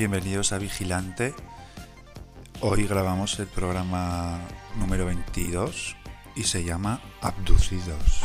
Bienvenidos a Vigilante. Hoy grabamos el programa número 22 y se llama Abducidos.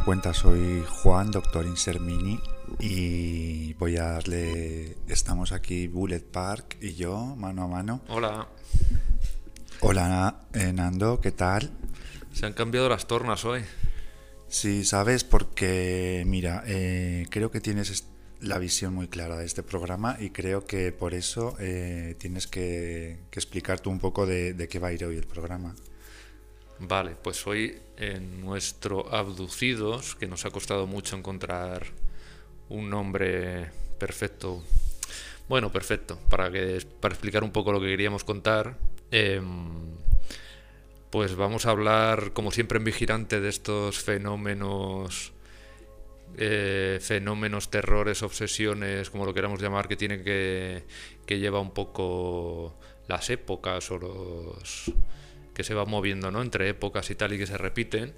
Dado cuenta, soy Juan, doctor Insermini, y voy a darle. Estamos aquí, Bullet Park y yo, mano a mano. Hola. Hola, eh, Nando, ¿qué tal? Se han cambiado las tornas hoy. Sí, sabes, porque mira, eh, creo que tienes la visión muy clara de este programa y creo que por eso eh, tienes que, que explicar tú un poco de, de qué va a ir hoy el programa. Vale, pues hoy en nuestro Abducidos, que nos ha costado mucho encontrar un nombre perfecto. Bueno, perfecto, para, que, para explicar un poco lo que queríamos contar. em, pues vamos a hablar, como siempre en Vigilante, de estos fenómenos, eh, fenómenos, terrores, obsesiones, como lo queramos llamar, que tienen que, que lleva un poco las épocas o los que se van moviendo, ¿no? Entre épocas y tal y que se repiten.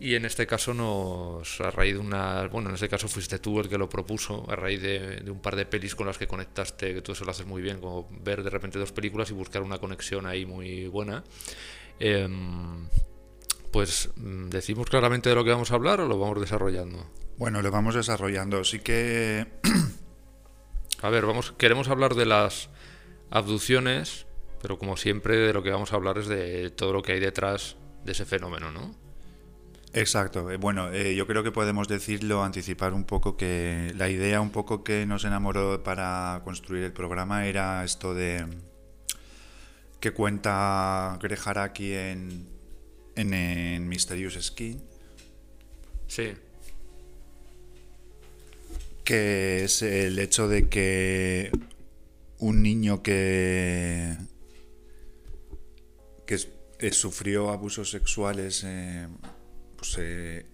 Y en este caso nos, a raíz de una, bueno, en este caso fuiste tú el que lo propuso, a raíz de, de un par de pelis con las que conectaste, que tú eso lo haces muy bien, como ver de repente dos películas y buscar una conexión ahí muy buena. Em, pues mm, decimos claramente de lo que vamos a hablar o lo vamos desarrollando. Bueno, lo vamos desarrollando. Sí que A ver, vamos, queremos hablar de las abducciones, pero como siempre de lo que vamos a hablar es de todo lo que hay detrás de ese fenómeno, ¿no? Exacto. Eh, Bueno, eh, yo creo que podemos decirlo, anticipar un poco que la idea un poco que nos enamoró para construir el programa era esto de que cuenta Greg Haraki en, en, en Mysterious Skin, Sí. que es el hecho de que un niño que que eh, sufrió abusos sexuales eh, pues, eh,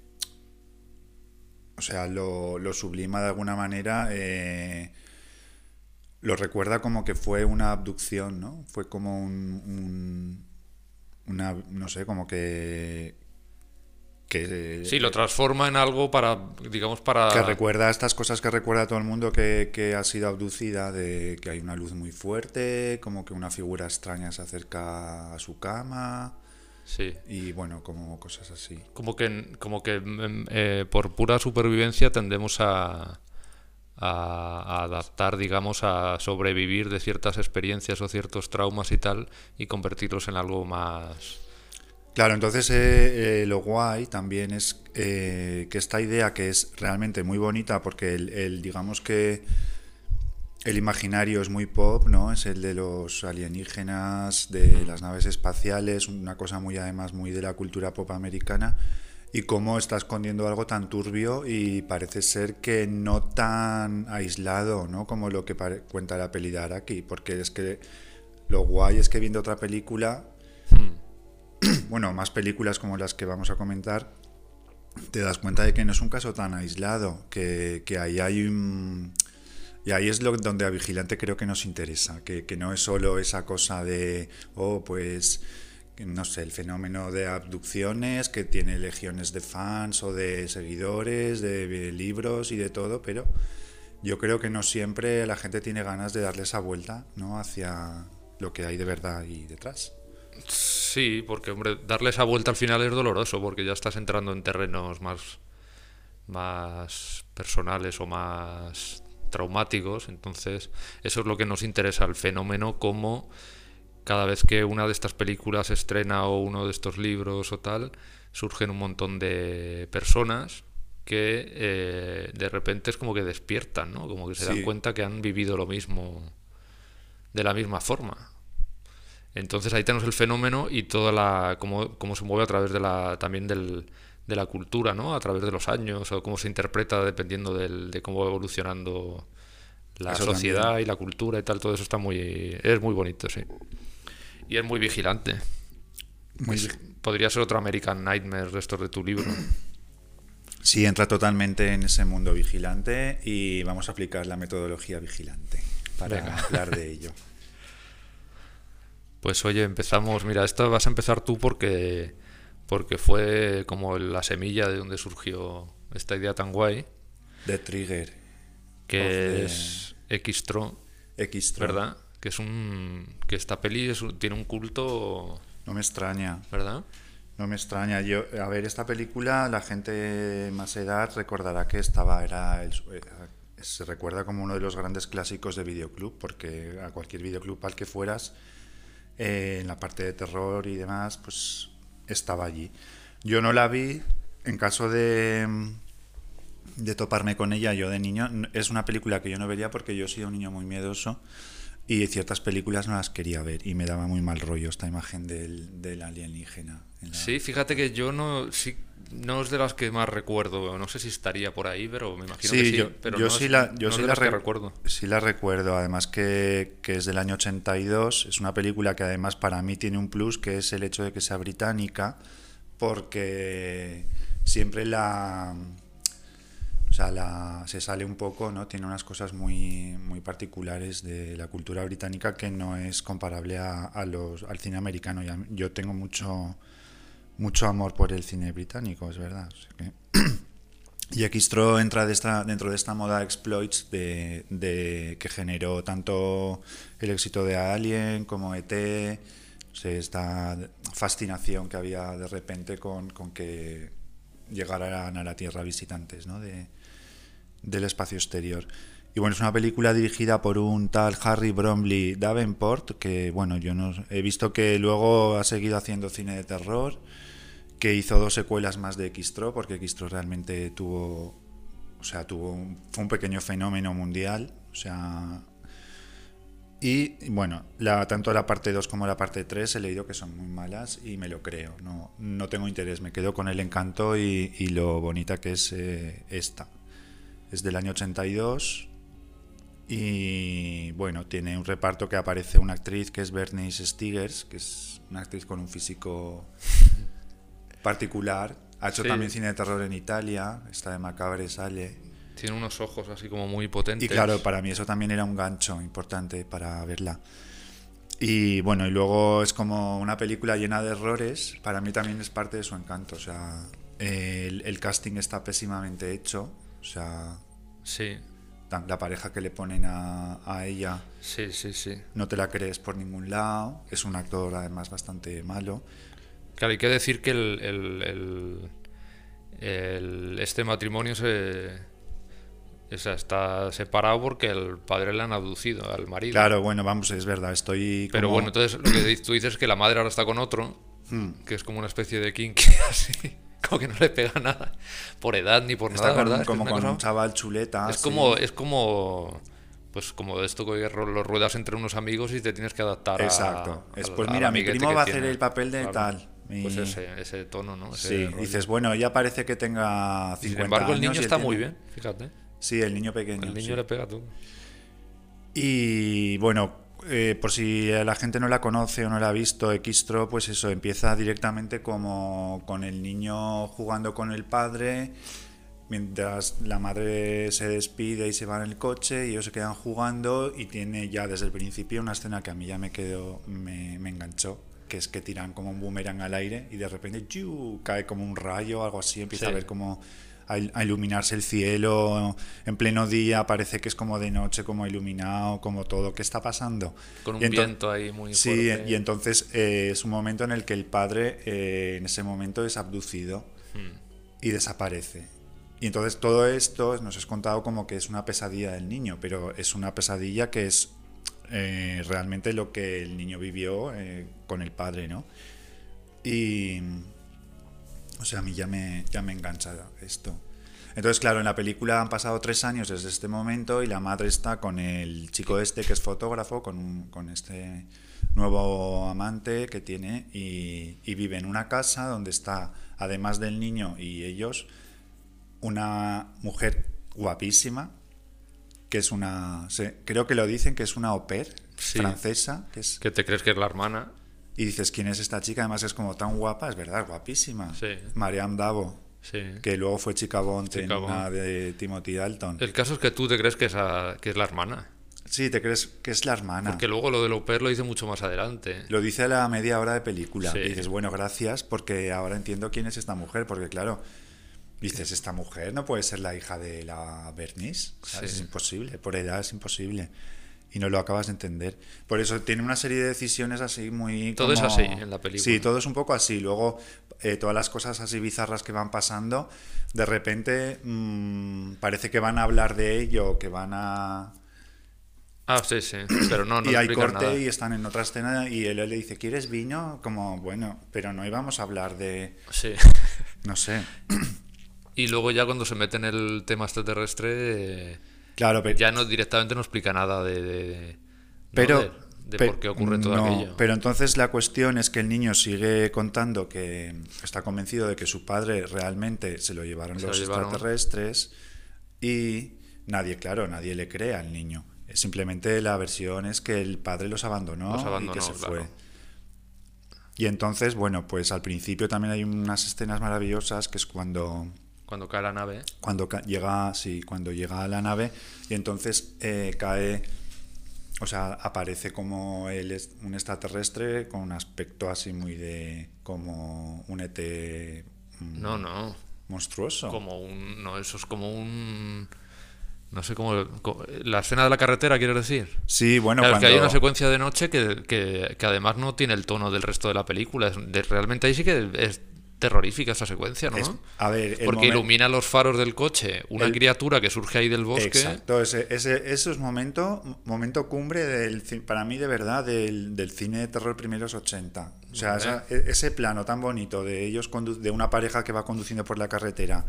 o sea lo, lo sublima de alguna manera eh, lo recuerda como que fue una abducción no fue como un, un- una no sé como que que Sí, lo transforma en algo para, digamos, para... que recuerda estas cosas que recuerda todo el mundo que, que ha sido abducida, de que hay una luz muy fuerte, como que una figura extraña se acerca a su cama Sí. y bueno, como cosas así. Como que, como que mm, eh, por pura supervivencia tendemos a, a, a adaptar, digamos, a sobrevivir de ciertas experiencias o ciertos traumas y tal y convertirlos en algo más... Claro, entonces eh, eh, lo guay también es eh, que esta idea que es realmente muy bonita porque el, digamos que el imaginario es muy pop, ¿no? Es el de los alienígenas, de las naves espaciales, una cosa muy además muy de la cultura pop americana y cómo está escondiendo algo tan turbio y parece ser que no tan aislado, ¿no? Como lo que cuenta la peli de Araki, porque es que lo guay es que viendo otra película bueno, más películas como las que vamos a comentar, te das cuenta de que no es un caso tan aislado, que, que ahí hay un... Y ahí es lo donde a Vigilante creo que nos interesa, que, que no es solo esa cosa de, oh, pues no sé, el fenómeno de abducciones, que tiene legiones de fans o de seguidores, de libros y de todo, pero yo creo que no siempre la gente tiene ganas de darle esa vuelta ¿no? hacia lo que hay de verdad ahí detrás. Sí, porque hombre, darle esa vuelta al final es doloroso, porque ya estás entrando en terrenos más, más personales o más traumáticos. Entonces, eso es lo que nos interesa, el fenómeno, como cada vez que una de estas películas estrena o uno de estos libros o tal, surgen un montón de personas que eh, de repente es como que despiertan, ¿no? Como que se dan cuenta que han vivido lo mismo de la misma forma. Entonces ahí tenemos el fenómeno y toda la cómo, cómo se mueve a través de la también del, de la cultura, ¿no? A través de los años o cómo se interpreta dependiendo del, de cómo va evolucionando la sociedad y la cultura y tal. Todo eso está muy es muy bonito, sí. Y es muy vigilante. podría ser otro American Nightmare de estos de tu libro. Sí, entra totalmente en ese mundo vigilante y vamos a aplicar la metodología vigilante para hablar de ello. Pues oye, empezamos, mira, esto vas a empezar tú porque, porque fue como la semilla de donde surgió esta idea tan guay. De Trigger. Que es Xtro. Xtro. ¿Verdad? Que es un. que esta peli tiene un culto. No me extraña. ¿Verdad? No me extraña. Yo, a ver, esta película, la gente más edad recordará que estaba, era eh, se recuerda como uno de los grandes clásicos de videoclub, porque a cualquier videoclub al que fueras, eh, en la parte de terror y demás, pues estaba allí. Yo no la vi, en caso de, de toparme con ella, yo de niño, es una película que yo no vería porque yo soy un niño muy miedoso y ciertas películas no las quería ver y me daba muy mal rollo esta imagen del, del alienígena. Sí, fíjate que yo no, sí, no es de las que más recuerdo. No sé si estaría por ahí, pero me imagino que sí. Yo, pero yo sí la, yo sí la recuerdo. Sí la recuerdo. Además que, que, es del año 82. Es una película que además para mí tiene un plus, que es el hecho de que sea británica, porque siempre la o sea, la, se sale un poco, ¿no? Tiene unas cosas muy, muy particulares de la cultura británica que no es comparable a, los, al cine americano. Yo tengo mucho, mucho amor por el cine británico, es verdad. y Xtro entra de esta, dentro de esta moda exploits de, de, que generó tanto el éxito de Alien como ET, esta fascinación que había de repente con, con que llegaran a la Tierra visitantes, ¿no? De, del espacio exterior. Y bueno, es una película dirigida por un tal Harry Bromley Davenport, que bueno, yo no he visto que luego ha seguido haciendo cine de terror, que hizo dos secuelas más de Xtro, porque Xtro realmente tuvo, o sea, tuvo fue un pequeño fenómeno mundial, o sea, y bueno, la, tanto la parte 2 como la parte 3 he leído que son muy malas y me lo creo, no, no tengo interés, me quedo con el encanto y, lo bonita que es eh, esta. Es del año 82 y bueno, tiene un reparto que aparece una actriz que es Bernice Stigers, que es una actriz con un físico particular. Ha hecho también cine de terror en Italia, está de Macabre sale. Tiene unos ojos así como muy potentes. Y claro, para mí eso también era un gancho importante para verla. Y bueno, y luego es como una película llena de errores, para mí también es parte de su encanto. O sea, el, el casting está pésimamente hecho o sea, sí. la pareja que le ponen a, a, ella, sí, sí, sí. no te la crees por ningún lado. Es un actor además bastante malo. Claro, hay que decir que el, el, el, este matrimonio se, está separado porque el padre le han abducido al marido. Claro, bueno, vamos, es verdad, estoy... Pero bueno, entonces lo que tú dices es que la madre ahora está con otro, hmm. que es como una especie de kinky así como que no le pega nada por edad ni por nada, ¿verdad? Como, con un chaval chuleta. Es como, es como, pues como esto que lo ruedas entre unos amigos y te tienes que adaptar Exacto. es, pues mira, mi primo va a hacer el papel de tal. Pues ese, ese, tono, ¿no? sí, dices, bueno, ella parece que tenga 50 Sin embargo, el niño está muy bien, fíjate. Sí, el niño pequeño. El niño le pega todo. Y bueno, eh, por si la gente no la conoce o no la ha visto, Xtro, pues eso, empieza directamente como con el niño jugando con el padre, mientras la madre se despide y se va en el coche y ellos se quedan jugando y tiene ya desde el principio una escena que a mí ya me quedó, me, enganchó, que es que tiran como un boomerang al aire y de repente ¡yu! cae como un rayo o algo así, empieza Sí. a ver como a, il- a iluminarse el cielo en pleno día, parece que es como de noche, como iluminado, como todo, ¿qué está pasando? Con un viento ahí muy Sí, fuerte. y entonces eh, es un momento en el que el padre eh, en ese momento es abducido Hmm. y desaparece. Y entonces todo esto nos es contado como que es una pesadilla del niño, pero es una pesadilla que es eh, realmente lo que el niño vivió eh, con el padre, ¿no? Y... O sea, a mí ya me, ya me engancha esto. Entonces, claro, en la película han pasado tres años desde este momento y la madre está con el chico este que es fotógrafo, con, un- con este nuevo amante que tiene y, y vive en una casa donde está, además del niño y ellos, una mujer guapísima, que es una, creo que lo dicen que es una au pair Sí. francesa, que es, Que te crees que es la hermana. y dices, ¿quién es esta chica? Además es como tan guapa, es verdad, guapísima. Sí. Marianne Davo, Sí. que luego fue Chica Bond en Chica Bond. una de Timothy Dalton. El caso es que tú te crees que es, a- que es la hermana. Sí, te crees que es la hermana. Porque luego lo del au pair lo dice mucho más adelante. Lo dice a la media hora de película. Sí. Y dices, bueno, gracias, porque ahora entiendo quién es esta mujer, porque claro, dices, esta mujer no puede ser la hija de la Bernice. ¿sabes? Sí. Es imposible, por edad es imposible. Y no lo acabas de entender. Por eso tiene una serie de decisiones así muy... Todo es así en la película. Sí, todo es un poco así. Luego, eh, todas las cosas así bizarras que van pasando, de repente mm, parece que van a hablar de ello, que van a... Ah, sí, sí. Pero no, no y hay corte nada. y están en otra escena y él le dice, ¿quieres vino? Como, bueno, pero no íbamos a hablar de, Sí. no sé. Y luego ya cuando se mete en el tema extraterrestre, eh, Claro, pero... ya no directamente no explica nada de, de- de- ¿no? pero de, por qué ocurre todo no, aquello. Pero entonces la cuestión es que el niño sigue contando que está convencido de que su padre realmente se lo llevaron Se lo los llevaron. extraterrestres y nadie, claro, nadie le cree al niño. Simplemente la versión es que el padre los abandonó, Los y que se claro. fue. Y entonces, bueno, pues al principio también hay unas escenas maravillosas que es cuando Cuando cae la nave. cuando ca- llega sí cuando llega a la nave y entonces eh, cae o sea aparece como él es un extraterrestre con un aspecto así muy de como un ET mm, No, no. monstruoso Como un. No, eso es como un. No sé cómo. La escena de la carretera, quieres decir. sí bueno Claro, es que hay cuando- una secuencia de noche que, que- que además no tiene el tono del resto de la película. Es de- realmente ahí sí que es terrorífica esa secuencia, ¿no? es- a ver Porque ilumina los faros del coche una El- criatura que surge ahí del bosque. Exacto, ese, ese, eso es momento, momento cumbre del, para mí de verdad del, del cine de terror primeros 80. O sea, esa- e- ese plano tan bonito de ellos, condu- de una pareja que va conduciendo por la carretera,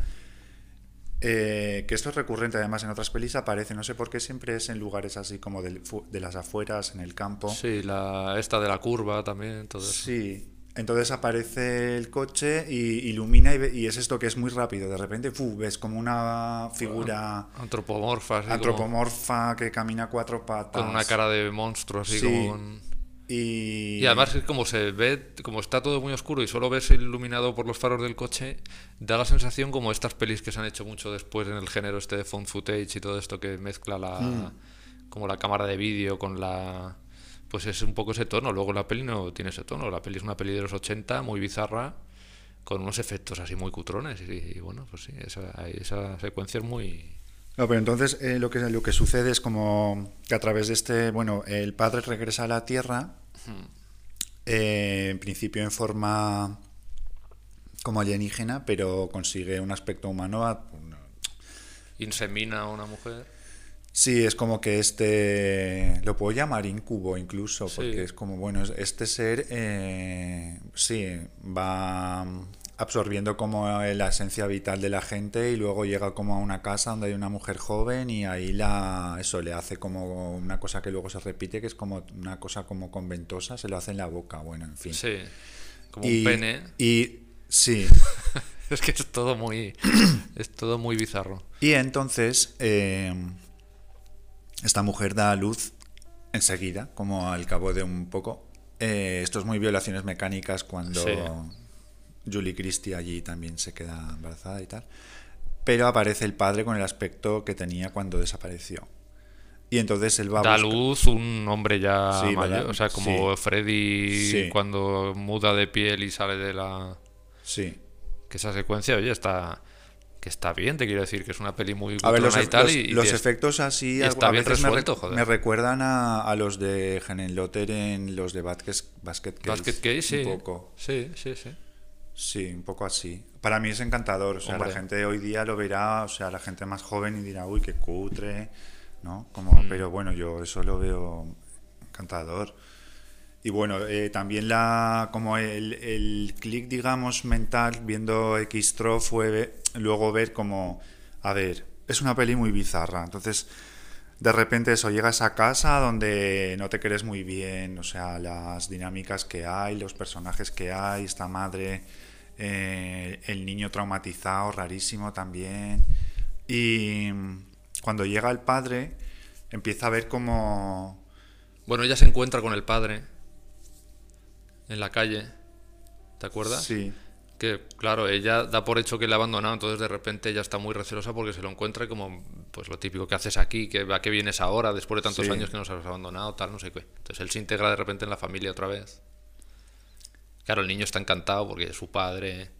eh, que esto es recurrente además en otras pelis, aparece, no sé por qué siempre es en lugares así como fu- de las afueras, en el campo. Sí, la, esta de la curva también, todo eso. Sí, entonces aparece el coche y ilumina y, ve- y es esto que es muy rápido. De repente ves como una figura Antropomorfa, así como antropomorfa que camina cuatro patas. con una cara de monstruo, así Sí. como con- Y, Y además es como se ve, como está todo muy oscuro y solo ves iluminado por los faros del coche, da la sensación como estas pelis que se han hecho mucho después en el género este de found footage y todo esto que mezcla la Mm. como la cámara de vídeo con la pues es un poco ese tono, luego la peli no tiene ese tono, la peli es una peli de los 80 muy bizarra con unos efectos así muy cutrones y, y bueno, pues sí, esa, esa secuencia es muy No, pero entonces eh, lo, que, lo que sucede es como que a través de este, bueno, el padre regresa a la Tierra, eh, en principio en forma como alienígena, pero consigue un aspecto humano. a- insemina a una mujer. Sí, es como que este, lo puedo llamar incubo incluso, Sí. porque es como, bueno, es- este ser, eh, sí, va absorbiendo como la esencia vital de la gente y luego llega como a una casa donde hay una mujer joven y ahí la, eso le hace como una cosa que luego se repite, que es como una cosa como conventosa, se lo hace en la boca, bueno, en fin. Sí, como y, un pene. Y sí, Es que es todo muy es todo muy bizarro. Y entonces eh, esta mujer da a luz enseguida, como al cabo de un poco. Eh, esto es muy violaciones mecánicas cuando Sí. Julie Christie allí también se queda embarazada y tal. Pero aparece el padre con el aspecto que tenía cuando desapareció. Y entonces él va a Da buscar- luz un hombre ya Sí, mayor. ¿verdad? O sea, como Sí. Freddy cuando muda de piel y sale de la. Sí. Que esa secuencia, oye, está. Que está bien, te quiero decir, que es una peli muy A ver, los, y tal. los- y- los efectos así está a bien veces me, resuelto, re- joder. me recuerdan a, a los de Lotter en los de Basket, Basket Case. Basket Case, sí. Un poco. Sí, sí, sí. Sí, un poco así. Para mí es encantador. O sea, Hombre. la gente hoy día lo verá, o sea, la gente más joven y dirá, uy, qué cutre, ¿no? Como, Mm. Pero bueno, yo eso lo veo encantador. Y bueno, eh, también la como el, clic, digamos, mental viendo X-Tro fue luego ver como, a ver, es una peli muy bizarra. Entonces, de repente eso, llegas a casa donde no te crees muy bien, o sea, las dinámicas que hay, los personajes que hay, esta madre, eh, el niño traumatizado, rarísimo también. Y cuando llega el padre, empieza a ver como... Bueno, ella se encuentra con el padre en la calle. ¿Te acuerdas? Sí, Que, claro, ella da por hecho que le ha abandonado, entonces de repente ella está muy recelosa porque se lo encuentra y como, pues lo típico que haces aquí, que a qué vienes ahora, después de tantos Sí. años que nos has abandonado, tal, no sé qué. Entonces él se integra de repente en la familia otra vez. Claro, el niño está encantado porque es su padre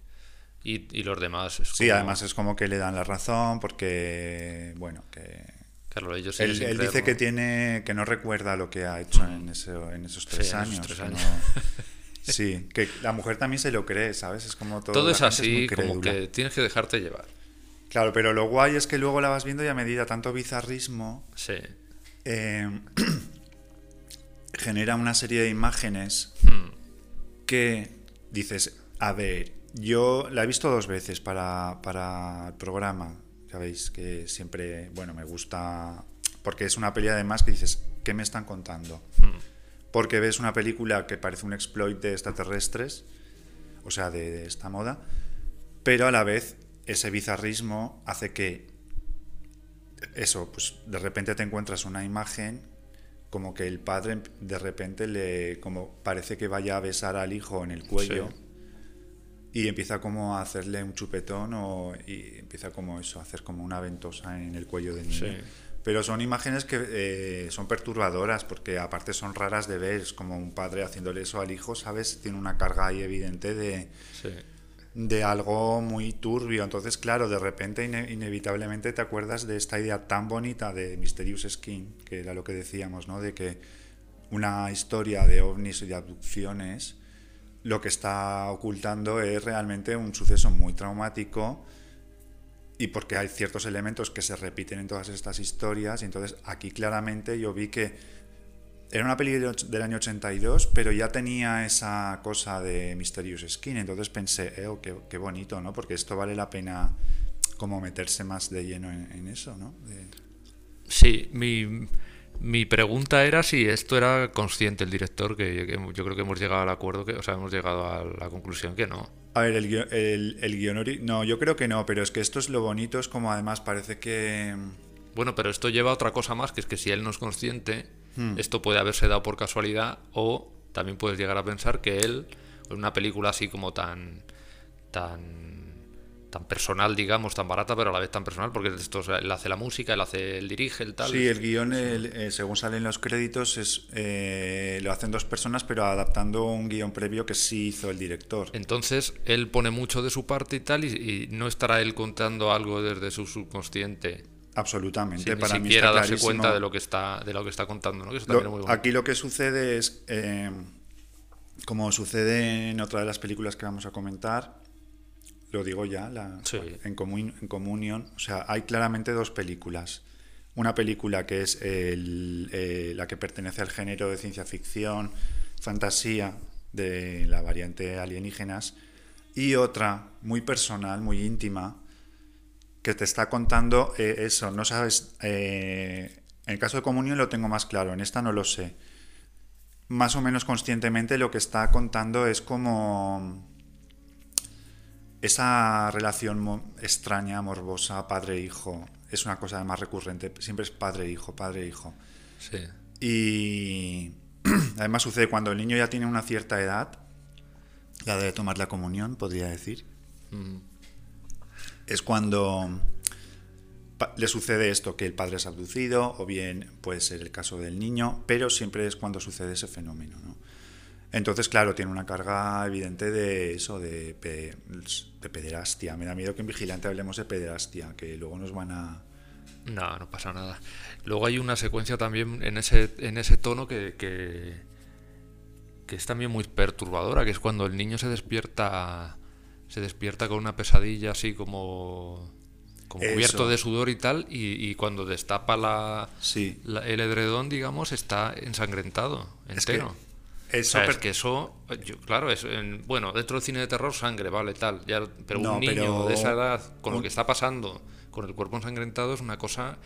y, y los demás. es sí, además es como que le dan la razón porque, bueno, que... Claro, ellos siguen Él, él dice que tiene que no recuerda lo que ha hecho en, ese- en esos tres en esos años. tres que años. no- sí, que la mujer también se lo cree, ¿sabes? Es como todo. Todo es así, muy como que tienes que dejarte llevar. Claro, pero lo guay es que luego la vas viendo y a medida tanto bizarrismo Sí. eh, genera una serie de imágenes Hmm. que dices, a ver, yo la he visto dos veces para, para el programa, ya veis que siempre, bueno, me gusta, porque es una peli además que dices, ¿qué me están contando? Porque ves una película que parece un exploit de extraterrestres, o sea, de, de esta moda, pero a la vez ese bizarrismo hace que eso, pues de repente te encuentras una imagen como que el padre de repente le como parece que vaya a besar al hijo en el cuello Sí. y empieza como a hacerle un chupetón o y empieza como eso a hacer como una ventosa en el cuello del niño Sí. Pero son imágenes que eh, son perturbadoras porque aparte son raras de ver es como un padre haciéndole eso al hijo sabes tiene una carga ahí evidente de Sí. de algo muy turbio. Entonces, claro, de repente ine- inevitablemente te acuerdas de esta idea tan bonita de Mysterious Skin, que era lo que decíamos, ¿no? De que una historia de ovnis y de abducciones lo que está ocultando es realmente un suceso muy traumático y porque hay ciertos elementos que se repiten en todas estas historias y entonces aquí claramente yo vi que era una peli del año 82, pero ya tenía esa cosa de Mysterious Skin. Entonces pensé, eh, oh, qué, bonito, ¿no? Porque esto vale la pena como meterse más de lleno en, eso, ¿no? Sí, mi, mi pregunta era si esto era consciente el director, que, que yo creo que hemos llegado al acuerdo, que, o sea, hemos llegado a la conclusión que no. A ver, el, guio- el, el guion No, yo creo que no, pero es que esto es lo bonito, es como además parece que... Bueno, pero esto lleva a otra cosa más, que es que si él no es consciente, Hmm. esto puede haberse dado por casualidad o también puedes llegar a pensar que él, en una película así como tan tan tan personal, digamos, tan barata, pero a la vez tan personal, porque esto, él hace la música, él hace el dirige, el tal. Sí, el guion, el- eh, según salen los créditos, es, eh, lo hacen dos personas, pero adaptando un guion previo que sí hizo el director. Entonces, él pone mucho de su parte y tal, y, y no estará él contando algo desde su subconsciente, Absolutamente. sin ni para mí siquiera está darse cuenta de lo que está, de lo que está contando, ¿no? Que eso Lo- también es muy bueno. aquí lo que sucede es, eh, como sucede en otra de las películas que vamos a comentar, lo digo ya, la, Sí. en, comun- en Communion, o sea, hay claramente dos películas. Una película que es el- eh, la que pertenece al género de ciencia ficción, fantasía, de la variante alienígenas, y otra muy personal, muy íntima, que te está contando eh, eso, no sabes, eh, en el caso de Comunión lo tengo más claro, en esta no lo sé. Más o menos conscientemente lo que está contando es como esa relación extraña, morbosa, padre-hijo. Es una cosa más recurrente, siempre es padre-hijo, padre-hijo. Sí. Y además sucede cuando el niño ya tiene una cierta edad, la de tomar la comunión, podría decir. Mm. es cuando le sucede esto, que el padre es abducido, o bien puede ser el caso del niño, pero siempre es cuando sucede ese fenómeno, ¿no? Entonces, claro, tiene una carga evidente de eso, de, pe- de pederastia. Me da miedo que en Vigilante hablemos de pederastia, que luego nos van a... No, no pasa nada. Luego hay una secuencia también en ese, en ese tono que, que, que es también muy perturbadora, que es cuando el niño se despierta se despierta con una pesadilla así como, cubierto de sudor y tal, y, y cuando destapa la, Sí. la- el edredón, digamos, está ensangrentado, Es que entero. Eso, O sea, es per- que eso, yo- claro, es en- bueno, dentro del cine de terror sangre, vale, tal, ya, pero No, un niño pero de esa edad, con lo que está pasando, con el cuerpo ensangrentado, es una cosa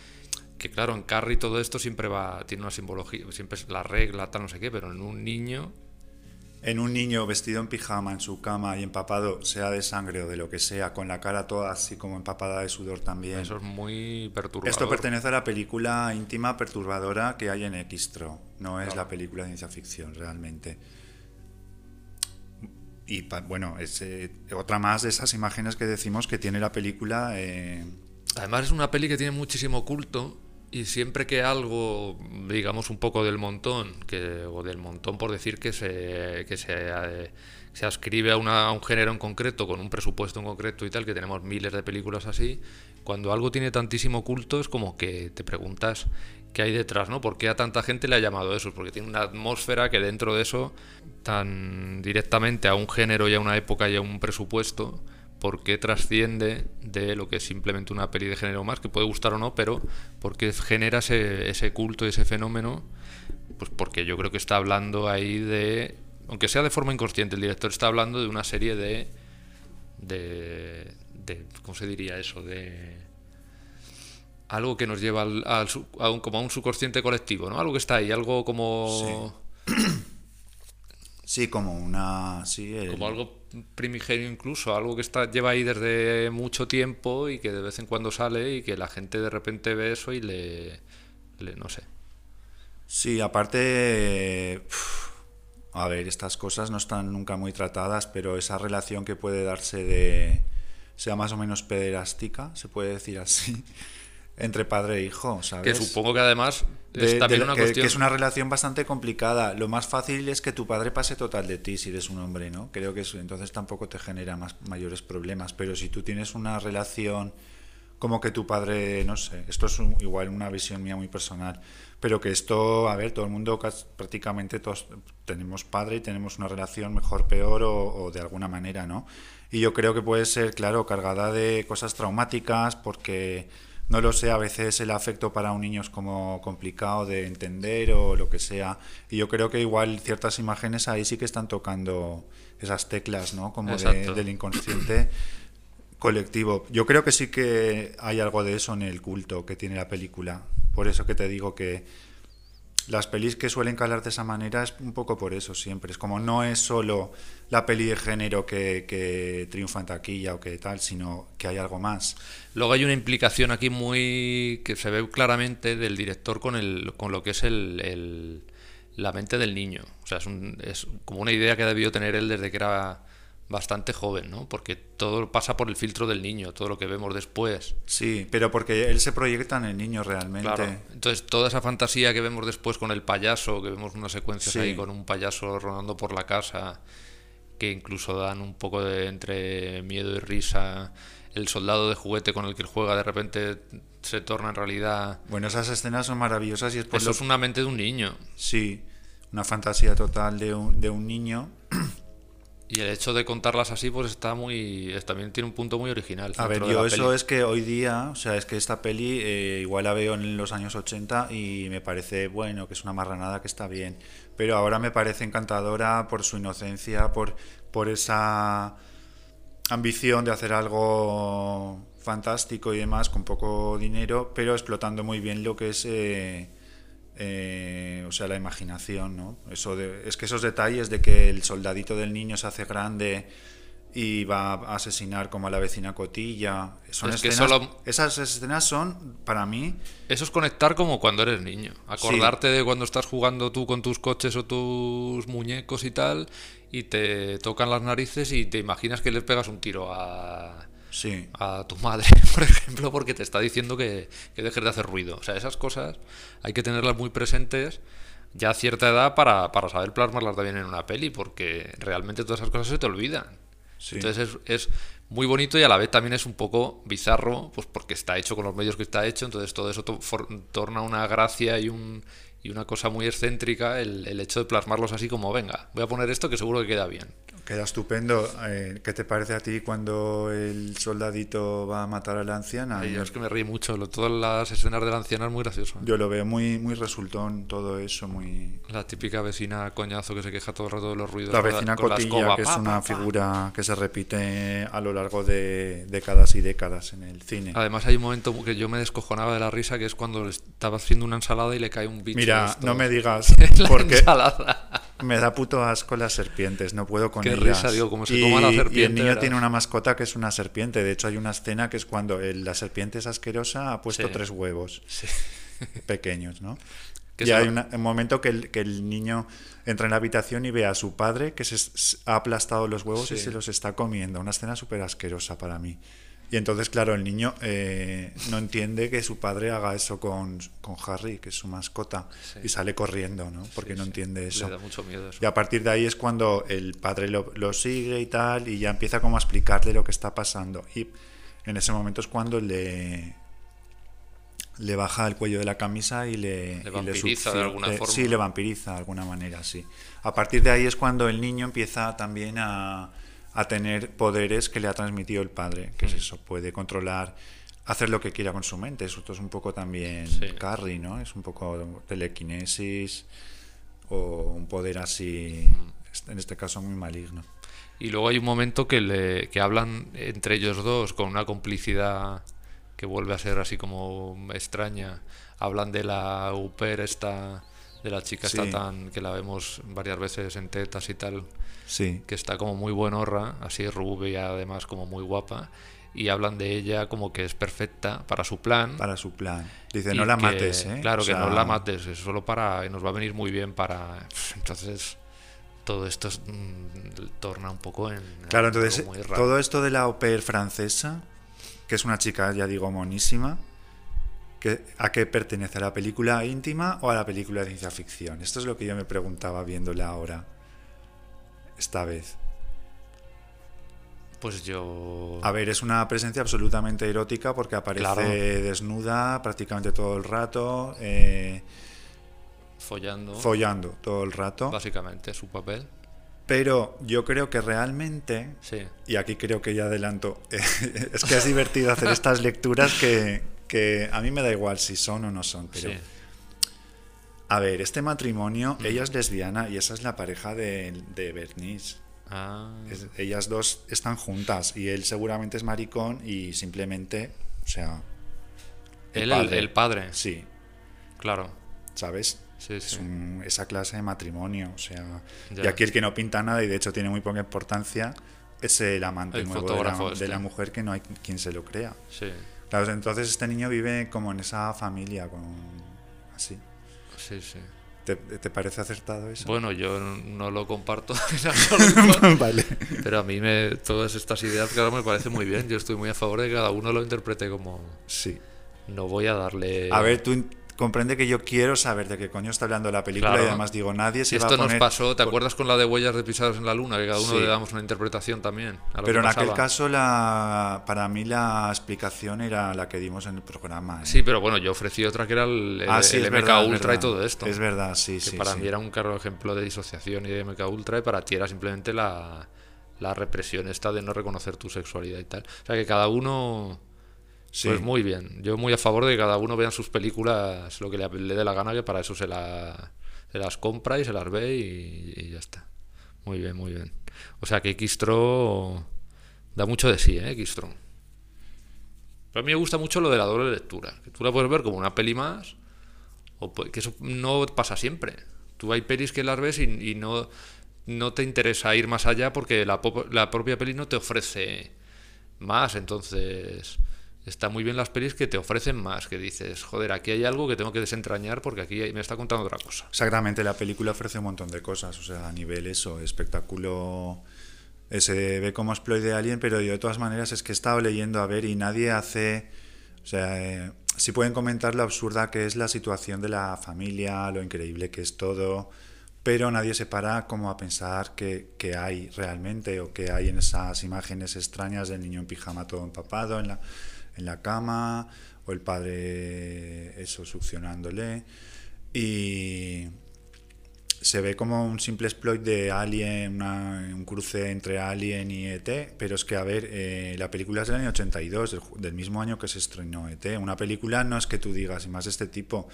que, claro, en Carrie todo esto siempre va, tiene una simbología, siempre es la regla, tal, no sé qué, pero en un niño, en un niño vestido en pijama en su cama y empapado, sea de sangre o de lo que sea, con la cara toda así como empapada de sudor también. eso es muy perturbador. Esto pertenece a la película íntima perturbadora que hay en Xtro, no es Claro. la película de ciencia ficción realmente. Y bueno, es eh, otra más de esas imágenes que decimos que tiene la película. eh, Además es una peli que tiene muchísimo culto y siempre que algo, digamos un poco del montón, que, o del montón por decir que se, que se, eh, se ascribe a, una- un género en concreto, con un presupuesto en concreto y tal, que tenemos miles de películas así, cuando algo tiene tantísimo culto es como que te preguntas qué hay detrás, ¿no? ¿Por qué a tanta gente le ha llamado eso? Porque tiene una atmósfera que dentro de eso, tan directamente a un género y a una época y a un presupuesto, por qué trasciende de lo que es simplemente una peli de género más, que puede gustar o no, pero por qué genera ese, ese culto, ese fenómeno, pues porque yo creo que está hablando ahí de, aunque sea de forma inconsciente, el director está hablando de una serie de, de, de ¿cómo se diría eso? De algo que nos lleva al, al sub- a un, como a un subconsciente colectivo, ¿no? Algo que está ahí, algo como, sí, como una. Sí, el- como algo primigenio incluso, algo que está lleva ahí desde mucho tiempo y que de vez en cuando sale y que la gente de repente ve eso y le, le- no sé. Sí, aparte. a ver, estas cosas no están nunca muy tratadas, pero esa relación que puede darse de. sea más o menos pederástica, se puede decir así, entre padre e hijo, ¿sabes? Que supongo que además De- de- una que, que es una relación bastante complicada. Lo más fácil es que tu padre pase total de ti si eres un hombre, ¿no? Creo que eso entonces tampoco te genera más mayores problemas. Pero si tú tienes una relación como que tu padre, no sé, esto es un- igual una visión mía muy personal, pero que esto, a ver, todo el mundo, prácticamente todos tenemos padre y tenemos una relación mejor, peor o, o de alguna manera, ¿no? Y yo creo que puede ser, claro, cargada de cosas traumáticas porque no lo sé, a veces el afecto para un niño es como complicado de entender o lo que sea. Y yo creo que igual ciertas imágenes ahí sí que están tocando esas teclas, ¿no? Como de- del inconsciente colectivo. Yo creo que sí que hay algo de eso en el culto que tiene la película. Por eso que te digo que las pelis que suelen calar de esa manera es un poco por eso siempre. Es como no es solo la peli de género que, que triunfa en taquilla o que tal, sino que hay algo más. Luego hay una implicación aquí muy que se ve claramente del director con el con lo que es el, la mente del niño. O sea, es, es como una idea que ha debido tener él desde que era bastante joven, ¿no? Porque todo pasa por el filtro del niño, todo lo que vemos después. Sí, pero porque él se proyecta en el niño realmente. Claro. Entonces, toda esa fantasía que vemos después con el payaso, que vemos unas secuencias Sí. ahí con un payaso rodando por la casa, que incluso dan un poco de entre miedo y risa. El soldado de juguete con el que él juega de repente se torna en realidad. Bueno, esas escenas son maravillosas y es por Eso lo es una mente de un niño. Sí, una fantasía total de un, de un niño. Y el hecho de contarlas así, pues está muy. también tiene un punto muy original. A ver, yo eso peli. es que hoy día, o sea, es que esta peli eh, igual la veo en los años 80 y me parece, bueno, que es una marranada que está bien. Pero ahora me parece encantadora por su inocencia, por, por esa ambición de hacer algo fantástico y demás con poco dinero, pero explotando muy bien lo que es... eh, eh, o sea, la imaginación, ¿no? Eso de, es que esos detalles de que el soldadito del niño se hace grande y va a asesinar como a la vecina Cotilla, son Es que solo- esas escenas son para mí Eso es conectar como cuando eres niño. Acordarte de cuando estás jugando tú con tus coches o tus muñecos y tal, y te tocan las narices y te imaginas que le pegas un tiro a, Sí. a tu madre, por ejemplo, porque te está diciendo que, que dejes de hacer ruido. O sea, esas cosas hay que tenerlas muy presentes ya a cierta edad para, para saber plasmarlas también en una peli, porque realmente todas esas cosas se te olvidan. Sí. Entonces es, es muy bonito y a la vez también es un poco bizarro, pues porque está hecho con los medios que está hecho, entonces todo eso to- torna una gracia y, un, y una cosa muy excéntrica el, el hecho de plasmarlos así como, venga, voy a poner esto que seguro que queda bien. Queda estupendo. Eh, ¿Qué te parece a ti cuando el soldadito va a matar a la anciana? Y yo es que me reí mucho, lo- todas las escenas de la anciana es muy gracioso. Yo lo veo muy, muy resultón, todo eso, muy... La típica vecina coñazo que se queja todo el rato de los ruidos. La con vecina con la cotilla, que es una figura que se repite a lo largo de décadas y décadas en el cine. Además hay un momento que yo me descojonaba de la risa, que es cuando estaba haciendo una ensalada y le cae un bicho. de No me digas, porque ensalada. me da puto asco las serpientes, no puedo con Qué ellas. risa, digo, como se y, coma la y el niño tiene una mascota que es una serpiente. De hecho, hay una escena que es cuando el- la serpiente es asquerosa, ha puesto Sí. tres huevos Sí. pequeños, ¿no? Y hay una- un momento que el, que el niño entra en la habitación y ve a su padre que se ha aplastado los huevos y se los está comiendo. Una escena súper asquerosa para mí. Y entonces, claro, el niño eh, no entiende que su padre haga eso con, con Harry, que es su mascota, Sí. y sale corriendo, ¿no? Porque Sí, no sí. entiende eso. Le da mucho miedo eso. Y a partir de ahí es cuando el padre lo, lo sigue y tal, y ya empieza como a explicarle lo que está pasando. Y en ese momento es cuando le, le baja el cuello de la camisa y le, vampiriza de alguna le- forma. Sí, le vampiriza de alguna manera, sí. A partir de ahí es cuando el niño empieza también a, a tener poderes que le ha transmitido el padre, que es Mm. eso, puede controlar, hacer lo que quiera con su mente. Eso es un poco también Sí. Carrie, ¿no? Es un poco telequinesis o un poder así, Mm. en este caso muy maligno. Y luego hay un momento que, le, que hablan entre ellos dos con una complicidad que vuelve a ser así como extraña. Hablan de la UPER esta, de la chica Sí. esta tan que la vemos varias veces en tetas y tal, Sí, que está como muy buenorra, así rubia, además como muy guapa. Y hablan de ella como que es perfecta para su plan. para su plan. Dice, no la que- mates, ¿eh? Claro, O que sea, no la mates, es solo para. Nos va a venir muy bien para. Entonces, todo esto es, mm, torna un poco en. Claro, entonces todo esto de la au pair francesa, que es una chica, ya digo, monísima, que, ¿a qué pertenece? ¿A la película íntima o a la película de ciencia ficción? Esto es lo que yo me preguntaba viéndola ahora, esta vez. Pues yo. A ver, es una presencia absolutamente erótica porque aparece Claro. desnuda prácticamente todo el rato, eh, Follando. follando todo el rato. Básicamente, su papel. Pero yo creo que realmente Sí. Y aquí creo que ya adelanto. es que es divertido hacer estas lecturas que, que a mí me da igual si son o no son. Pero, sí. a ver, este matrimonio, ella es lesbiana y esa es la pareja de, de Bernice. Ah, Es- ellas dos están juntas y él seguramente es maricón y simplemente, o sea... él, el, el padre. Sí, Claro. ¿sabes? Sí, Es sí. un- esa clase de matrimonio, o sea... Ya. Y aquí el que no pinta nada y de hecho tiene muy poca importancia es el amante El nuevo de la, de este. la mujer que no hay quien se lo crea. Sí. Claro, entonces este niño vive como en esa familia, con así. Sí, sí. ¿Te, te parece acertado eso? Bueno, yo no lo comparto en absoluto. vale. Pero a mí me, todas estas ideas, claro, me parece muy bien. Yo estoy muy a favor de que cada uno lo interprete como. Sí. No voy a darle. A ver, tú comprende que yo quiero saber de qué coño está hablando la película Claro. y además digo, nadie se va esto a poner... nos pasó, ¿te por- acuerdas con la de huellas de pisadas en la luna? Que cada uno Sí. le damos una interpretación también. a lo Pero que en aquel caso, la, para mí la explicación era la que dimos en el programa. ¿eh? Sí, pero bueno, yo ofrecí otra que era el, el- Ah, sí, el es MK verdad, Ultra verdad. y todo esto. Es verdad, sí, que sí. para sí. mí era un claro ejemplo de disociación y de MK Ultra y para ti era simplemente la, la represión esta de no reconocer tu sexualidad y tal. O sea que cada uno, Pues muy bien. Yo muy a favor de que cada uno vea sus películas lo que le, dé la gana, que para eso se, la, se las compra y se las ve y, ya está. Muy bien, muy bien. O sea que Xtro da mucho de sí, ¿eh? Xtro. Pero a mí me gusta mucho lo de la doble lectura, que tú la puedes ver como una peli más, o que eso no pasa siempre. Tú hay pelis que las ves y, y no, no te interesa ir más allá porque la, la propia peli no te ofrece más, entonces está muy bien las pelis que te ofrecen más, que dices, joder, aquí hay algo que tengo que desentrañar porque aquí me está contando otra cosa. Exactamente, la película ofrece un montón de cosas, o sea, a nivel eso, espectáculo eh, se ve como exploit de Alien, pero yo de todas maneras es que he estado leyendo a ver y nadie hace, o sea, eh, sí pueden comentar lo absurda que es la situación de la familia, lo increíble que es todo, pero nadie se para como a pensar que, que hay realmente o que hay en esas imágenes extrañas del niño en pijama todo empapado en la, en la cama o el padre eso succionándole y se ve como un simple exploit de Alien, una- un cruce entre Alien y ET, pero es que, a ver, eh, la película es del año 82, del, del mismo año que se estrenó ET. Una película no es que tú digas, y más este tipo,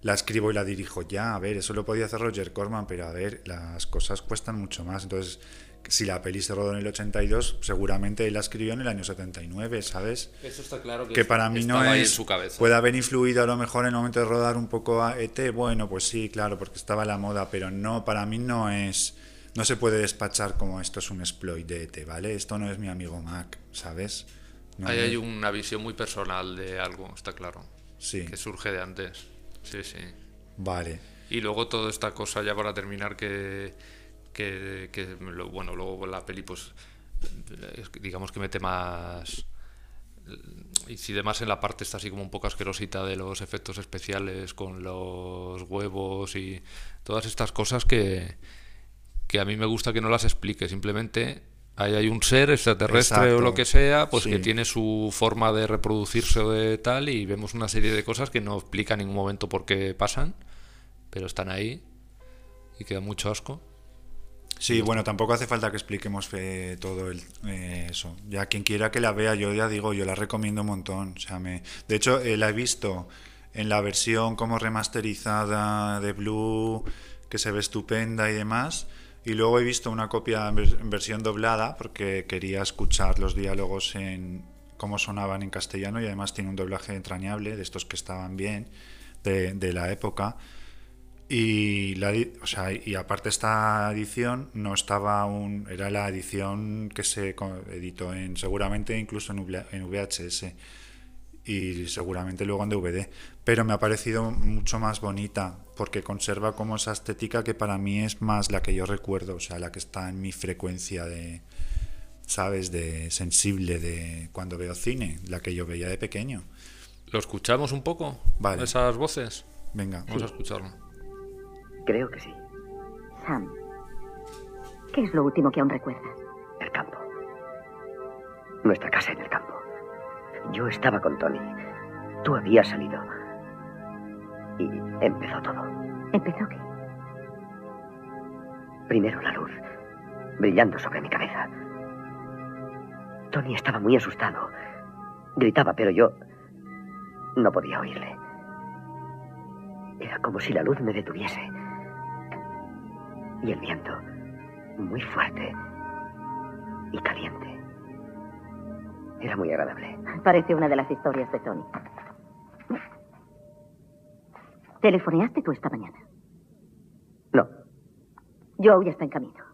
la escribo y la dirijo ya, a ver, eso lo podía hacer Roger Corman, pero a ver, las cosas cuestan mucho más. Entonces, si la peli se rodó en el 82, seguramente él la escribió en el año 79, ¿sabes? Eso está claro que para mí no ahí es en su cabeza. puede haber influido a lo mejor en el momento de rodar un poco a ET bueno pues sí claro porque estaba la moda pero no para mí no es no se puede despachar como esto es un exploit de ET vale esto no es mi amigo Mac sabes No Ahí hay una visión muy personal de algo, está claro. sí Que surge de antes. Sí, sí. vale Y luego toda esta cosa, ya para terminar, que, que, que lo- bueno, luego la peli, pues, digamos que mete más. Incide más en la parte, está así como un poco asquerosita de los efectos especiales con los huevos y todas estas cosas que, que a mí me gusta que no las explique. Simplemente ahí hay un ser extraterrestre o lo que sea, pues Sí. que tiene su forma de reproducirse o de tal, y vemos una serie de cosas que no explica en ningún momento por qué pasan, pero están ahí y queda mucho asco. Sí, bueno, tampoco hace falta que expliquemos eh, todo el, eh, eso. Ya quien quiera que la vea, yo ya digo, yo la recomiendo un montón. O sea, me, de hecho, eh, la he visto en la versión como remasterizada de Blue, que se ve estupenda y demás. Y luego he visto una copia en, vers- en versión doblada, porque quería escuchar los diálogos en cómo sonaban en castellano y además tiene un doblaje entrañable, de estos que estaban bien, de la época. Y, la, o sea, y aparte esta edición no estaba aún, era la edición que se editó en seguramente incluso en VHS y seguramente luego en DVD, pero me ha parecido mucho más bonita porque conserva como esa estética que para mí es más la que yo recuerdo, o sea, la que está en mi frecuencia de, sabes, de sensible de cuando veo cine, la que yo veía de pequeño. ¿Lo escuchamos un poco? Vale. Esas voces. Venga, Vamos a escucharlo. Creo que sí. Sam, ¿qué es lo último que aún recuerdas? El campo. Nuestra casa en el campo. Yo estaba con Tony. Tú habías salido. Y empezó todo. ¿Empezó qué? Primero la luz, brillando sobre mi cabeza. Tony estaba muy asustado. Gritaba, pero yo no podía oírle. Era como si la luz me detuviese. Y el viento, muy fuerte y caliente. Era muy agradable. Parece una de las historias de Tony. ¿Telefoneaste tú esta mañana? No, Joe ya está en camino.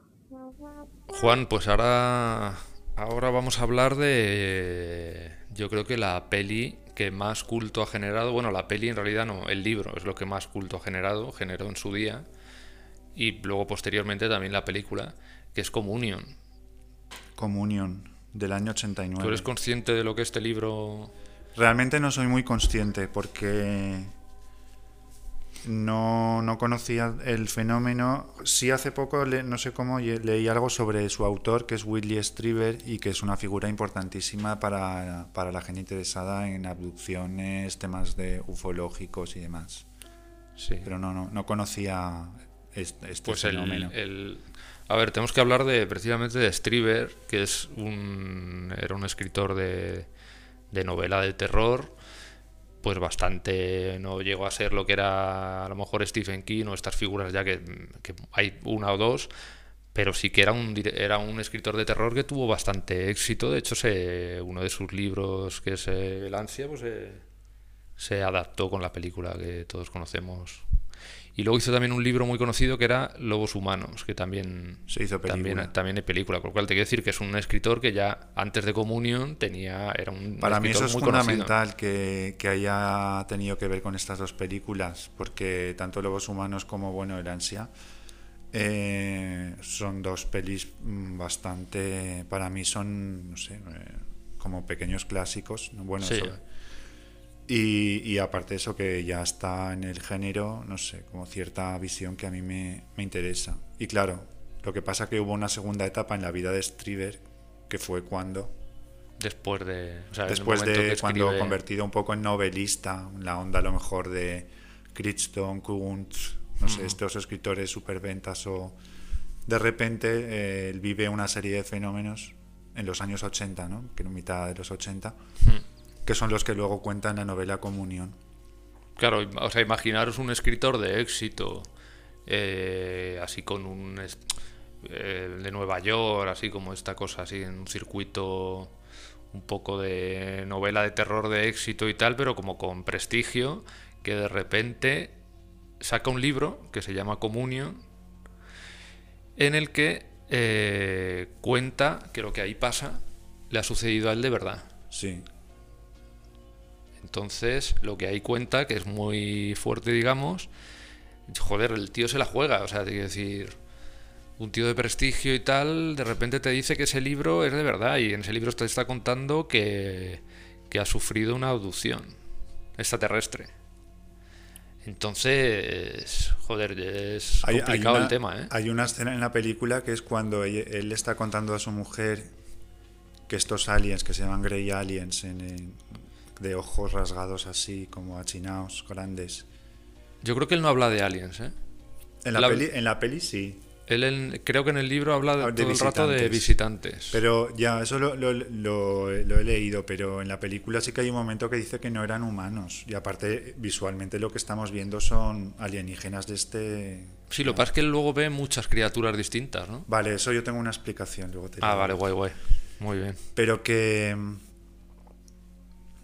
Juan, pues ahora, ahora vamos a hablar de, yo creo que la peli que más culto ha generado, bueno, la peli en realidad no, el libro es lo que más culto ha generado, generó en su día, y luego posteriormente también la película, que es Communion. Comunión del año 89. ¿Tú eres consciente de lo que este libro... Realmente no soy muy consciente porque no, no conocía el fenómeno. Sí hace poco, le- no sé cómo, leí algo sobre su autor, que es Whitley Strieber, y que es una figura importantísima para, para la gente interesada en abducciones, temas de ufológicos y demás. Sí. Pero no, no, no conocía este, este Pues el, fenómeno. el- A ver, tenemos que hablar de precisamente de Strieber, que es un, era un escritor de, de novela de terror, pues bastante, no llegó a ser lo que era a lo mejor Stephen King o estas figuras ya que, que hay una o dos, pero sí que era un, era un escritor de terror que tuvo bastante éxito. De hecho, se, uno de sus libros, que es eh, El ansia, pues se, se adaptó con la película que todos conocemos. Y luego hizo también un libro muy conocido que era Lobos Humanos, que también, Se hizo película. también, también hay película. Con lo cual te quiero decir que es un escritor que ya antes de Comunión tenía, era un Para mí eso es muy fundamental que, que haya tenido que ver con estas dos películas, porque tanto Lobos Humanos como bueno El Ansia Eh, son dos pelis mm, bastante, para mí son, no sé, eh, como pequeños clásicos. ¿no? Bueno, Sí. eso- y, y aparte de eso que ya está en el género, no sé, como cierta visión que a mí me, me interesa. Y claro, lo que pasa que hubo una segunda etapa en la vida de Striver, que fue cuando, Después de. o sea, después de cuando convertido un poco en novelista, la onda a lo mejor de Crichton, Kuntz, no sé, estos escritores superventas o de repente eh, él vive una serie de fenómenos en los años 80, ¿no? Que en mitad de los 80, Hmm. Que son los que luego cuentan la novela Comunión. Claro, o sea, imaginaros un escritor de éxito, eh, así con un. eh, de Nueva York, así como esta cosa, así en un circuito un poco de novela de terror de éxito y tal, pero como con prestigio, que de repente saca un libro que se llama Communion, en el que eh, cuenta que lo que ahí pasa le ha sucedido a él de verdad. Sí, Entonces, lo que ahí cuenta, que es muy fuerte, digamos, joder, el tío se la juega, o sea, te quiero decir, un tío de prestigio y tal, de repente te dice que ese libro es de verdad y en ese libro te está contando que, que ha sufrido una abducción extraterrestre. Entonces, joder, es Hay- hay complicado una- el tema, ¿eh? Hay una escena en la película que es cuando él, él le está contando a su mujer que estos aliens, que se llaman Grey Aliens, en- en- de ojos rasgados así, como achinados, grandes. Yo creo que él no habla de aliens, ¿eh? En la, La- peli, en la peli sí, Él en- creo que en el libro habla de, Ah, de todo el rato de visitantes. pero ya, eso lo, lo- lo- lo he leído, pero en la película sí que hay un momento que dice que no eran humanos. Y aparte, visualmente lo que estamos viendo son alienígenas de este... Sí, lo que pasa es que él luego ve muchas criaturas distintas, ¿no? Vale, eso yo tengo una explicación, luego te Ah, vale, guay, guay. Muy bien. Pero que...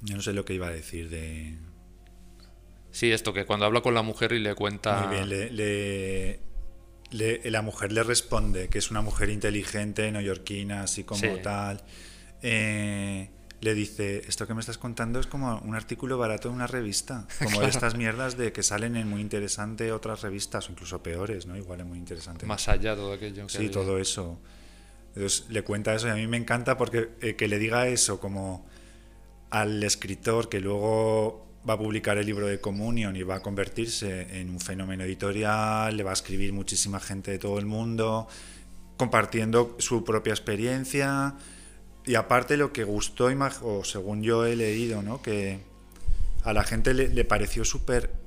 Yo no sé lo que iba a decir de... Sí, esto que cuando habla con la mujer y le cuenta... Muy bien, le, le- le- la mujer le responde que es una mujer inteligente, neoyorquina, así como Sí. tal. Eh, le dice, esto que me estás contando es como un artículo barato de una revista, como de estas mierdas de que salen en muy interesante otras revistas, o incluso peores, ¿no? Igual es muy interesante. Más allá todo aquello. que Sí, todo eso. Entonces le cuenta eso y a mí me encanta porque eh, que le diga eso como al escritor que luego va a publicar el libro de Communion y va a convertirse en un fenómeno editorial, le va a escribir muchísima gente de todo el mundo, compartiendo su propia experiencia. Y aparte lo que gustó, o según yo he leído, ¿no? que a la gente le, le pareció súper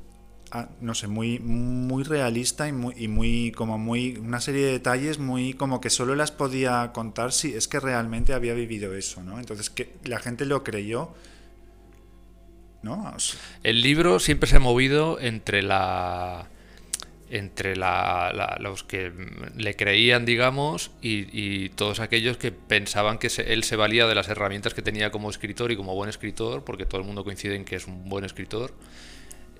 no sé, muy, muy realista y muy, y muy, como muy, una serie de detalles muy, como que solo las podía contar si es que realmente había vivido eso, ¿no? Entonces que la gente lo creyó, ¿no? O El libro siempre se ha movido entre la entre la, los que le creían, digamos, y, todos aquellos que pensaban que él se valía de las herramientas que tenía como escritor y como buen escritor, porque todo el mundo coincide en que es un buen escritor,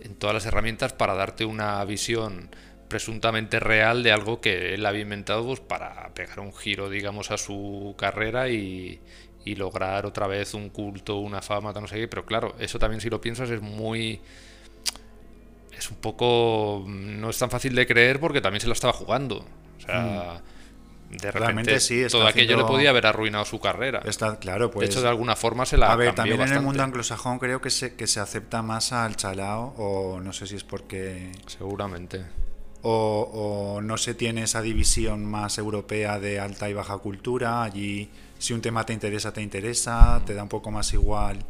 en todas las herramientas para darte una visión presuntamente real de algo que él había inventado pues, para pegar un giro, digamos, a su carrera y, lograr otra vez un culto, una fama, no sé qué. Pero claro, eso también si lo piensas es muy... Es un poco... No es tan fácil de creer porque también se la estaba jugando. O sea... De repente Realmente sí, está todo aquello le podía haber arruinado su carrera. está claro, pues... de hecho, de alguna forma se la a ver, también en el mundo anglosajón creo que se, que se acepta más al chalao, o no sé si es porque... Seguramente. o, o no se tiene esa división más europea de alta y baja cultura. Allí, si un tema te interesa, te interesa, te da un poco más igual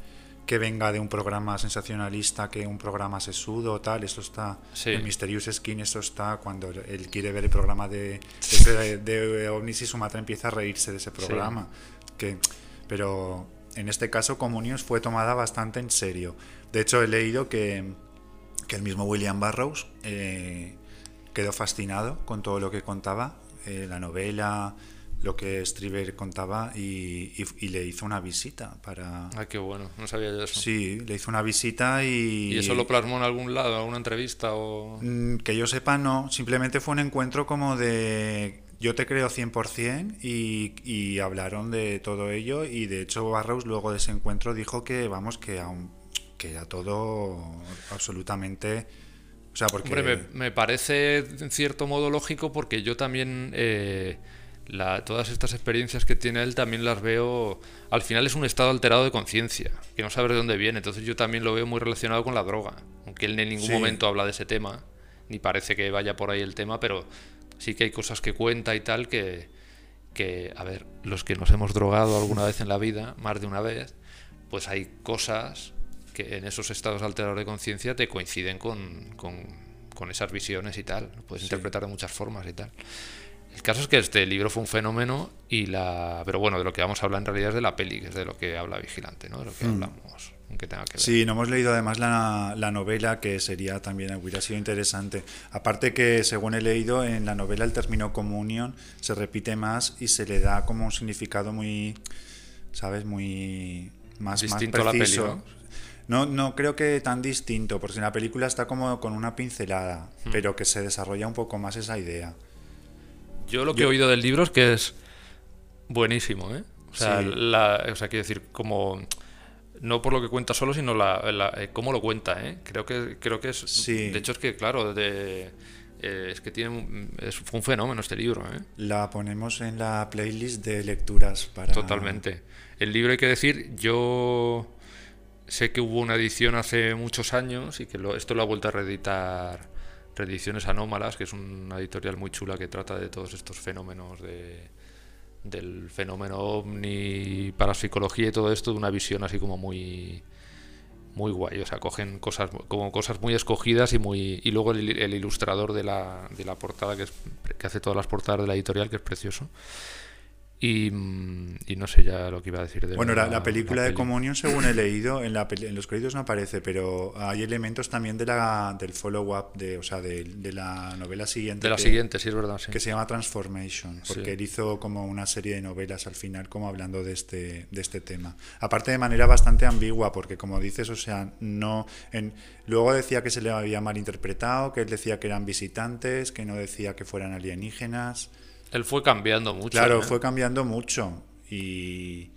que venga de un programa sensacionalista que un programa sesudo, tal. Eso está Sí. en Mysterious Skin, eso está cuando él quiere ver el programa de, de, de OVNIs y Sumatra empieza a reírse de ese programa. Que, pero en este caso, Comunios fue tomada bastante en serio. De hecho, he leído que, que el mismo William Burroughs eh, quedó fascinado con todo lo que contaba, eh, la novela, lo que Striver contaba y, y- y le hizo una visita para... Ah, qué bueno, no sabía yo eso. Sí, le hizo una visita y... ¿Y eso lo plasmó en algún lado, en alguna entrevista o...? Mm, Que yo sepa, no. Simplemente fue un encuentro como de yo te creo 100% y, y hablaron de todo ello y de hecho Barrows luego de ese encuentro dijo que, vamos, que, aún, que era todo absolutamente O sea, porque... Hombre, me, me parece en cierto modo lógico porque yo también eh, la- todas estas experiencias que tiene él también las veo. Al final es un estado alterado de conciencia, que no sabes de dónde viene. Entonces yo también lo veo muy relacionado con la droga. Aunque él en ningún Sí. momento habla de ese tema, ni parece que vaya por ahí el tema, pero sí que hay cosas que cuenta y tal que, que a ver, los que nos hemos drogado alguna vez en la vida, más de una vez, pues hay cosas que en esos estados alterados de conciencia te coinciden con, con- con esas visiones y tal. Lo puedes interpretar de muchas formas y tal. El caso es que este libro fue un fenómeno y la... Pero bueno, de lo que vamos a hablar en realidad es de la peli, que es de lo que habla Vigilante, ¿no? De lo que hablamos, aunque tenga que ver. Sí, no hemos leído además la, la novela, que sería también, hubiera sido interesante. Aparte que, según he leído, en la novela el término comunión se repite más y se le da como un significado muy, ¿sabes? Muy más, Distinto más a la peli, preciso. ¿no? No, no creo que tan distinto, porque en la película está como con una pincelada, Hmm. pero que se desarrolla un poco más esa idea. Yo lo que he oído del libro es que es buenísimo, ¿eh? O sea, Sí. la- o sea quiero decir, como no por lo que cuenta solo, sino la, la- eh, cómo lo cuenta, ¿eh? Creo que creo que es Sí. de hecho es que claro, de, eh, es que tiene un, es fue un fenómeno este libro, ¿eh? La ponemos en la playlist de lecturas para... Totalmente. El libro hay que decir, yo sé que hubo una edición hace muchos años y que lo- esto lo ha vuelto a reeditar Reediciones Anómalas, que es una editorial muy chula que trata de todos estos fenómenos de, del fenómeno ovni, parapsicología y todo esto de una visión así como muy muy guay, o sea, cogen cosas como cosas muy escogidas y muy y luego el, el ilustrador de la, de la portada que, es, que hace todas las portadas de la editorial que es precioso y, mm, y no sé ya lo que iba a decir de Bueno, la, la película de. Comunión, según he leído, en, la en los créditos no aparece, pero hay elementos también de la, del follow-up, de, o sea, de, de la novela siguiente. de la que, siguiente, sí es verdad, sí. Que se llama Transformation, porque Sí. él hizo como una serie de novelas al final, como hablando de este, de este tema. Aparte de manera bastante ambigua, porque como dices, o sea, no. En, luego decía que se le había malinterpretado, que él decía que eran visitantes, que no decía que fueran alienígenas. Él fue cambiando mucho. Claro, ¿eh? fue cambiando mucho y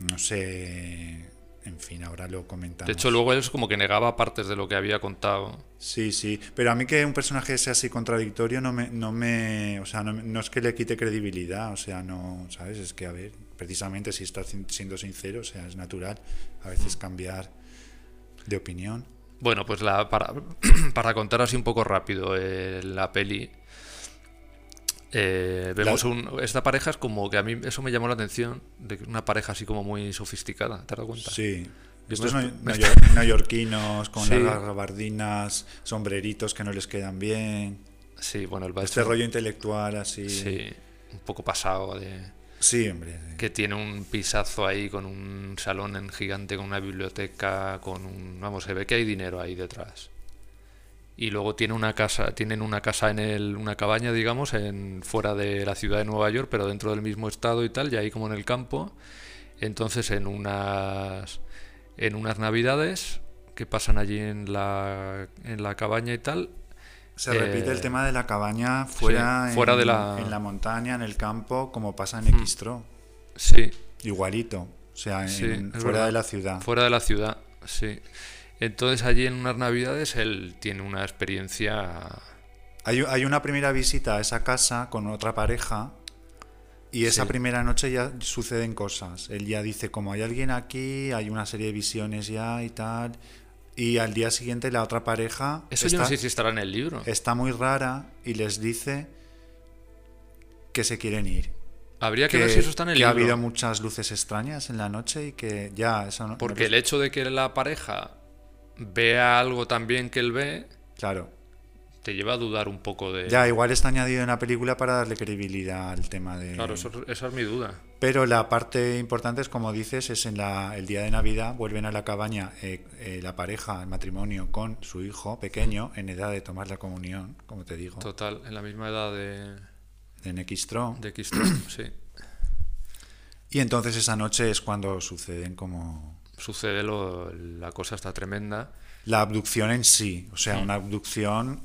no sé, en fin, ahora lo comentamos. De hecho, luego él es como que negaba partes de lo que había contado. Sí, sí, pero a mí que un personaje sea así contradictorio no me, no me, o sea, no, no es que le quite credibilidad, o sea, no, ¿sabes? Es que, a ver, precisamente si estás siendo sincero, o sea, es natural a Mm. veces cambiar de opinión. Bueno, pues la, para, para contar así un poco rápido eh, la peli, eh, vemos La- un, esta pareja es como que a mí eso me llamó la atención, de una pareja así como muy sofisticada, ¿te has dado cuenta? Sí. Estos neoyorquinos con Sí. largas gabardinas, sombreritos que no les quedan bien. Sí, bueno, el Este rollo intelectual así. Sí, un poco pasado de... Sí, hombre. que tiene un pisazo ahí con un salón en gigante, con una biblioteca, con un... Vamos, se ve que hay dinero ahí detrás. Y luego tiene una casa, tienen una casa en el, una cabaña, digamos, en fuera de la ciudad de Nueva York, pero dentro del mismo estado y tal, y ahí como en el campo. Entonces en unas en unas navidades que pasan allí en la, en la cabaña y tal, Se repite el Eh, tema de la cabaña fuera, sí, fuera en, de la- en la montaña, en el campo, como pasa en Hmm. Xtro. sí, Igualito. O sea, en- Sí, fuera verdad. de la ciudad. Fuera de la ciudad, sí. Entonces allí en unas navidades él tiene una experiencia... Hay, hay una primera visita a esa casa con otra pareja y esa Sí. primera noche ya suceden cosas. Él ya dice, como hay alguien aquí, hay una serie de visiones ya y tal. Y al día siguiente la otra pareja Eso yo no está, sé si estará en el libro. está muy rara y les dice que se quieren ir. Habría que, que, ver si eso está en el que ha libro. habido muchas luces extrañas en la noche y que ya eso no, Porque no- el hecho de que la pareja vea algo también que él ve, claro te lleva a dudar un poco de... ya igual está añadido en la película para darle credibilidad al tema de Claro, eso- esa es mi duda. pero la parte importante es como dices es en la, el día de navidad vuelven a la cabaña eh, eh, la pareja el matrimonio con su hijo pequeño en edad de tomar la comunión como te digo Total, en la misma edad de, de Nextro de X sí. y entonces esa noche es cuando suceden como Sucede lo, la cosa está tremenda. la abducción en sí, o sea, una abducción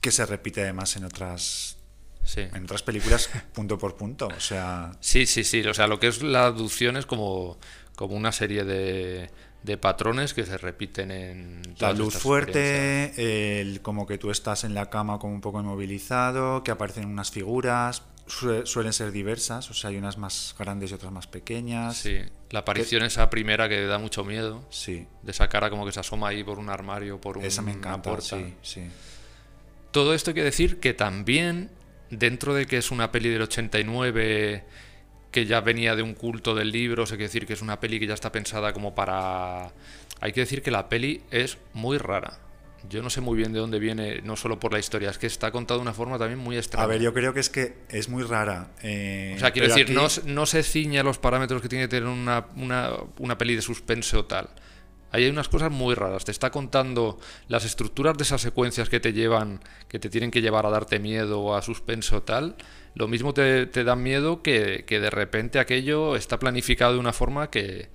que se repite además en otras Sí. En otras películas, punto por punto. O sea, Sí, sí, sí. O sea, lo que es la abducción es como, como una serie de, de patrones que se repiten en... la luz fuerte, el, como que tú estás en la cama como un poco inmovilizado, que aparecen unas figuras, suelen ser diversas, o sea, hay unas más grandes y otras más pequeñas. Sí, la aparición esa primera que da mucho miedo, Sí, de esa cara como que se asoma ahí por un armario, por un- esa me una encanta, puerta. sí, sí. Todo esto hay que decir que también, dentro de que es una peli del 89 que ya venía de un culto del libro, hay que decir que es una peli que ya está pensada como para... Hay que decir que la peli es muy rara. Yo no sé muy bien de dónde viene, no solo por la historia, es que está contada de una forma también muy extraña. A ver, yo creo que es que es muy rara. eh, O sea, quiero decir, aquí- no, se- no se ciñe a los parámetros que tiene que tener una, una, una peli de suspense o tal. Ahí hay unas cosas muy raras. Te está contando las estructuras de esas secuencias que te llevan, que te tienen que llevar a darte miedo o a suspense o tal. Lo mismo te, te da miedo que, que de repente aquello está planificado de una forma que,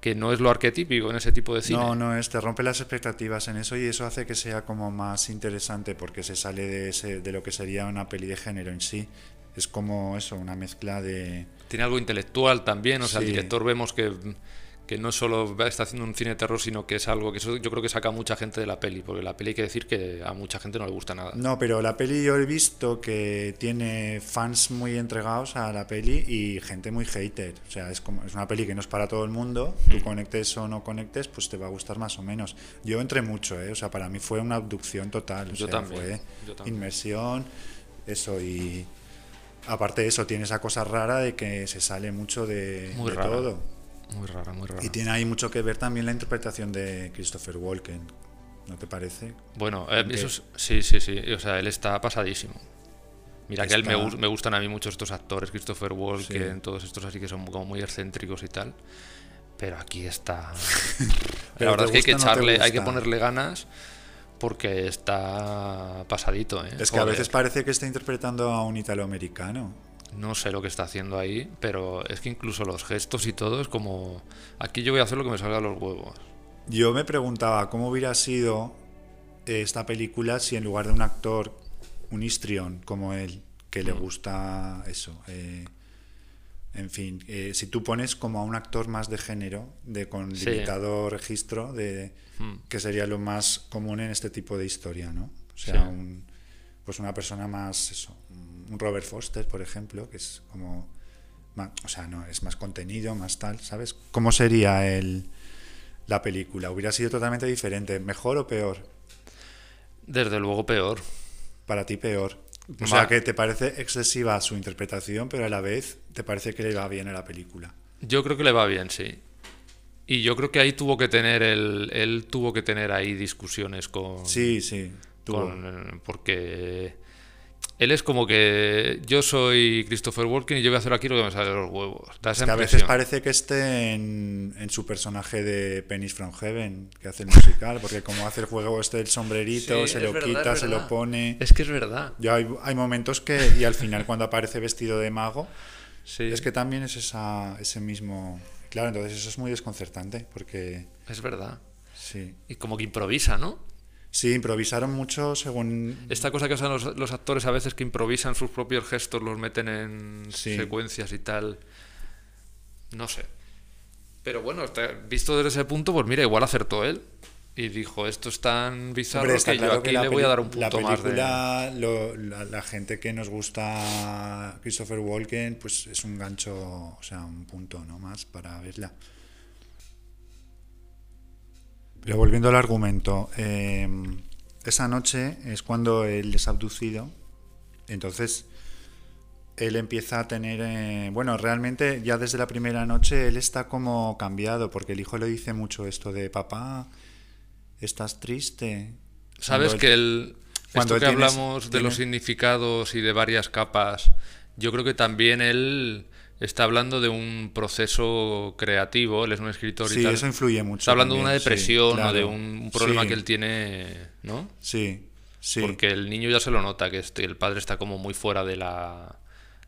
que no es lo arquetípico en ese tipo de cine. No, no es, te rompe las expectativas en eso y eso hace que sea como más interesante porque se sale de, ese, de lo que sería una peli de género en sí. Es como eso, una mezcla de... Tiene algo intelectual también, o sea, el director vemos que, que no solo está haciendo un cine de terror, sino que es algo que eso yo creo que saca a mucha gente de la peli, porque la peli hay que decir que a mucha gente no le gusta nada. No, pero la peli yo he visto que tiene fans muy entregados a la peli y gente muy hater. O sea, es, como, es una peli que no es para todo el mundo. Hmm. Tú conectes o no conectes, pues te va a gustar más o menos. Yo entré mucho, ¿eh? O sea, para mí fue una abducción total. O Yo sea, también, fue yo también. inmersión, eso y... Aparte de eso, tiene esa cosa rara de que se sale mucho de, Muy de todo. Muy rara, muy rara. Y tiene ahí mucho que ver también la interpretación de Christopher Walken. ¿No te parece? Bueno, eh, Que- eso es- sí, sí, sí. O sea, él está pasadísimo. Mira que a él me, Está- gus- me gustan a mí mucho estos actores, Christopher Walken, Sí. todos estos así que son como muy excéntricos y tal. Pero aquí está. Pero La verdad ¿te es que hay que no echarle, hay que ponerle ganas porque está pasadito, ¿eh? Es que a veces parece que está interpretando a un italoamericano. No sé lo que está haciendo ahí, pero es que incluso los gestos y todo es como. Aquí yo voy a hacer lo que me salga de los huevos. Yo me preguntaba cómo hubiera sido eh, esta película si en lugar de un actor, un histrión como él, que Mm. le gusta eso. eh, en fin, eh, si tú pones como a un actor más de género, de con Sí. limitado registro, de Mm. que sería lo más común en este tipo de historia, ¿no? O sea, Sí. un, pues una persona más, eso, Robert Foster, por ejemplo, que es como, o sea, no, es más contenido, más tal, ¿sabes? ¿Cómo sería el, la película? ¿Hubiera sido totalmente diferente? ¿Mejor o peor? Desde luego peor. Para ti peor. O sea, que te parece excesiva su interpretación, pero a la vez te parece que le va bien a la película. Yo creo que le va bien, sí. Y yo creo que ahí tuvo que tener el, él tuvo que tener ahí discusiones con, Sí, sí. tuvo. con- eh, porque él es como que yo soy Christopher Walken y yo voy a hacer aquí lo que me sale de los huevos. Da esa Es que a veces parece que esté en, en su personaje de Pennies from Heaven, que hace el musical, porque como hace el juego este del sombrerito, Sí, se lo verdad, quita, se lo pone. Es que es verdad. Ya hay, hay momentos que, y al final cuando aparece vestido de mago, Sí, es que también es esa, ese mismo... Claro, entonces eso es muy desconcertante, porque es verdad. sí. Y como que improvisa, ¿no? Sí, improvisaron mucho según... Esta cosa que hacen los, los actores a veces que improvisan sus propios gestos, los meten en Sí. secuencias y tal. No sé. Pero bueno, visto desde ese punto, pues mira, igual acertó él. Y dijo, esto es tan bizarro Hombre, que yo aquí que le voy a dar un la punto más de... lo- la, la gente que nos gusta Christopher Walken, pues es un gancho, o sea, un punto no más para verla. Pero volviendo al argumento, eh, esa noche es cuando él es abducido, entonces él empieza a tener, eh, bueno, realmente ya desde la primera noche él está como cambiado, porque el hijo le dice mucho esto de papá, estás triste. Sabes Cuando que el, cuando esto que él tienes- hablamos de los significados y de varias capas, yo creo que también él está hablando de un proceso creativo, él es un escritor Sí, y tal. eso influye mucho. Está hablando de una sí, depresión o de un, problema Sí, que él tiene, ¿no? Sí, sí. Porque el niño ya se lo nota, que este, el padre está como muy fuera de la...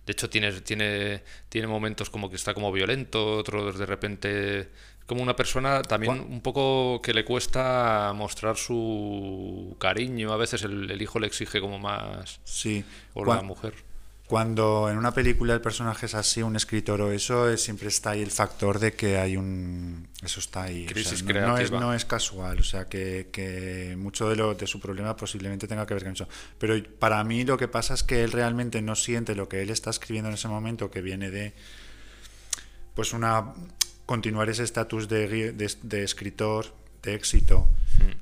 De hecho, tiene, tiene, tiene momentos como que está como violento, otros de repente... Como una persona también un poco que le cuesta mostrar su cariño. A veces el, el hijo le exige como más... sí. O la mujer. Cuando en una película el personaje es así, un escritor o eso, eh, siempre está ahí el factor de que hay un... Eso está ahí. o sea, Crisis no, no es, no es casual, o sea, que, que mucho de, lo, de su problema posiblemente tenga que ver con eso. Pero para mí lo que pasa es que él realmente no siente lo que él está escribiendo en ese momento, que viene de pues una continuar ese estatus de, de, de escritor de éxito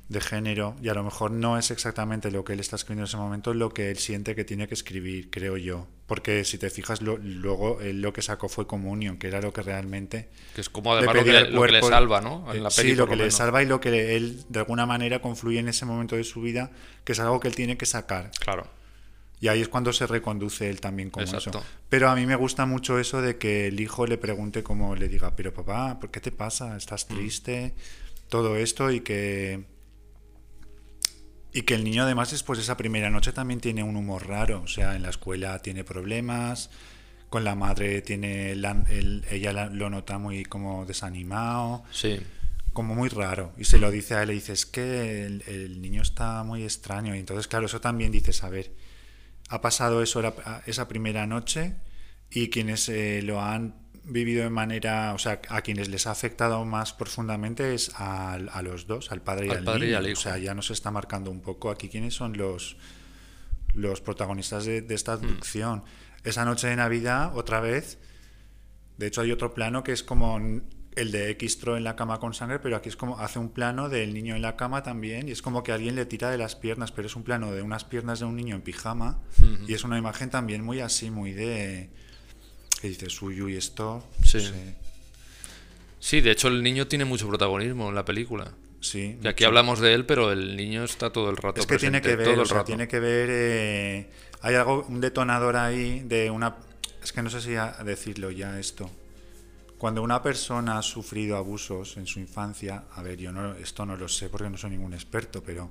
de género y a lo mejor no es exactamente lo que él está escribiendo en ese momento lo que él siente que tiene que escribir creo yo porque si te fijas lo- luego él lo que sacó fue Communion que era lo que realmente Que es como además lo que, le, lo que le cuerpo- salva, ¿no? En la peli, sí, lo que le salva y lo que él de alguna manera confluye en ese momento de su vida que es algo que él tiene que sacar Claro. y ahí es cuando se reconduce él también como Exacto. eso. Pero a mí me gusta mucho eso de que el hijo le pregunte como le diga, pero papá, ¿por qué te pasa? ¿Estás Mm. Todo esto y que... Y que el niño además después de esa primera noche también tiene un humor raro. O sea, en la escuela tiene problemas, con la madre tiene... la- el- ella la- lo nota muy como desanimado Sí. como muy raro. Y se lo dice a él, le dice, es que el, el niño está muy extraño. Y entonces, claro, eso también dices, a ver, ha pasado eso la- esa primera noche y quienes eh, lo han vivido de manera, o sea, a quienes les ha afectado más profundamente es al- a, los dos, al padre y Al al, padre y niño. al O hijo. sea, ya nos está marcando un poco aquí quiénes son los, los protagonistas de, de Mm. esta abducción. Esa noche de Navidad, otra vez, de hecho, hay otro plano que es como el de Xtro en la cama con sangre, pero aquí es como hace un plano del niño en la cama también, y es como que alguien le tira de las piernas, pero es un plano de unas piernas de un niño en pijama, y es una imagen también muy así, muy de. Que dices, uy, uy, esto. Sí. no sé". Sí, de hecho el niño tiene mucho protagonismo en la película. Sí. Y aquí mucho. hablamos de él, pero el niño está todo el rato Es que tiene que ver, todo o el sea, rato. tiene que ver. eh, hay algo, un detonador ahí de una. Es que no sé si a decirlo ya esto. Cuando una persona ha sufrido abusos en su infancia, a ver, yo no, esto no lo sé porque no soy ningún experto, pero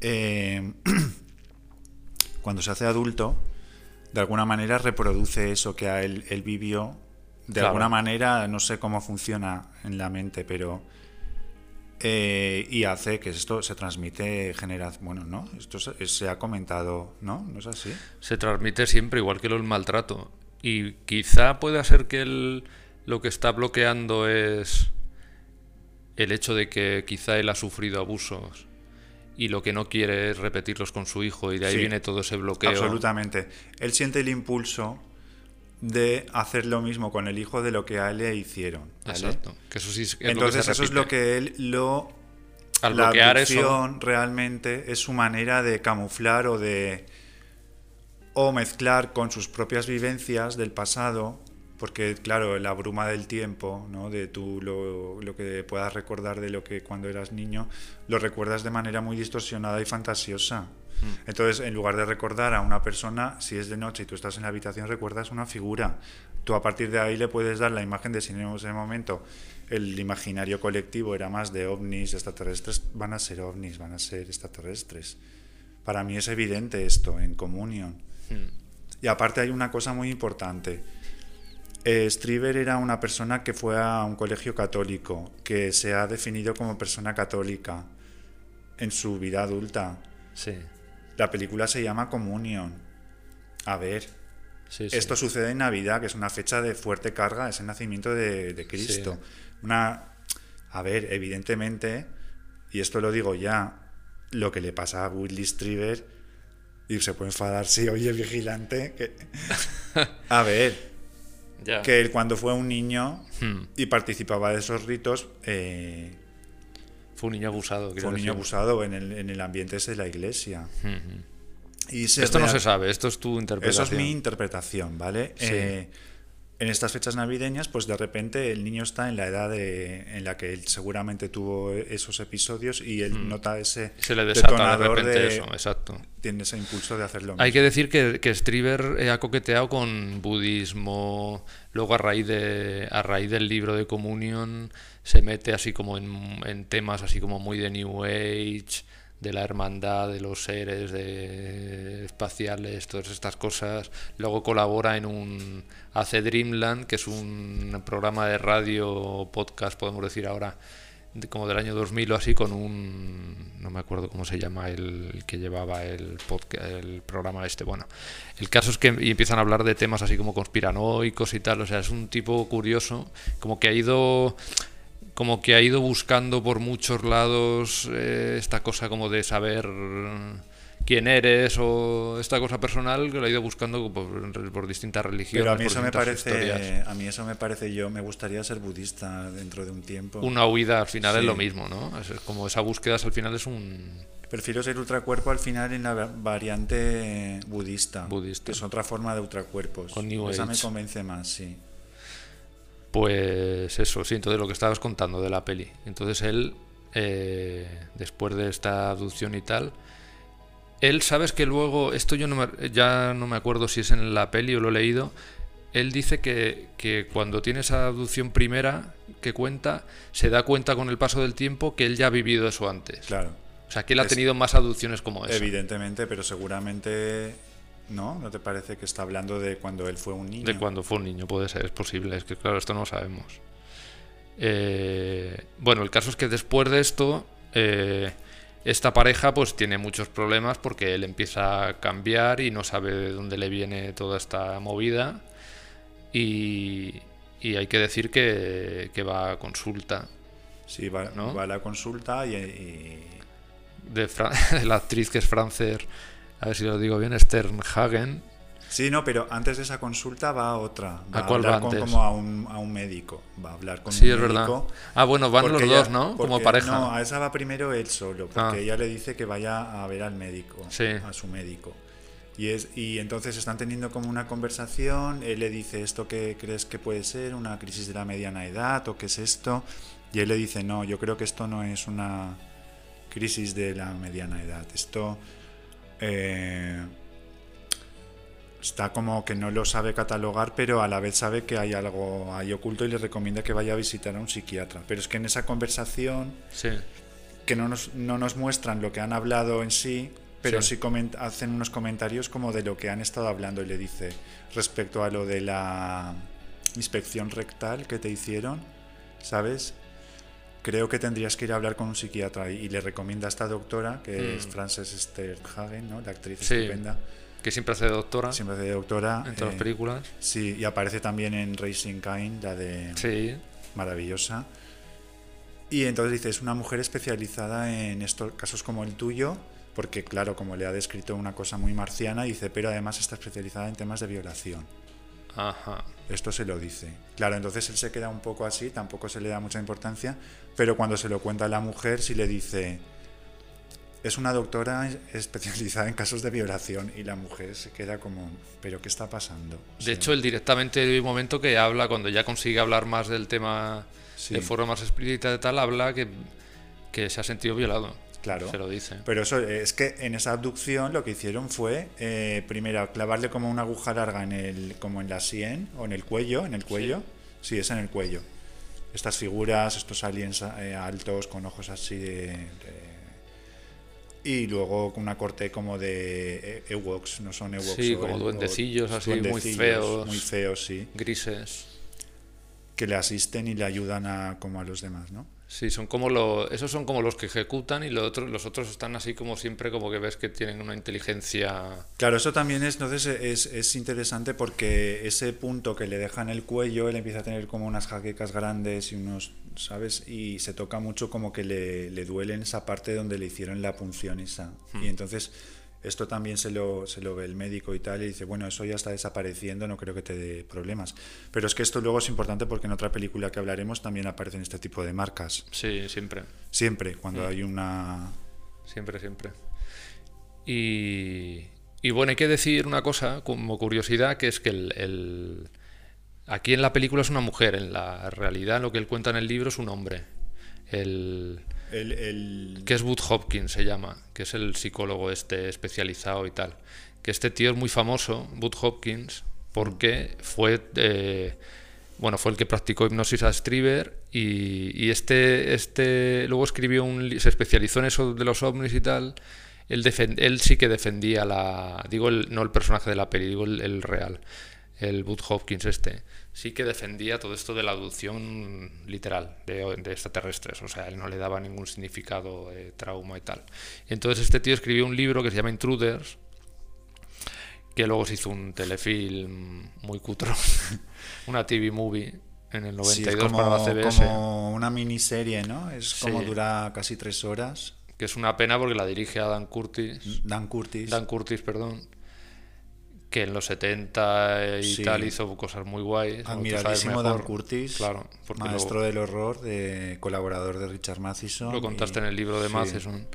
eh, cuando se hace adulto, de alguna manera reproduce eso que a él, él vivió. De Claro. alguna manera, no sé cómo funciona en la mente, pero eh, y hace que esto se transmite genera bueno no esto se, se ha comentado no no es así Se transmite siempre, igual que el maltrato. Y quizá pueda ser que él lo que está bloqueando es el hecho de que quizá él ha sufrido abusos y lo que no quiere es repetirlos con su hijo y de ahí Sí. viene todo ese bloqueo. absolutamente él siente el impulso de hacer lo mismo con el hijo de lo que a él le hicieron ¿vale? Exacto. Que eso sí es, entonces eso es lo que él lo Al la bloquear eso, realmente es su manera de camuflar o de o mezclar con sus propias vivencias del pasado porque claro la bruma del tiempo no de tú lo, lo que puedas recordar de lo que cuando eras niño lo recuerdas de manera muy distorsionada y fantasiosa. Entonces en lugar de recordar a una persona si es de noche y tú estás en la habitación recuerdas una figura. Tú a partir de ahí le puedes dar la imagen de si en ese momento el imaginario colectivo era más de ovnis extraterrestres van a ser ovnis van a ser extraterrestres. Para mí es evidente esto en comunión. Y aparte hay una cosa muy importante. Eh, Strieber era una persona que fue a un colegio católico, que se ha definido como persona católica en su vida adulta. Sí, La película se llama Comunión. A ver, sí, sí. esto sucede en Navidad, que es una fecha de fuerte carga, es el nacimiento de, de Cristo. Una, a ver, evidentemente, y esto lo digo ya, lo que le pasa a Willy Strieber, y se puede enfadar, sí, oye, vigilante, que... A ver, Que él cuando fue un niño Hmm. y participaba de esos ritos, eh, Fue un niño abusado. fue un niño decir. abusado en el, en el ambiente ese de la iglesia. Y se Esto no se sabe, esto es tu interpretación. Eso es mi interpretación, ¿vale? Sí. Eh, en estas fechas navideñas, pues de repente el niño está en la edad de- en la que él seguramente tuvo esos episodios y él nota ese Se le desata de detonador repente de- eso, exacto. tiene ese impulso de hacerlo mismo. Hay que decir que, que Strieber eh, ha coqueteado con budismo, luego a raíz, de, a raíz del libro de Communion se mete así como en, en temas así como muy de New Age, de la hermandad, de los seres de espaciales, todas estas cosas. Luego colabora en un hace Dreamland, que es un programa de radio podcast, podemos decir ahora, como del año 2000 o así, con un. No me acuerdo cómo se llama el, que llevaba el, podca- el programa este. Bueno, el caso es que empiezan a hablar de temas así como conspiranoicos y tal. O sea, es un tipo curioso, como que ha ido. Como que ha ido buscando por muchos lados eh, esta cosa como de saber quién eres o esta cosa personal que lo ha ido buscando por, por distintas religiones. Pero a mí eso me historias. parece, a mí eso me parece yo, me gustaría ser budista dentro de un tiempo. una huida al final es lo mismo, ¿no? Es como esa búsqueda al final es un... Prefiero ser ultracuerpo al final en la va- variante budista, Budista. que es otra forma de ultracuerpos. Esa me convence más, sí. Pues eso, sí, entonces lo que estabas contando de la peli. Entonces él, eh, después de esta abducción y tal, él, sabes que luego, esto yo no me- ya no me acuerdo si es en la peli o lo he leído, él dice que, que cuando tiene esa abducción primera que cuenta, se da cuenta con el paso del tiempo que él ya ha vivido eso antes. Claro, O sea, que él ha Es- tenido más abducciones como esa. evidentemente, pero seguramente no, ¿no te parece que está hablando de cuando él fue un niño? De cuando fue un niño, puede ser, es posible, es que claro, esto no lo sabemos. Eh, bueno, el caso es que después de esto, eh, esta pareja pues tiene muchos problemas porque él empieza a cambiar y no sabe de dónde le viene toda esta movida. Y, y hay que decir que, que va a consulta Sí, va, ¿no? va a la consulta y, y- de, Fra- de la actriz que es Frances, a ver si lo digo bien, Sternhagen. Sí, no, pero antes de esa consulta va a otra. Va ¿A cuál hablar va con- antes? como a un, a un médico. Va a hablar con Sí, un es verdad. médico. Ah, bueno, van los dos, ¿no? Como pareja. No, a esa va primero él solo, porque Ah. ella le dice que vaya a ver al médico, Sí. a su médico. Y, es, y entonces están teniendo como una conversación, él le dice esto que crees que puede ser, una crisis de la mediana edad o qué es esto, y él le dice, no, yo creo que esto no es una crisis de la mediana edad, esto eh, está como que no lo sabe catalogar, pero a la vez sabe que hay algo ahí oculto y le recomienda que vaya a visitar a un psiquiatra. Pero es que en esa conversación Sí. que no nos, no nos muestran lo que han hablado en sí, pero Sí. sí, hacen unos comentarios como de lo que han estado hablando y le dice respecto a lo de la inspección rectal que te hicieron, ¿sabes? Creo que tendrías que ir a hablar con un psiquiatra y, y le recomienda a esta doctora, que es Mm. Frances Sterhagen, ¿no? La actriz Sí. estupenda, Que siempre hace de doctora siempre de doctora. en todas eh, las películas. Sí, y aparece también en Racing Kind, la de Sí. maravillosa. Y entonces dice, es una mujer especializada en estos casos como el tuyo, porque claro, como le ha descrito una cosa muy marciana, dice, pero además está especializada en temas de violación. Ajá. Esto se lo dice. Claro, entonces él se queda un poco así, tampoco se le da mucha importancia, pero cuando se lo cuenta a la mujer, sí le dice, es una doctora especializada en casos de violación, y la mujer se queda como, pero ¿qué está pasando? O De hecho, él directamente hay un momento que habla, cuando ya consigue hablar más del tema Sí. de forma más explícita y tal, habla que, que se ha sentido violado. Claro. Se lo dice. Pero eso es que en esa abducción lo que hicieron fue, eh, primero, clavarle como una aguja larga en el, como en la sien o en el cuello, en el cuello. Sí, es en el cuello. Estas figuras, estos aliens eh, altos con ojos así de, de- y luego con una corte como de e- Ewoks, no son Ewoks. Sí, como duendecillos así, muy feos. Muy feos, sí. Grises. Que le asisten y le ayudan a, como a los demás, ¿no? Sí, son como los, esos son como los que ejecutan y los otros, los otros están así como siempre, como que ves que tienen una inteligencia. Claro, eso también es, entonces es, es interesante porque ese punto que le deja en el cuello, él empieza a tener como unas jaquecas grandes y unos, ¿sabes? Y se toca mucho como que le, le duele en esa parte donde le hicieron la punción esa. Y entonces esto también se lo, se lo ve el médico y tal y dice, bueno, eso ya está desapareciendo, no creo que te dé problemas. Pero es que esto luego es importante porque en otra película que hablaremos también aparecen este tipo de marcas. Sí, siempre. Siempre, cuando hay una... Siempre, siempre. Y, y bueno, hay que decir una cosa como curiosidad, que es que el, el- aquí en la película es una mujer, en la realidad lo que él cuenta en el libro es un hombre. El, El, que es Bud Hopkins se llama, que es el psicólogo este especializado y tal. Que este tío es muy famoso, Bud Hopkins, porque fue eh, bueno, fue el que practicó hipnosis a Strieber y, este, este luego escribió un se especializó en eso de los ovnis y tal. Él, defen- él sí que defendía la digo el- no el personaje de la peli, digo el, el real. el Bud Hopkins este, sí que defendía todo esto de la abducción literal de, de extraterrestres, o sea, él no le daba ningún significado de trauma y tal. Entonces este tío escribió un libro que se llama Intruders, que luego se hizo un telefilm muy cutro, una TV movie en el 92 Sí, es como, para la CBS, como una miniserie, ¿no? Es como Sí. dura casi tres horas. que es una pena porque la dirige Dan Curtis, Dan Curtis. Dan Curtis, perdón, que en los 70 y Sí. tal hizo cosas muy guays. Admiradísimo Dan. Curtis. Claro, maestro luego del horror, de colaborador de Richard Matheson. lo contaste y- en el libro de sí. Matheson.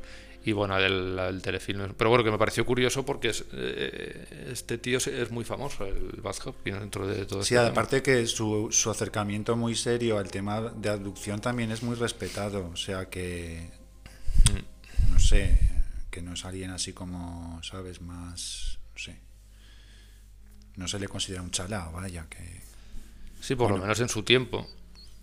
Y bueno, el, el telefilm. Pero bueno, que me pareció curioso porque es, eh, este tío es- muy famoso, el Buzz Hopkins, dentro de todo Sí, este aparte que su, su acercamiento muy serio al tema de abducción también es muy respetado. O sea que, Mm. no sé, que no es alguien así como, ¿sabes? Más, no sé. No se le considera un chalao, vaya, que... Sí, por lo menos en su tiempo.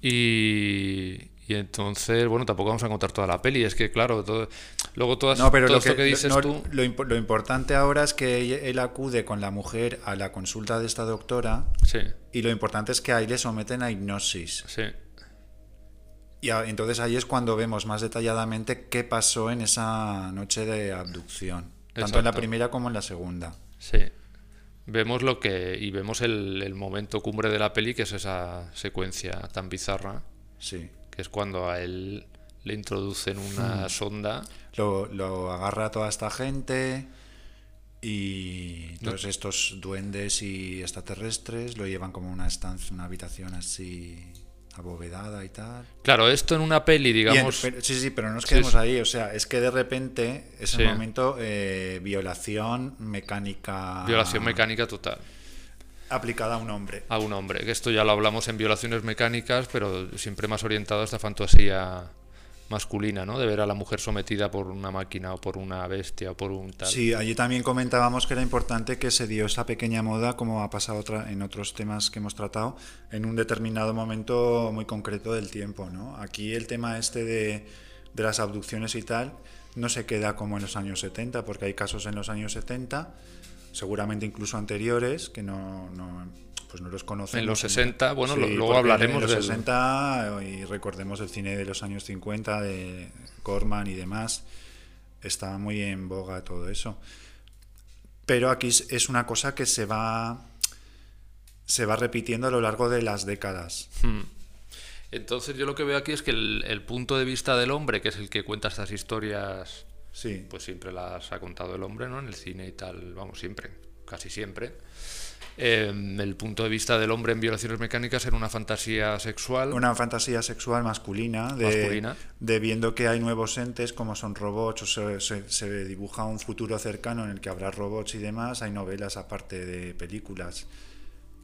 Y, y entonces, bueno, tampoco vamos a contar toda la peli. Es que, claro, todo, luego todas, No, pero todo lo esto que, que dices no, tú. lo, lo importante ahora es que él acude con la mujer a la consulta de esta doctora Sí, y lo importante es que ahí le someten a hipnosis. sí. Y a- entonces ahí es cuando vemos más detalladamente qué pasó en esa noche de abducción, tanto en la primera como en la segunda. Sí. Vemos lo que. Y vemos el, el momento cumbre de la peli, que es esa secuencia tan bizarra, Sí. que es cuando a él le introducen Hmm. una sonda. Lo, lo agarra toda esta gente y todos estos duendes y extraterrestres lo llevan como a una estancia, una habitación así abovedada y tal. Claro, esto en una peli, Bien, digamos. pero- sí, sí, pero no nos Sí, quedemos sí. ahí. O sea, es que de repente es Sí. el momento eh, violación mecánica. Violación mecánica total. Aplicada a un hombre. A un hombre. Que esto ya lo hablamos en violaciones mecánicas, pero siempre más orientado a esta fantasía masculina, ¿no? De ver a la mujer sometida por una máquina o por una bestia o por un tal. Sí, allí también comentábamos que era importante que se dio esa pequeña moda, como ha pasado otra, en otros temas que hemos tratado, en un determinado momento muy concreto del tiempo. ¿no? Aquí el tema este de, de las abducciones y tal no se queda como en los años 70, porque hay casos en los años 70, seguramente incluso anteriores, que no, no, pues no los conocemos. En los 60, bueno, lo- luego hablaremos en los del- 60 y recordemos el cine de los años 50 de Corman y demás estaba muy en boga todo eso. Pero aquí es- es una cosa que se va se va repitiendo a lo largo de las décadas. Hmm. Entonces yo lo que veo aquí es que el, el punto de vista del hombre, que es el que cuenta estas historias, Sí. pues siempre las ha contado el hombre, ¿no? En el cine y tal, vamos, siempre, casi siempre. Eh, el punto de vista del hombre en violaciones mecánicas era una fantasía sexual. Una fantasía sexual masculina de, Masculina. de viendo que hay nuevos entes como son robots o se, se- se dibuja un futuro cercano en el que habrá robots y demás. Hay novelas aparte de películas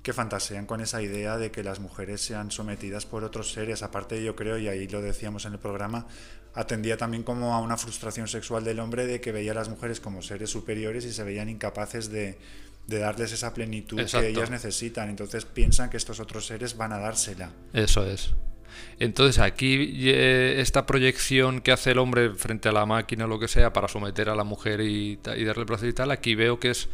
que fantasean con esa idea de que las mujeres sean sometidas por otros seres. Aparte yo creo, y ahí lo decíamos en el programa, atendía también como a una frustración sexual del hombre de que veía a las mujeres como seres superiores y se veían incapaces de, de darles esa plenitud Exacto. que ellas necesitan. Entonces piensan que estos otros seres van a dársela. Eso es. Entonces aquí eh, esta proyección que hace el hombre frente a la máquina o lo que sea para someter a la mujer y darle placer y tal, aquí veo que es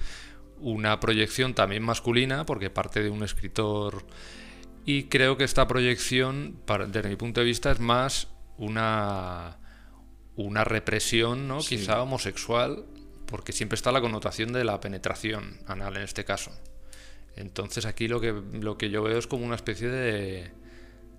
una proyección también masculina porque parte de un escritor y creo que esta proyección, para- desde mi punto de vista, es más una, una represión, ¿no? Sí. quizá homosexual, porque siempre está la connotación de la penetración anal en este caso. Entonces aquí lo que, lo que yo veo es como una especie de,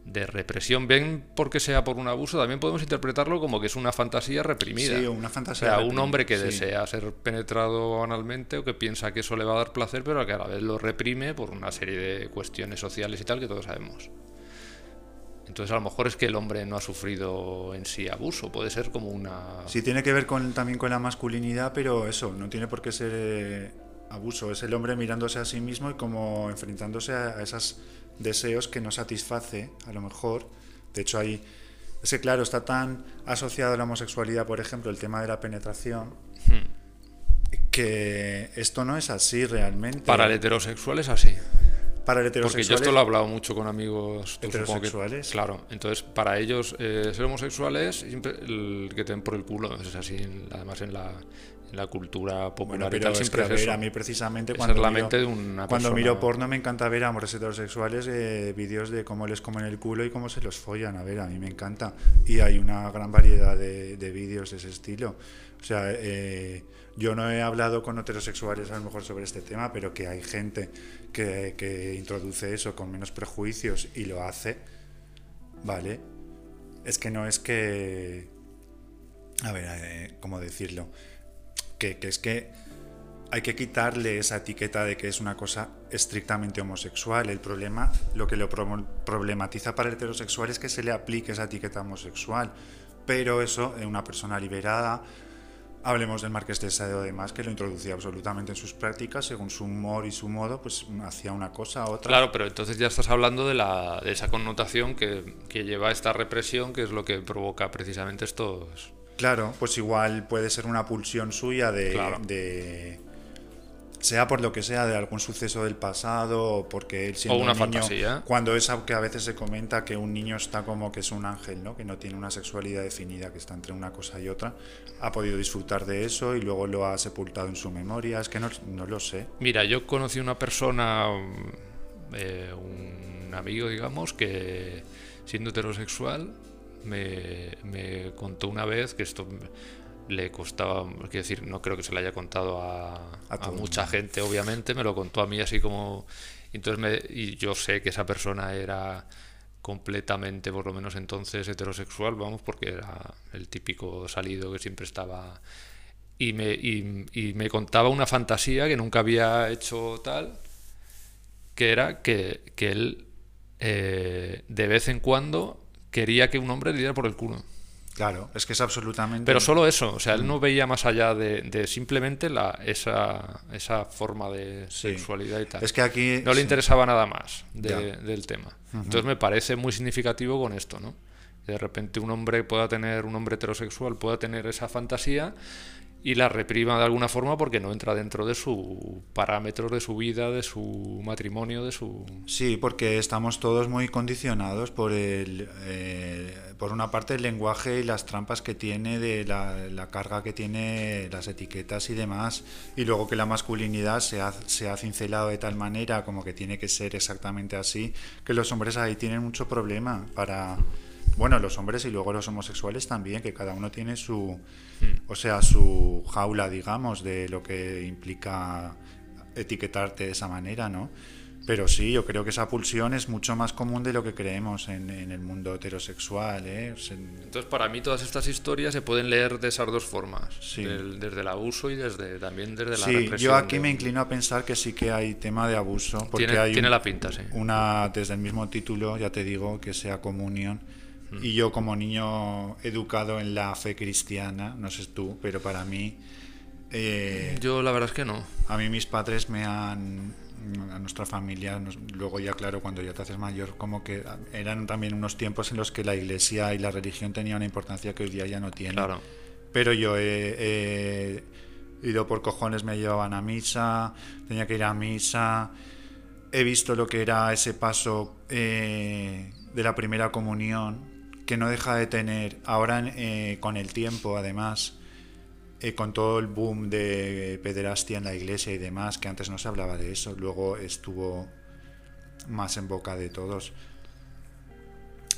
de represión. Bien porque sea por un abuso, también podemos interpretarlo como que es una fantasía reprimida. Sí, una O fantasía sea, un hombre que sí. desea ser penetrado analmente o que piensa que eso le va a dar placer, pero que a la vez lo reprime por una serie de cuestiones sociales y tal que todos sabemos. Entonces a lo mejor es que el hombre no ha sufrido en sí abuso, puede ser como una... Sí, tiene que ver con, también con la masculinidad, pero eso, no tiene por qué ser eh, abuso. Es el hombre mirándose a sí mismo y como enfrentándose a, a esos deseos que no satisface, a lo mejor. De hecho, hay. Es que, claro, está tan asociado a la homosexualidad, por ejemplo, el tema de la penetración, Hmm. que esto no es así realmente. Para el heterosexual es así. Para el Porque yo heterosexual. esto lo he hablado mucho con amigos tú supongo que- ¿Heterosexuales? claro, entonces para ellos eh, ser homosexuales siempre el que te den por el culo, es así, en- además en la, en la cultura popular Bueno, y pero tal es que, siempre a es ver, eso. a mí precisamente cuando, es la miro, mente de una cuando persona. miro porno me encanta ver a hombres heterosexuales eh, vídeos de cómo les comen el culo y cómo se los follan. A ver, a mí me encanta. Y hay una gran variedad de, de vídeos de ese estilo. O sea, eh, yo no he hablado con heterosexuales a lo mejor sobre este tema, pero que hay gente que, introduce eso con menos prejuicios y lo hace, ¿vale? Es que no es que... A ver, eh, ¿cómo decirlo? Que, que es que hay que quitarle esa etiqueta de que es una cosa estrictamente homosexual. El problema, lo que lo pro- problematiza para el heterosexual es que se le aplique esa etiqueta homosexual. Pero eso, en una persona liberada, hablemos del Marqués de Sade o demás, que lo introducía absolutamente en sus prácticas, según su humor y su modo, pues hacía una cosa, otra. Claro, pero entonces ya estás hablando de, la, de esa connotación que, que lleva esta represión, que es lo que provoca precisamente estos... Claro, pues igual puede ser una pulsión suya de, Claro. de- sea por lo que sea, de algún suceso del pasado, o porque él siendo una un niño, fantasía. cuando es que a veces se comenta que un niño está como que es un ángel, ¿no? que no tiene una sexualidad definida, que está entre una cosa y otra, ha podido disfrutar de eso y luego lo ha sepultado en su memoria, es que no, no lo sé. Mira, yo conocí una persona, mm, eh, un amigo, digamos, que siendo heterosexual me, me contó una vez que esto le costaba, quiero decir, no creo que se le haya contado a, mucha gente, obviamente, me lo contó a mí así como... Entonces me, y yo sé que esa persona era completamente, por lo menos entonces, heterosexual, vamos, porque era el típico salido que siempre estaba y me, y, y me contaba una fantasía que nunca había hecho tal, que era que, que él eh, de vez en cuando quería que un hombre le diera por el culo. Claro, es que es absolutamente... Pero solo eso, o sea, él Mm. no veía más allá de, de simplemente la, esa, esa forma de Sí. sexualidad y tal. Es que aquí... no le sí. interesaba nada más de- del tema. Entonces me parece muy significativo con esto, ¿no? Que de repente un hombre pueda tener, un hombre heterosexual pueda tener esa fantasía y la reprima de alguna forma porque no entra dentro de su parámetros de su vida, de su matrimonio, de su... Sí, porque estamos todos muy condicionados por el, eh, por una parte el lenguaje y las trampas que tiene, de la, la carga que tiene las etiquetas y demás, y luego que la masculinidad se ha, se ha cincelado de tal manera como que tiene que ser exactamente así, que los hombres ahí tienen mucho problema para, bueno, los hombres y luego los homosexuales también, que cada uno tiene su, o sea, su jaula, digamos, de lo que implica etiquetarte de esa manera, ¿no? Pero sí, yo creo que esa pulsión es mucho más común de lo que creemos en, en el mundo heterosexual, ¿eh? O sea, Entonces para mí todas estas historias se pueden leer de esas dos formas, Sí. del- desde el abuso y desde también desde la sí, represión. yo aquí de- me inclino a pensar que sí que hay tema de abuso, porque Tiene, hay tiene un- la pinta, sí. una desde el mismo título, ya te digo, que sea comunión. Mm. Y yo como niño educado en la fe cristiana, no sé tú, pero para mí, eh, Yo la verdad es que no. a mí mis padres me han, a nuestra familia, nos- luego ya claro, cuando ya te haces mayor, como que eran también unos tiempos en los que la iglesia y la religión tenían una importancia que hoy día ya no tiene. Claro. Pero yo he, he ido por cojones, me llevaban a misa, tenía que ir a misa, he visto lo que era ese paso eh, de la primera comunión, que no deja de tener, ahora eh, con el tiempo además, eh, con todo el boom de pederastia en la iglesia y demás, que antes no se hablaba de eso, luego estuvo más en boca de todos.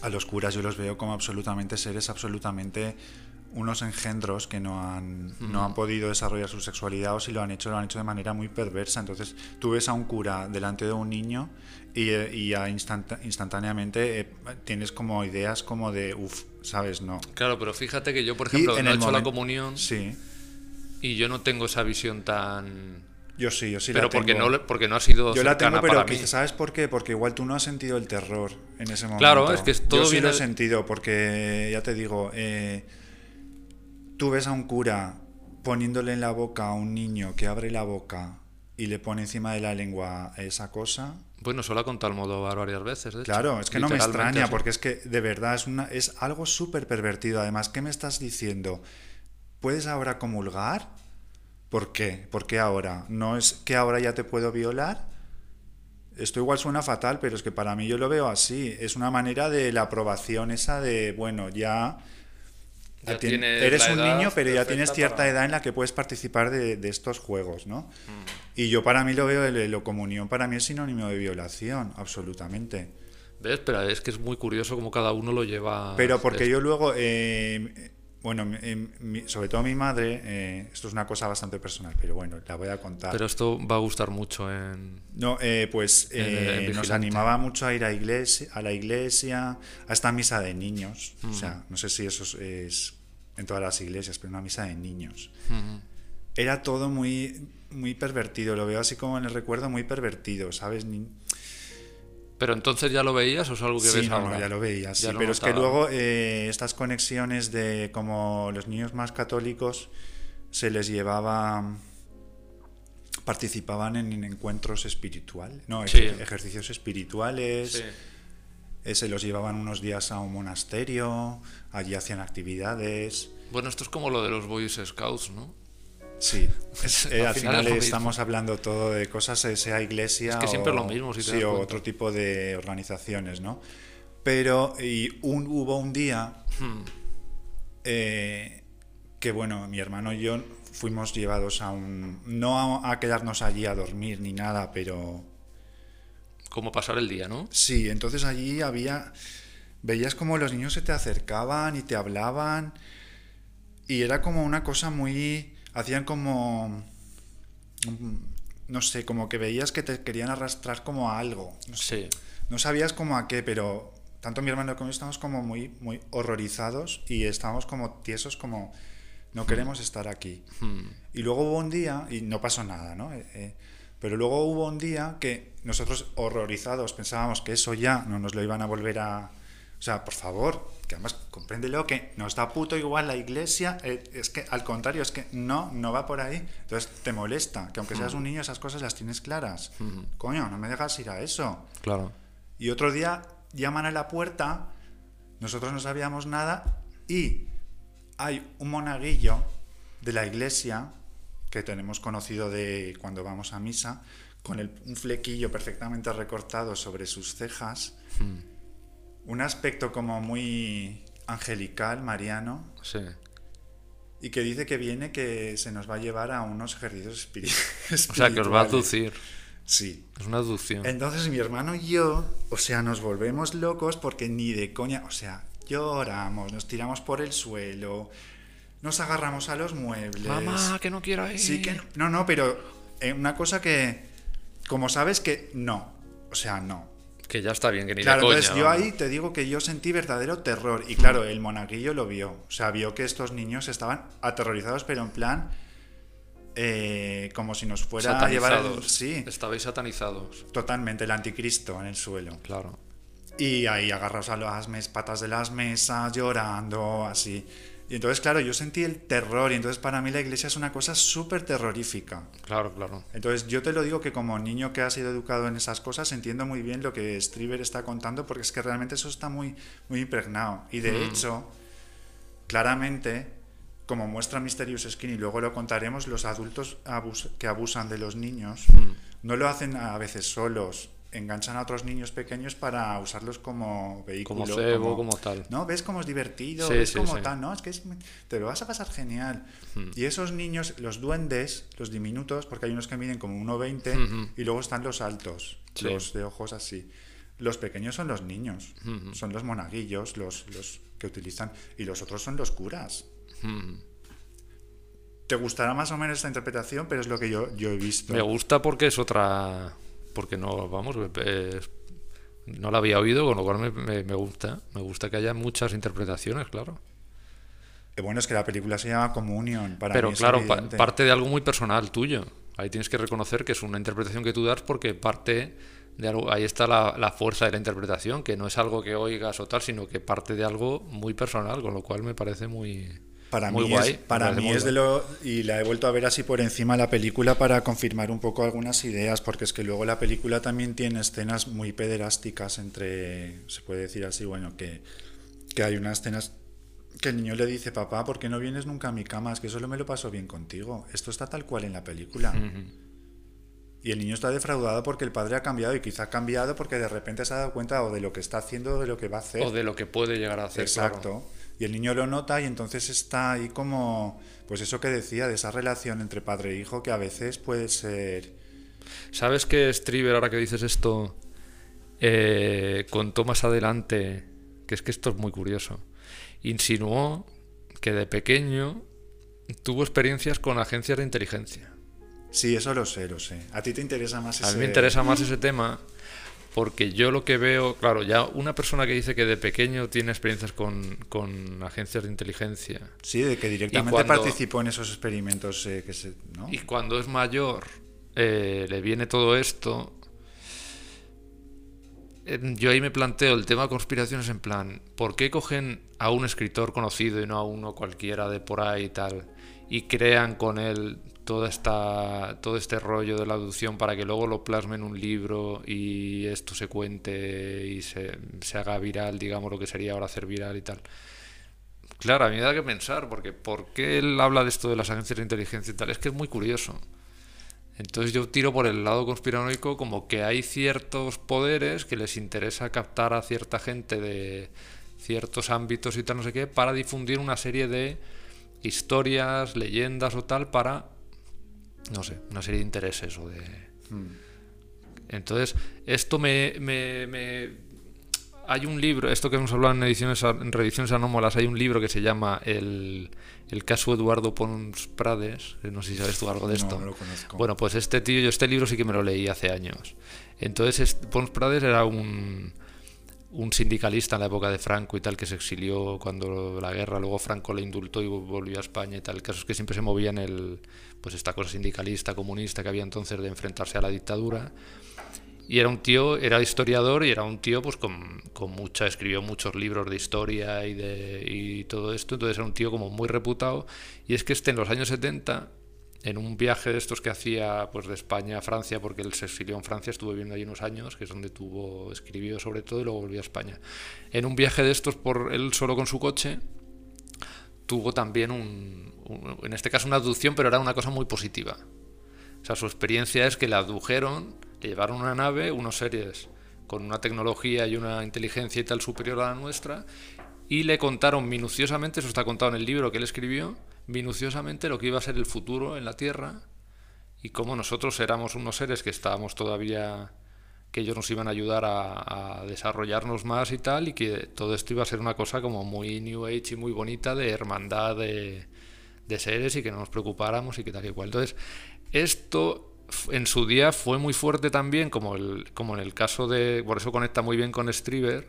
A los curas yo los veo como absolutamente seres absolutamente unos engendros que no han, no han podido desarrollar su sexualidad o si lo han hecho, lo han hecho de manera muy perversa. Entonces tú ves a un cura delante de un niño y, y ya instantá- instantáneamente eh, tienes como ideas como de, uff, ¿sabes? No. Claro, pero fíjate que yo, por ejemplo, en no he el hecho la comunión Sí, y yo no tengo esa visión tan... yo sí, yo sí pero la porque tengo. no, porque no ha sido Yo la tengo, pero ¿sabes por qué? Porque igual tú no has sentido el terror en ese momento. Claro, es que es- todo Yo sí viene lo he sentido, porque ya te digo, eh, tú ves a un cura poniéndole en la boca a un niño que abre la boca y le pone encima de la lengua esa cosa. Bueno, solo ha contado Almodóvar varias veces, de hecho. Claro, es que no me extraña, así. porque es que de verdad es, una, es algo súper pervertido. Además, ¿qué me estás diciendo? ¿Puedes ahora comulgar? ¿Por qué? ¿Por qué ahora? ¿No es que ahora ya te puedo violar? Esto igual suena fatal, pero es que para mí yo lo veo así. Es una manera de la aprobación esa de, bueno, ya Ya a ti- tienes eres un niño, pero ya tienes cierta para- edad en la que puedes participar de, de estos juegos, ¿no? Mm. Y yo para mí lo veo, el, el comunión para mí es sinónimo de violación, absolutamente. ¿Ves? Pero es que es muy curioso cómo cada uno lo lleva. Pero porque esto. yo luego, eh, bueno, mi- sobre todo mi madre, eh, esto es una cosa bastante personal, pero bueno, la voy a contar. Pero esto va a gustar mucho en. No, eh, pues En- en eh, nos animaba mucho a ir a, iglesia, a la iglesia, a esta misa de niños. Mm. O sea, no sé si eso es, es en todas las iglesias, pero una misa de niños. Ujú. Era todo muy, muy pervertido, lo veo así como en el recuerdo, muy pervertido, ¿sabes? Ni- Pero entonces ya lo veías o es algo que Sí, ves no, no, ahora? ya lo veía, sí. Lo Pero es que notaba. luego eh, estas conexiones de como los niños más católicos se les llevaba participaban en encuentros espirituales, no, Sí. ejer- ejercicios espirituales, Sí. Eh, se los llevaban unos días a un monasterio, allí hacían actividades. Bueno, esto es como lo de los Boy Scouts, ¿no? Sí, es- eh, Al al final es estamos hablando todo de cosas, sea iglesia Es que siempre o, es lo mismo, si te sí, o otro tipo de organizaciones, ¿no? Pero y un, hubo un día Hmm. eh, que, bueno, mi hermano y yo fuimos llevados a un... No a, a quedarnos allí a dormir ni nada, pero Como pasar el día, ¿no? sí, entonces allí había... Veías como los niños se te acercaban y te hablaban y era como una cosa muy... Hacían como... mm, No sé, como que veías que te querían arrastrar como a algo. No sé. Sí. No sabías como a qué, pero tanto mi hermano como yo estábamos como muy, muy horrorizados y estábamos como tiesos, como no queremos estar aquí. Hmm. Y luego hubo un día, y no pasó nada, ¿no? Eh, eh, pero luego hubo un día que nosotros horrorizados pensábamos que eso ya no nos lo iban a volver a... O sea, por favor, que además compréndelo que nos da puto igual la iglesia, eh, es que al contrario, es que no, no va por ahí. Entonces te molesta, que aunque seas un niño esas cosas las tienes claras. Coño, no me dejas ir a eso. Claro. Y otro día llaman a la puerta, nosotros no sabíamos nada y hay un monaguillo de la iglesia que tenemos conocido de cuando vamos a misa, con el- un flequillo perfectamente recortado sobre sus cejas, un aspecto como muy angelical, mariano, Sí. y que dice que viene que se nos va a llevar a unos ejercicios espiri- espirituales. O sea, que os va a aducir. Sí. Es una aducción. Entonces mi hermano y yo, o sea, nos volvemos locos porque ni de coña, o sea, lloramos, nos tiramos por el suelo, nos agarramos a los muebles. Mamá, que no quiero ir. Sí que no, no, no, pero eh, una cosa que, como sabes que no, o sea, no. Que ya está bien, que ni Claro, coña. entonces yo ahí te digo que yo sentí verdadero terror. Y claro, el monaguillo lo vio. O sea, vio que estos niños estaban aterrorizados, pero en plan. eh, como si nos fuera a llevar. el- Satanizados. sí, Estabais satanizados. totalmente el anticristo en el suelo. Claro. Y ahí agarrados a las mes, patas de las mesas, llorando, así. Y entonces, claro, yo sentí el terror. Y entonces, para mí, la iglesia es una cosa súper terrorífica. Claro, claro. Entonces, yo te lo digo que como niño que ha sido educado en esas cosas, entiendo muy bien lo que Striver está contando, porque es que realmente eso está muy, muy impregnado. Y de hecho, claramente, como muestra Mysterious Skin, y luego lo contaremos, los adultos abus- que abusan de los niños no lo hacen a veces solos. Enganchan a otros niños pequeños para usarlos como vehículo. Como cebo, como tal. ¿No? ¿Ves cómo es divertido? Sí, ¿Ves sí, cómo sí. tal? ¿No? Es que es- te lo vas a pasar genial. Hmm. Y esos niños, los duendes, los diminutos, porque hay unos que miden como 1,20 Ujú. y luego están los altos, los de ojos así. Los pequeños son los niños, Ujú. son los monaguillos, los, los que utilizan, y los otros son los curas. Te gustará más o menos esta interpretación, pero es lo que yo, yo he visto. Me gusta porque es otra. Porque no, vamos, es- no la había oído, con lo cual me, me- me gusta. Me gusta que haya muchas interpretaciones, claro. Eh, Bueno, es que la película se llama Communion. Para Pero mí claro, pa- parte de algo muy personal tuyo. Ahí tienes que reconocer que es una interpretación que tú das porque parte de algo. Ahí está la, la fuerza de la interpretación, que no es algo que oigas o tal, sino que parte de algo muy personal, con lo cual me parece muy. Para muy mí, guay. es, para mí es de lo... Y la he vuelto a ver así por encima la película para confirmar un poco algunas ideas, porque es que luego la película también tiene escenas muy pederásticas entre... Se puede decir así, bueno, que, que hay unas escenas que el niño le dice, papá, ¿por qué no vienes nunca a mi cama? Es que solo me lo paso bien contigo. Esto está tal cual en la película. Y el niño está defraudado porque el padre ha cambiado y quizá ha cambiado porque de repente se ha dado cuenta o de lo que está haciendo o de lo que va a hacer. O de lo que puede llegar a hacer. Exacto. claro. Y el niño lo nota y entonces está ahí como, pues eso que decía, de esa relación entre padre e hijo que a veces puede ser... ¿Sabes que Striver, ahora que dices esto, eh, contó más adelante, que es que esto es muy curioso, insinuó que de pequeño tuvo experiencias con agencias de inteligencia. Sí, eso lo sé, lo sé. A ti te interesa más ese... A mí me interesa más ese tema porque yo lo que veo, claro, ya una persona que dice que de pequeño tiene experiencias con, con agencias de inteligencia. Sí, de que directamente participó en esos experimentos eh, que se... ¿no? Y cuando es mayor eh, le viene todo esto, yo ahí me planteo el tema de conspiraciones en plan, ¿por qué cogen a un escritor conocido y no a uno cualquiera de por ahí y tal? Y crean con él esta, todo este rollo de la aducción para que luego lo plasme en un libro y esto se cuente y se, se haga viral, digamos lo que sería ahora hacer viral y tal. Claro, a mí me da que pensar, porque ¿por qué él habla de esto de las agencias de inteligencia y tal? Es que es muy curioso. Entonces yo tiro por el lado conspiranoico como que hay ciertos poderes que les interesa captar a cierta gente de ciertos ámbitos y tal, no sé qué, para difundir una serie de historias, leyendas o tal para, no sé, una serie de intereses o de... Hmm. Entonces, esto me, me, me, Hay un libro, esto que hemos hablado en, ediciones, en reediciones anómalas, hay un libro que se llama El el caso Eduardo Pons Prades, no sé si sabes tú algo de esto. No, lo conozco. Bueno, pues este tío, yo este libro sí que me lo leí hace años. Entonces, Pons Prades era un, un sindicalista en la época de Franco y tal, que se exilió cuando la guerra, luego Franco le indultó y volvió a España y tal. El caso es que siempre se movía en el, pues esta cosa sindicalista, comunista que había entonces de enfrentarse a la dictadura. Y era un tío, era historiador y era un tío pues con, con mucha, escribió muchos libros de historia y, de, y todo esto, entonces era un tío como muy reputado. Y es que este en los años 70, en un viaje de estos que hacía pues de España a Francia, porque él se exilió en Francia, estuvo viviendo ahí unos años, que es donde tuvo, escribió sobre todo y luego volvió a España. En un viaje de estos por él solo con su coche, tuvo también un, en este caso una aducción, pero era una cosa muy positiva. O sea, su experiencia es que le adujeron le llevaron una nave, unos seres con una tecnología y una inteligencia y tal superior a la nuestra, y le contaron minuciosamente, eso está contado en el libro que él escribió, minuciosamente lo que iba a ser el futuro en la Tierra y cómo nosotros éramos unos seres que estábamos todavía, que ellos nos iban a ayudar a, desarrollarnos más y tal, y que todo esto iba a ser una cosa como muy New Age y muy bonita de hermandad de, de seres y que no nos preocupáramos y que tal y cual. Entonces, esto en su día fue muy fuerte también, como, el, como en el caso de. Por eso conecta muy bien con Striver,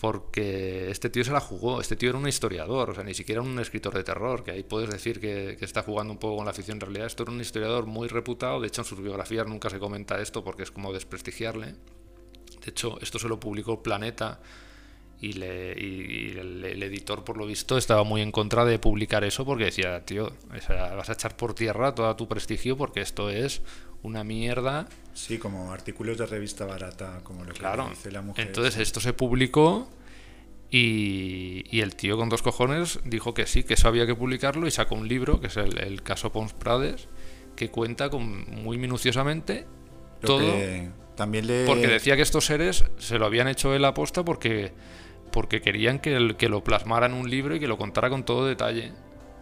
porque este tío se la jugó. Este tío era un historiador, o sea, ni siquiera un escritor de terror, que ahí puedes decir que, está jugando un poco con la ficción. En realidad, esto era un historiador muy reputado. De hecho, en sus biografías nunca se comenta esto porque es como desprestigiarle. De hecho, esto se lo publicó Planeta y, le, y el, editor, por lo visto, estaba muy en contra de publicar eso porque decía, tío, vas a echar por tierra todo tu prestigio porque esto es una mierda. Sí, como artículos de revista barata, como lo que dice la mujer. Entonces esto se publicó y, y, el tío con dos cojones dijo que sí, que eso había que publicarlo y sacó un libro, que es el, caso Pons Prades, que cuenta con, muy minuciosamente todo. también le... Porque decía que estos seres se lo habían hecho él aposta porque porque querían que, que lo plasmara en un libro y que lo contara con todo detalle,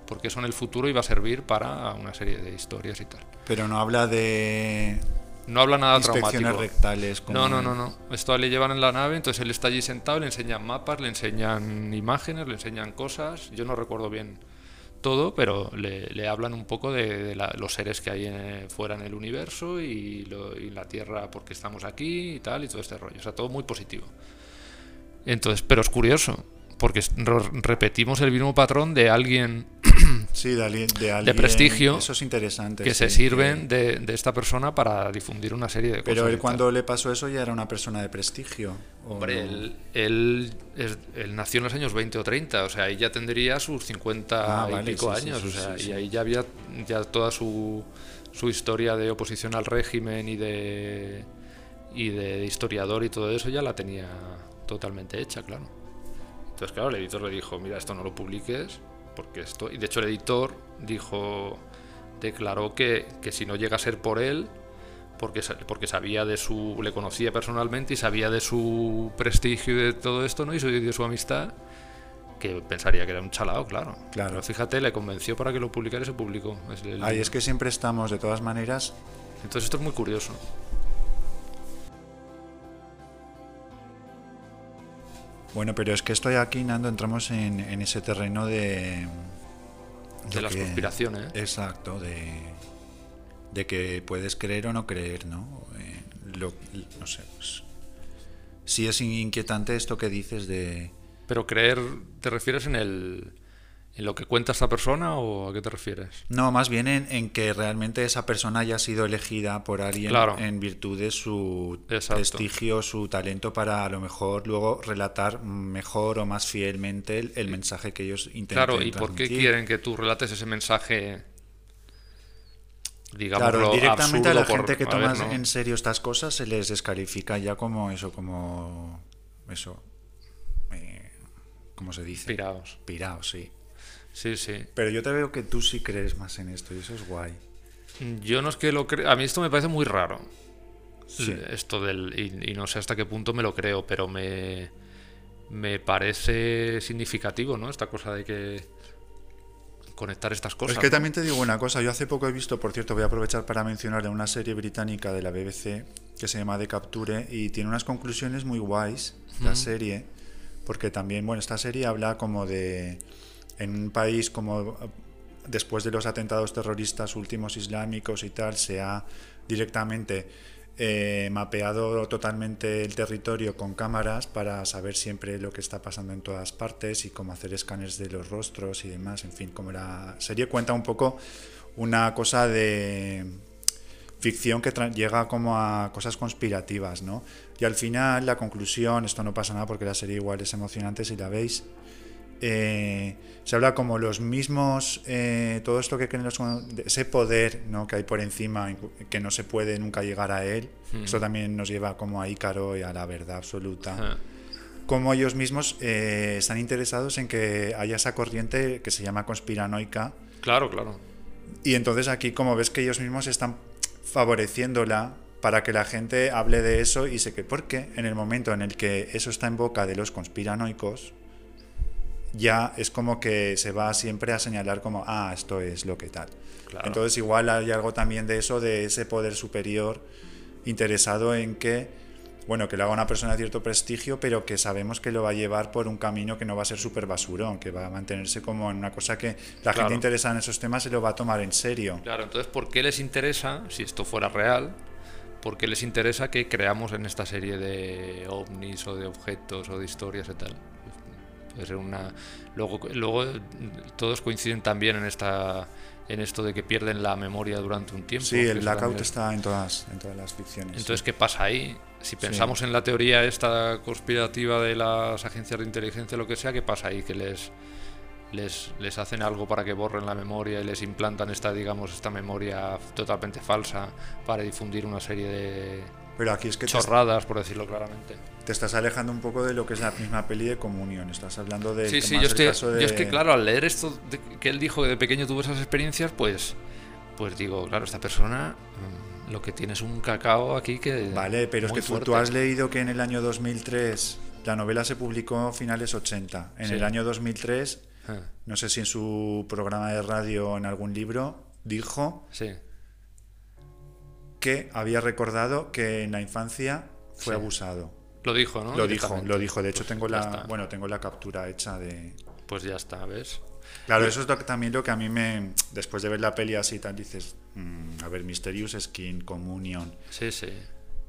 porque eso en el futuro iba a servir para una serie de historias y tal. Pero no habla de... No habla nada traumático. rectales. No, no, no, no. Esto le llevan en la nave, entonces él está allí sentado, le enseñan mapas, le enseñan imágenes, le enseñan cosas. Yo no recuerdo bien todo, pero le, hablan un poco de, los seres que hay fuera en el universo y, y, la Tierra porque estamos aquí y tal, y todo este rollo. O sea, todo muy positivo. Entonces, pero es curioso, porque repetimos el mismo patrón de alguien sí, de, de, prestigio eso es interesante que se sirven de, esta persona para difundir una serie de cosas pero él cuando le pasó eso ya era una persona de prestigio hombre él, nació en los años 20 o 30 o sea ahí ya tendría sus 50 ah, y pico años o sea y ahí ya había ya toda su, su historia de oposición al régimen y de y de historiador y todo eso ya la tenía totalmente hecha, claro. Entonces, claro, el editor le dijo, mira, esto no lo publiques, porque esto... Y de hecho el editor dijo, declaró que, que si no llega a ser por él, porque, porque sabía de su... le conocía personalmente y sabía de su prestigio y de todo esto, ¿no? Y de su amistad, que pensaría que era un chalao, claro. Claro. Pero fíjate, le convenció para que lo publicara y se publicó. Es el- Ahí es que siempre estamos, de todas maneras, Entonces esto es muy curioso. Bueno, pero es que estoy aquí, Nando, entramos en, en ese terreno de... De las que- conspiraciones. Exacto, de, de que puedes creer o no creer, ¿no? Eh, lo- no sé, pues, sí es inquietante esto que dices de... Pero creer, ¿te refieres en el en lo que cuenta esta persona o a qué te refieres? No, más bien en, en que realmente esa persona haya sido elegida por alguien Claro. en virtud de su Exacto. prestigio, su talento para a lo mejor luego relatar mejor o más fielmente el, el mensaje que ellos intentan Claro, ¿y por qué quieren que tú relates ese mensaje digamos Claro, directamente a la gente que ver, toma ¿no? en serio estas cosas se les descalifica ya como eso, como eso, eh, ¿cómo se dice? Piraos. Piraos, sí. Sí, sí. Pero yo te veo que tú sí crees más en esto y eso es guay. Yo no es que lo crea. A mí esto me parece muy raro. Sí. Esto del. Y, y no sé hasta qué punto me lo creo, pero me. Me parece significativo, ¿no? Esta cosa de que. Conectar estas cosas. es que ¿no? también te digo una cosa, yo hace poco he visto, por cierto, voy a aprovechar para mencionarle una serie británica de la BBC que se llama The Capture y tiene unas conclusiones muy guays, la serie, porque también, bueno, esta serie habla como de, en un país como después de los atentados terroristas últimos islámicos y tal, se ha directamente eh, mapeado totalmente el territorio con cámaras para saber siempre lo que está pasando en todas partes y cómo hacer escáneres de los rostros y demás. En fin, como la serie cuenta un poco una cosa de ficción que llega como a cosas conspirativas, ¿no? Y al final la conclusión, esto no pasa nada porque la serie igual es emocionante si la veis, eh, se habla como los mismos, eh, todo esto que creen los, ese poder ¿no? que hay por encima, que no se puede nunca llegar a él, esto también nos lleva como a Ícaro y a la verdad absoluta. Ah, Como ellos mismos eh, están interesados en que haya esa corriente que se llama conspiranoica, Claro, claro. y entonces aquí como ves que ellos mismos están favoreciéndola para que la gente hable de eso y sé que porque en el momento en el que eso está en boca de los conspiranoicos, ya es como que se va siempre a señalar como, ah, esto es lo que tal. Claro. Entonces igual hay algo también de eso, de ese poder superior interesado en que, bueno, que lo haga una persona de cierto prestigio, pero que sabemos que lo va a llevar por un camino que no va a ser súper basurón, que va a mantenerse como en una cosa que la Claro. gente interesada en esos temas se lo va a tomar en serio. Claro, entonces, ¿por qué les interesa, si esto fuera real, por qué les interesa que creamos en esta serie de ovnis o de objetos o de historias y tal? Ser una. Luego, luego todos coinciden también en esta en esto de que pierden la memoria durante un tiempo. Sí, el blackout es- está en todas, en todas las ficciones. Entonces, sí. ¿qué pasa ahí? Si pensamos en la teoría esta conspirativa de las agencias de inteligencia, lo que sea, ¿qué pasa ahí? Que les, les, les hacen algo para que borren la memoria y les implantan esta, digamos, esta memoria totalmente falsa para difundir una serie de Pero aquí es que te, chorradas, por decirlo claramente. te estás alejando un poco de lo que es la misma peli de comunión. Estás hablando de Sí, sí, yo, estoy, yo es que, claro, al leer esto de- que él dijo que de pequeño tuvo esas experiencias, pues, pues digo, claro, esta persona mm, lo que tiene es un cacao aquí que... Vale, pero es que tú, tú has leído que en el año 2003 la novela se publicó a finales 80. En Sí. el año 2003, Ah, no sé si en su programa de radio o en algún libro, dijo sí. Que había recordado que en la infancia fue Sí. abusado. Lo dijo, ¿no? Lo dijo, lo dijo. De hecho, Pues tengo la, está. bueno, tengo la captura hecha de. Pues ya está, ¿ves? Claro, eso es lo que, también lo que a mí me, después de ver la peli así, tal, dices, mm, a ver, Mysterious Skin, Communion, Sí, sí.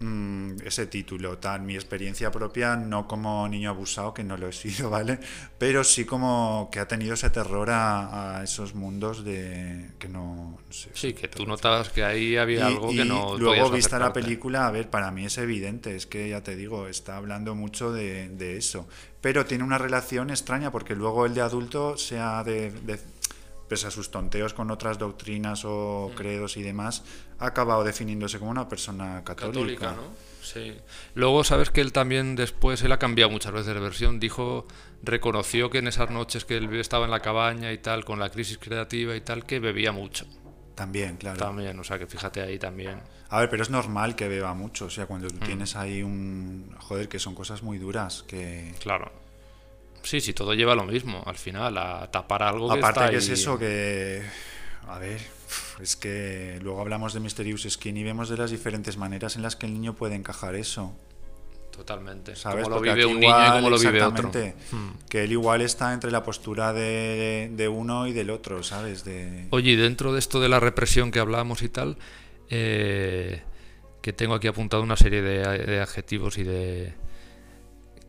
Mm, ese título, tal, mi experiencia propia, no como niño abusado, que no lo he sido, ¿vale? Pero sí como que ha tenido ese terror a, a esos mundos de que no, no sé. Sí, que tú notabas que ahí había Y, algo y que no luego vista la película, a ver, para mí es evidente, es que ya te digo, está hablando mucho de, de eso. Pero tiene una relación extraña porque luego el de adulto, sea de, de- pese a sus tonteos con otras doctrinas o Mm. credos y demás, ha acabado definiéndose como una persona católica. Católica, ¿no? Sí. Luego sabes que él también después, él ha cambiado muchas veces de versión, dijo, reconoció que en esas noches que él estaba en la cabaña y tal, con la crisis creativa y tal, que bebía mucho. También, claro. También, o sea que fíjate ahí también. A ver, pero es normal que beba mucho, o sea, cuando Mm. tú tienes ahí un... Joder, que son cosas muy duras, que... Claro. Sí, sí, todo lleva lo mismo, al final, a tapar algo que Aparte está que es eso que... A ver, es que luego hablamos de Mysterious Skin y vemos de las diferentes maneras en las que el niño puede encajar eso. Totalmente. ¿Sabes? Cómo lo Porque vive un niño y igual, cómo lo vive otro. exactamente, Hmm. Que él igual está entre la postura de, de uno y del otro, ¿sabes? De... Oye, y dentro de esto de la represión que hablamos y tal, eh, que tengo aquí apuntado una serie de, de adjetivos y de...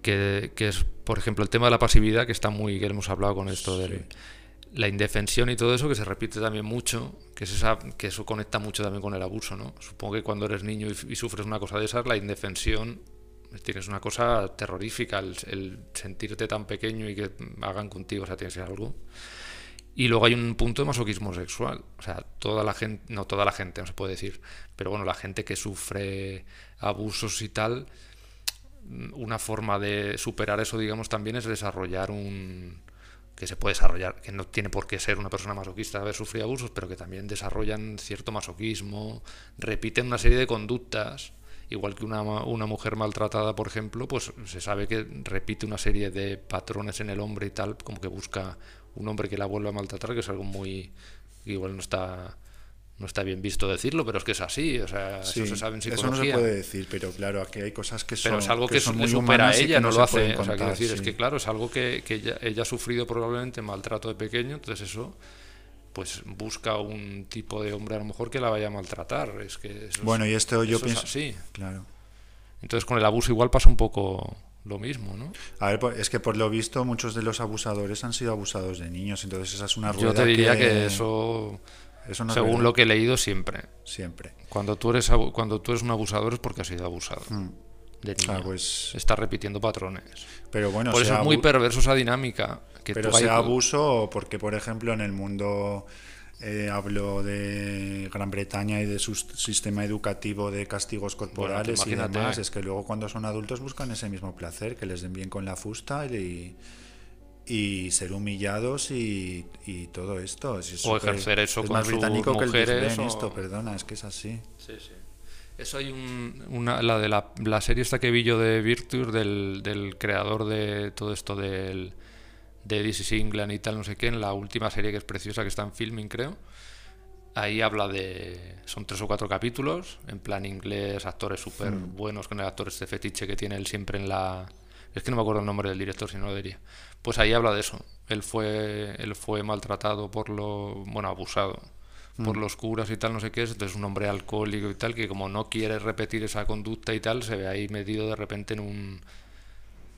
Que, que es, por ejemplo, el tema de la pasividad, que está muy... que hemos hablado con esto de la indefensión y todo eso, que se repite también mucho, que, es esa, que eso conecta mucho también con el abuso, ¿no? Supongo que cuando eres niño y, sufres una cosa de esas, la indefensión tienes una cosa terrorífica, el, sentirte tan pequeño y que hagan contigo, o sea, tienes algo. Y luego hay un punto de masoquismo sexual. O sea, toda la gente, no toda la gente, no se puede decir, pero bueno, la gente que sufre abusos y tal, una forma de superar eso, digamos, también es desarrollar un que se puede desarrollar, que no tiene por qué ser una persona masoquista haber sufrido abusos, pero que también desarrollan cierto masoquismo, repiten una serie de conductas, igual que una, una mujer maltratada, por ejemplo, pues se sabe que repite una serie de patrones en el hombre y tal, como que busca un hombre que la vuelva a maltratar, que es algo muy igual no está no está bien visto decirlo, pero es que es así, o sea, Sí, eso se sabe en eso psicología. no se puede decir, pero claro, aquí hay cosas que son Pero es algo que, son le muy supera a ella, que no, se lo hace. pueden O sea, quiero contar, decir, es sí. que claro, es algo que, que ella, ella ha sufrido probablemente maltrato de pequeño, entonces eso pues busca un tipo de hombre a lo mejor que la vaya a maltratar. Es que eso es- Bueno, y esto yo eso es pienso... así. Claro. Entonces con el abuso igual pasa un poco lo mismo, ¿no? A ver, pues, es que por lo visto muchos de los abusadores han sido abusados de niños, entonces esa es una rueda Yo te diría que, eso, eso no es según lo que he leído siempre, Siempre. cuando tú eres cuando tú eres un abusador es porque has sido abusado Mm. de niño. Ah, pues... Estás repitiendo patrones. Pero bueno, Por eso es muy perverso esa dinámica. Que Pero sea abuso porque, por ejemplo, en el mundo eh, hablo de Gran Bretaña y de su sistema educativo de castigos corporales y demás, es que luego cuando son adultos buscan ese mismo placer, que les den bien con la fusta y, y ser humillados y, y todo esto. Es O ejercer eso es con más sus británico que el o- esto, perdona, es que es así. Sí, sí. Eso hay un, una, la de la, la serie esta que vi yo de Virtus, del, del creador de todo esto del, de is England y tal, no sé qué, en la última serie que es preciosa, que está en filming, creo. Ahí habla de. Son tres o cuatro capítulos, en plan inglés, actores súper buenos, con el actor este fetiche que tiene él siempre en la. Es que no me acuerdo el nombre del director, si no lo diría. Pues ahí habla de eso. Él fue, él fue maltratado por lo. Bueno, abusado por los curas y tal, no sé qué es. Entonces, un hombre alcohólico y tal, que como no quiere repetir esa conducta y tal, se ve ahí metido de repente en un.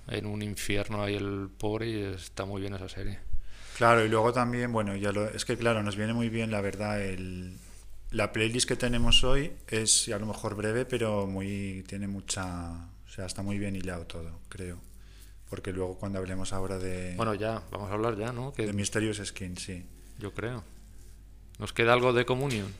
En un infierno ahí el pobre y está muy bien esa serie. Claro, y luego también, bueno, ya lo, es que claro, nos viene muy bien, la verdad, el, la playlist que tenemos hoy es a lo mejor breve, pero muy tiene mucha, sea, está muy bien hilado todo, creo. Porque luego cuando hablemos ahora de, Bueno, ya, vamos a hablar ya, ¿no? Que de Mysterious Skin, sí. Yo creo. ¿Nos queda algo de comunión?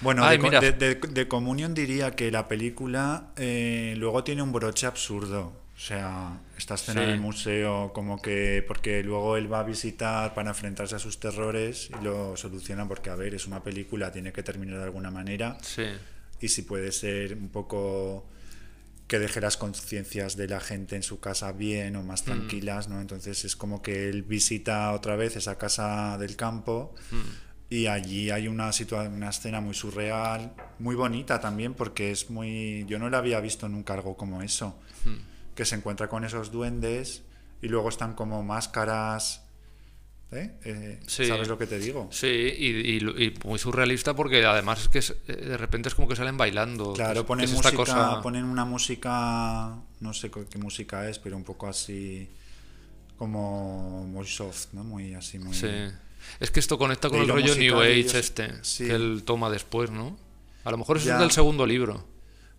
Bueno, Ay, de, de, de- de Communion diría que la película eh, luego tiene un broche absurdo. O sea, esta escena Sí. en el museo, como que. Porque luego él va a visitar para enfrentarse a sus terrores y lo soluciona porque, a ver, es una película, tiene que terminar de alguna manera. Sí. Y si puede ser un poco que deje las conciencias de la gente en su casa bien o Mm. más tranquilas, ¿no? Entonces es como que él visita otra vez esa casa del campo Mm. y allí hay una una escena muy surreal, muy bonita también porque es muy yo no la había visto nunca algo como eso, Mm. que se encuentra con esos duendes y luego están como máscaras ¿eh? Eh, Sí. ¿Sabes lo que te digo? Sí, y, y- y muy surrealista porque además es que es- eh, de repente es como que salen bailando. Claro, es- ponen es música, cosa- ponen una música, no sé qué música es, pero un poco así, como muy soft, ¿no? Muy así, muy... Sí. Es que esto conecta con el rollo New Age ellos- este, sí. que él toma después, ¿no? A lo mejor eso Ya. es del segundo libro.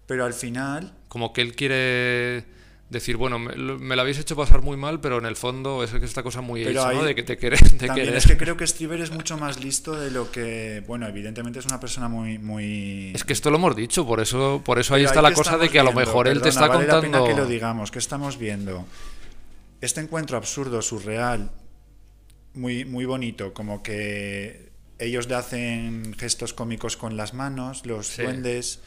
Pero al final, Como que él quiere decir, bueno, me, lo- me la habéis hecho pasar muy mal, pero en el fondo es que esta cosa muy Pero Age, ¿no? De que te quieres, te también es que creo que Strieber es mucho más listo de lo que, bueno, evidentemente es una persona muy... muy... Es que esto lo hemos dicho, por eso, por eso ahí está la cosa de que a lo mejor él te está vale la contando. pena que lo digamos, que estamos viendo este encuentro absurdo, surreal, muy, muy bonito, como que ellos le hacen gestos cómicos con las manos, los Sí. duendes,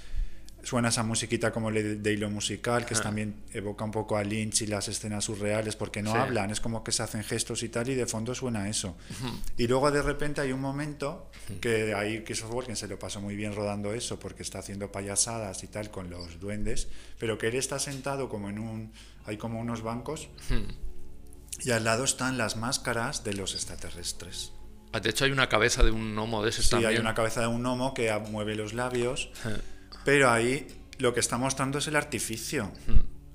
suena esa musiquita como de, hilo musical, que es también evoca un poco a Lynch y las escenas surreales, porque no Sí. hablan, es como que se hacen gestos y tal, y de fondo suena eso. Y luego de repente hay un momento que ahí Christopher Walken se lo pasó muy bien rodando eso, porque está haciendo payasadas y tal con los duendes, pero que él está sentado como en un... hay como unos bancos, y al lado están las máscaras de los extraterrestres. Ah, De hecho, hay una cabeza de un gnomo de ese Sí, también. hay una cabeza de un gnomo que mueve los labios, pero ahí lo que está mostrando es el artificio,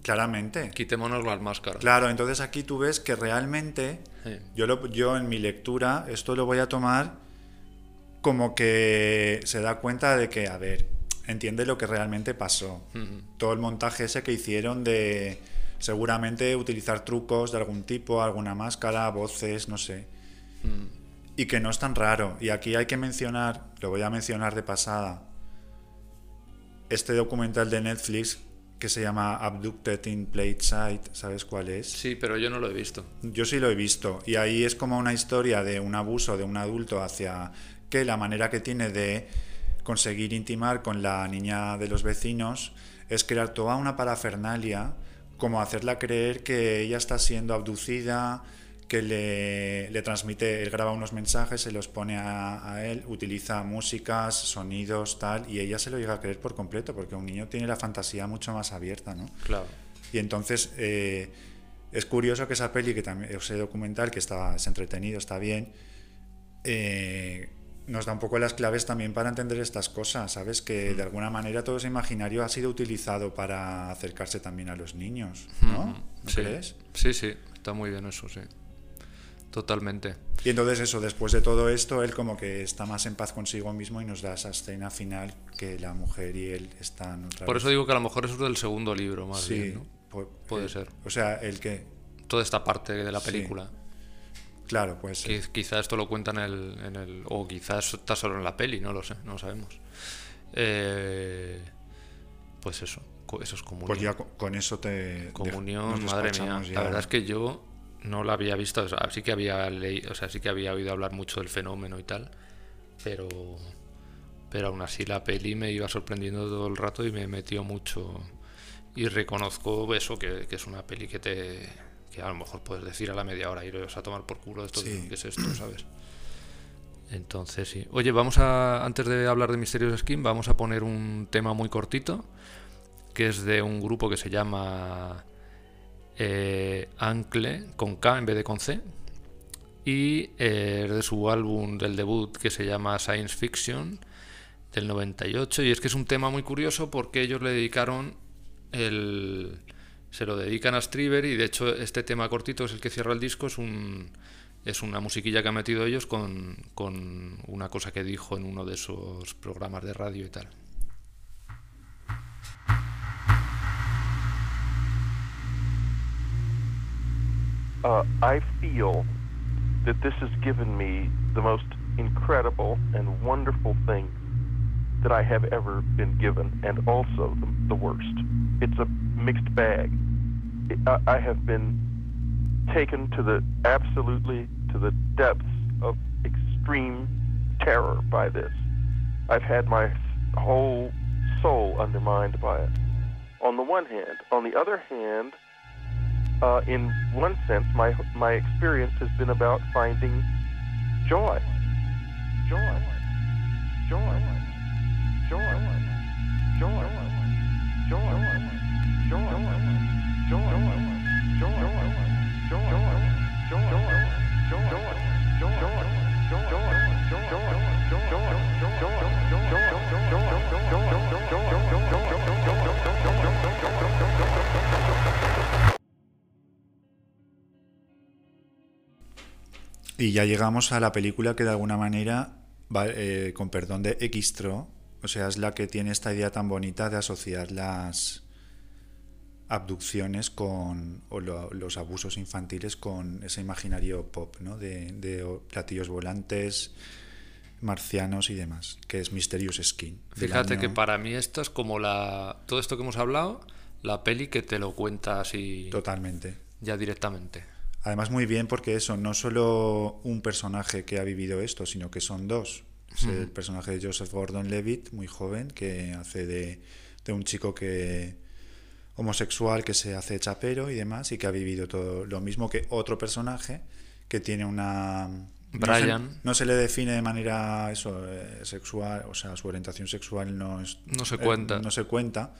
claramente. Quitémonos las máscaras. Claro, entonces aquí tú ves que realmente, Sí. yo, lo- yo en mi lectura, esto lo voy a tomar como que se da cuenta de que, a ver, entiende lo que realmente pasó. Todo el montaje ese que hicieron de seguramente utilizar trucos de algún tipo, alguna máscara, voces, no sé. Y que no es tan raro. Y aquí hay que mencionar, lo voy a mencionar de pasada, este documental de Netflix que se llama Abducted in Plain Sight, ¿sabes cuál es? Sí, pero yo no lo he visto. Yo sí lo he visto. Y ahí es como una historia de un abuso de un adulto hacia que la manera que tiene de conseguir intimar con la niña de los vecinos es crear toda una parafernalia, como hacerla creer que ella está siendo abducida, que le, le transmite, él graba unos mensajes, se los pone a, a él, utiliza músicas, sonidos, tal, y ella se lo llega a creer por completo, porque un niño tiene la fantasía mucho más abierta, ¿no? Claro. Y entonces eh, es curioso que esa peli, que también, ese documental, que está, es entretenido, está bien, eh, nos da un poco las claves también para entender estas cosas, ¿sabes? Que de alguna manera todo ese imaginario ha sido utilizado para acercarse también a los niños, ¿no? ¿No sí. crees? Sí, sí, está muy bien eso, sí. Totalmente. Y entonces eso, después de todo esto, él como que está más en paz consigo mismo y nos da esa escena final que la mujer y él están otra Por vez. eso digo que a lo mejor eso es del segundo libro, más sí, bien, ¿no? pu- Puede eh, ser. O sea, el que, Toda esta parte de la Sí. película. claro, pues Que quizá esto lo cuenta en el, en el. O quizás está solo en la peli, no lo sé, no lo sabemos. Eh, pues eso, eso es comunión. Pues ya co- con eso te. Comunión, madre mía. La verdad es que yo no la había visto, o sea, sí que había leído, o sea, sí que había oído hablar mucho del fenómeno y tal, pero pero aún así la peli me iba sorprendiendo todo el rato y me metió mucho y reconozco eso que, que es una peli que te que a lo mejor puedes decir a la media hora iros a tomar por culo esto Sí. que es esto, ¿sabes? Entonces sí. Oye, vamos a antes de hablar de Misterios Skin, vamos a poner un tema muy cortito que es de un grupo que se llama eh, Ancle, con K en vez de con C. Y eh, de su álbum del debut que se llama Science Fiction del 98. Y es que es un tema muy curioso porque ellos le dedicaron el. Se lo dedican a Striver y de hecho este tema cortito es el que cierra el disco. Es un. Es una musiquilla que han metido ellos con, con una cosa que dijo en uno de esos programas de radio y tal. Uh, I feel that this has given me the most incredible and wonderful thing that I have ever been given, and also the, the worst. It's a mixed bag. It, I, I have been taken to the absolutely to the depths of extreme terror by this. I've had my whole soul undermined by it. On the one hand, on the other hand, uh, in one sense, my my experience has been about finding joy. Joy Joy Joy Joy Joy joy, joy, joy, joy, joy, joy, joy, Y ya llegamos a la película que de alguna manera, va, eh, con perdón de Xtro, o sea, es la que tiene esta idea tan bonita de asociar las abducciones con o lo- los abusos infantiles con ese imaginario pop, ¿no? De, de platillos volantes, marcianos y demás, que es Mysterious Skin. Fíjate año- que para mí esto es como la. Todo esto que hemos hablado, la peli que te lo cuenta así Totalmente. ya directamente. Además, muy bien porque eso, no solo un personaje que ha vivido esto, sino que son dos. Es el personaje de Joseph Gordon Levitt, muy joven, que hace de, de un chico que homosexual que se hace chapero y demás y que ha vivido todo lo mismo que otro personaje que tiene una Brian. no se, no se le define de manera eso eh, sexual o sea su orientación sexual no es No se eh, cuenta. no se cuenta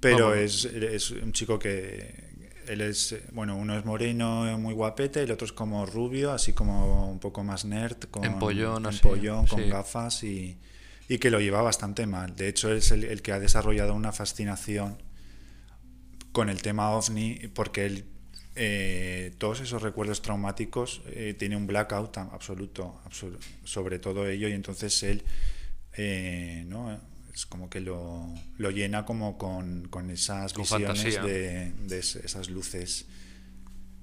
pero es, es un chico que él es bueno uno es moreno muy guapete el otro es como rubio así como un poco más nerd con Empollón, así, empollón, con sí. gafas y, y que lo lleva bastante mal de hecho es el, el que ha desarrollado una fascinación con el tema ovni porque él eh, todos esos recuerdos traumáticos eh, tiene un blackout absoluto, absolu- sobre todo ello y entonces él eh, ¿no? Es como que lo, lo llena como con, con esas Con visiones de, de es- esas luces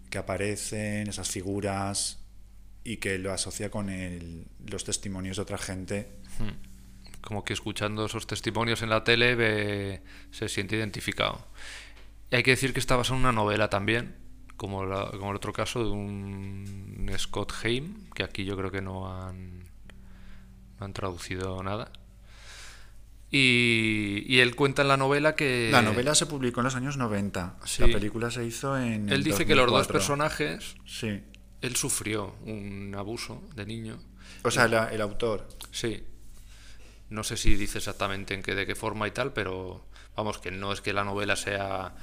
que aparecen, esas figuras y que lo asocia con el- los testimonios de otra gente como que escuchando esos testimonios en la tele ve- se siente identificado. Y hay que decir que está basado en una novela también, como, la- como el otro caso de un Scott Haim, que aquí yo creo que no han, no han traducido nada. Y, y él cuenta en la novela que... La novela se publicó en los años 90. Sí. La película se hizo en. Él el dice que los dos 2004. personajes, Sí. él sufrió un abuso de niño. O sea, la- el autor. Sí. No sé si dice exactamente en qué, de qué forma y tal, pero vamos, que no es que la novela sea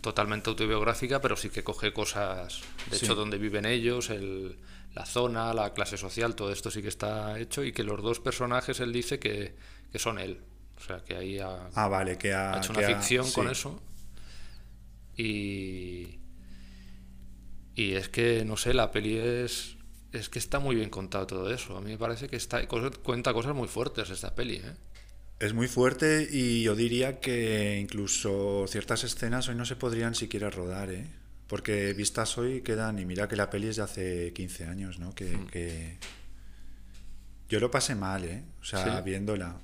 totalmente autobiográfica, pero sí que coge cosas, de Sí. hecho, donde viven ellos, el, la zona, la clase social, todo esto sí que está hecho y que los dos personajes él dice que, que son él. O sea, que ahí ha, Ah, vale, que ha, ha hecho que una ha- ficción con eso. Y. Y es que, no sé, la peli es. Es que está muy bien contado todo eso. A mí me parece que está, cuenta cosas muy fuertes esta peli, ¿eh? Es muy fuerte y yo diría que incluso ciertas escenas hoy no se podrían siquiera rodar, ¿eh? Porque vistas hoy quedan, y mira que la peli es de hace 15 años, ¿no? Que, Mm. que- Yo lo pasé mal, ¿eh? O sea, ¿Sí? viéndola.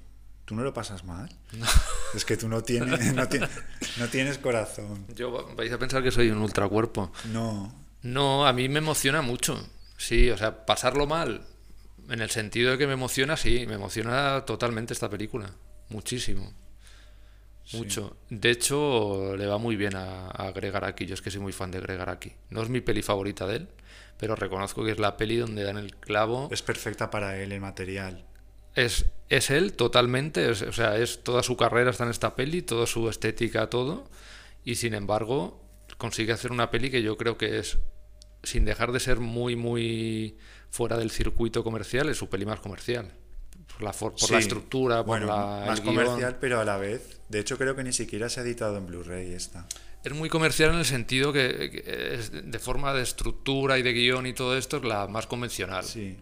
¿Tú no lo pasas mal? Es que tú no tienes, no tienes, no tienes corazón. Yo vais a pensar que soy un ultracuerpo. No. No, a mí me emociona mucho. Sí, o sea, pasarlo mal. En el sentido de que me emociona, sí, me emociona totalmente esta película. Muchísimo. Mucho. De hecho, le va muy bien a, a Greg Araki. Yo es que soy muy fan de Greg Araki. No es mi peli favorita de él, pero reconozco que es la peli donde dan el clavo. Es perfecta para él el material. Es, es él totalmente, es- o sea, es toda su carrera está en esta peli, toda su estética, todo, y sin embargo consigue hacer una peli que yo creo que es, sin dejar de ser muy, muy fuera del circuito comercial, es su peli más comercial. Por la, por Sí. la estructura, por bueno, la, más comercial, pero a la vez. De hecho, creo que ni siquiera se ha editado en Blu-ray esta. Es muy comercial en el sentido que, que es de forma de estructura y de guion y todo esto es la más convencional. Sí.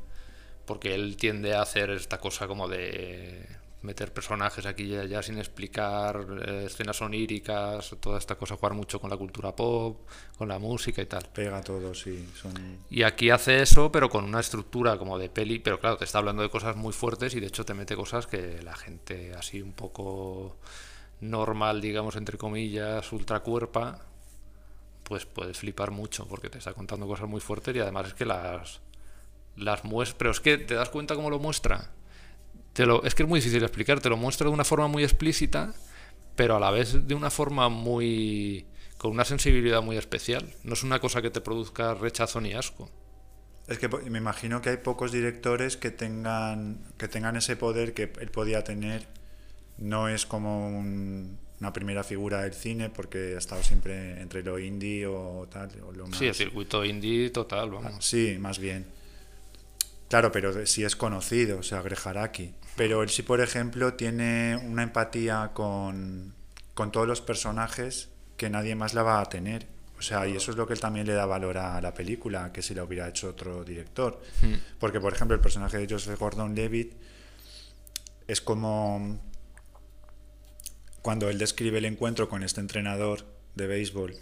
Porque él tiende a hacer esta cosa como de meter personajes aquí ya, ya sin explicar, eh, escenas oníricas, toda esta cosa, jugar mucho con la cultura pop, con la música y tal. Pega todo, sí. Son... Y aquí hace eso, pero con una estructura como de peli, pero claro, te está hablando de cosas muy fuertes y de hecho te mete cosas que la gente así un poco normal, digamos, entre comillas, ultracuerpa, pues puedes flipar mucho porque te está contando cosas muy fuertes y además es que las las muestra, pero es que te das cuenta cómo lo muestra. Te lo, es que es muy difícil explicar, te lo muestra de una forma muy explícita, pero a la vez de una forma muy con una sensibilidad muy especial. No es una cosa que te produzca rechazo ni asco. Es que me imagino que hay pocos directores que tengan, que tengan ese poder que él podía tener. No es como un- una primera figura del cine, porque ha estado siempre entre lo indie o tal. O lo más, Sí, el circuito indie total, vamos. Sí, más bien. Claro, pero sí es conocido, o sea, Greg Araki. Pero él sí, por ejemplo, tiene una empatía con, con todos los personajes que nadie más la va a tener. O sea, y eso es lo que él también le da valor a la película, que si la hubiera hecho otro director. Porque, por ejemplo, el personaje de Joseph Gordon-Levitt es como cuando él describe el encuentro con este entrenador de béisbol,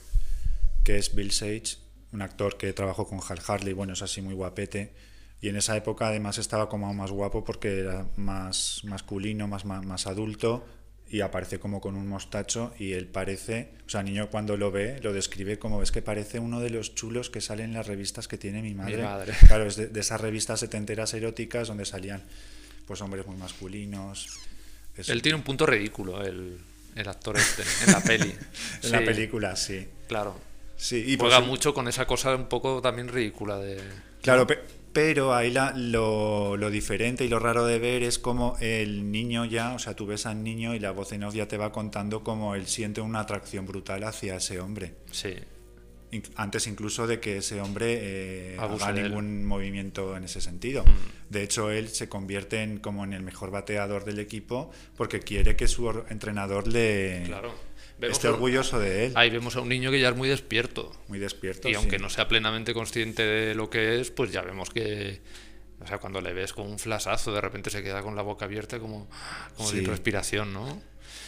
que es Bill Sage, un actor que trabajó con Hal Harley, bueno, es así muy guapete. Y en esa época además estaba como más guapo porque era más masculino, más, más, más adulto y aparece como con un mostacho y él parece, o sea, niño cuando lo ve lo describe como es que parece uno de los chulos que salen en las revistas que tiene mi madre. madre. Claro, es de, de esas revistas setenteras eróticas donde salían pues hombres muy masculinos, Él tiene un punto ridículo, el, el actor este, en la peli. en la película, sí. Claro. Sí, y Juega pues- mucho con esa cosa un poco también ridícula de... Claro, pe- pero ahí la- lo, lo diferente y lo raro de ver es como el niño ya, o sea, tú ves al niño y la voz en off ya te va contando cómo él siente una atracción brutal hacia ese hombre. Sí. Antes incluso de que ese hombre eh, haga ningún movimiento en ese sentido. Mm. De hecho, él se convierte en como en el mejor bateador del equipo porque quiere que su or- entrenador le Claro. Vemos esté a- orgulloso de él. Ahí vemos a un niño que ya es muy despierto. Muy despierto. Y aunque no sea plenamente consciente de lo que es, pues ya vemos que. O sea, cuando le ves con un flasazo, de repente se queda con la boca abierta como, como Sí. sin respiración, ¿no?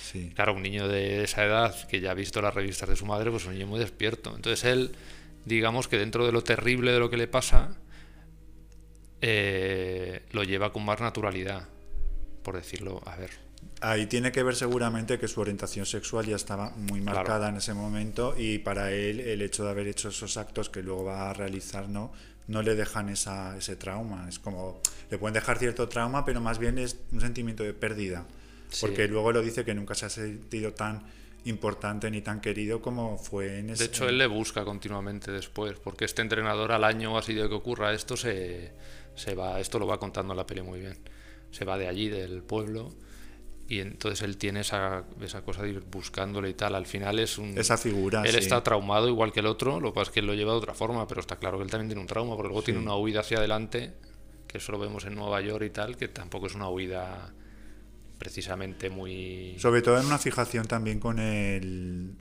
Sí. Claro, un niño de esa edad que ya ha visto las revistas de su madre, pues un niño muy despierto. Entonces él, digamos que dentro de lo terrible de lo que le pasa, eh, lo lleva con más naturalidad, por decirlo, a ver. Ahí tiene que ver seguramente que su orientación sexual ya estaba muy Claro. marcada en ese momento y para él el hecho de haber hecho esos actos que luego va a realizar no, no le dejan esa, ese trauma. Es como, le pueden dejar cierto trauma, pero más bien es un sentimiento de pérdida. Sí. Porque luego lo dice que nunca se ha sentido tan importante ni tan querido como fue en ese... De hecho, él le busca continuamente después, porque este entrenador al año así de que ocurra esto se, se va, esto lo va contando en la peli muy bien. Se va de allí, del pueblo, y entonces él tiene esa, esa cosa de ir buscándole y tal. Al final es un. Esa figura, Él sí. está traumado igual que el otro, lo que pasa es que él lo lleva de otra forma, pero está claro que él también tiene un trauma, porque luego tiene una huida hacia adelante, que eso lo vemos en Nueva York y tal, que tampoco es una huida precisamente muy. Sobre todo en una fijación también con el...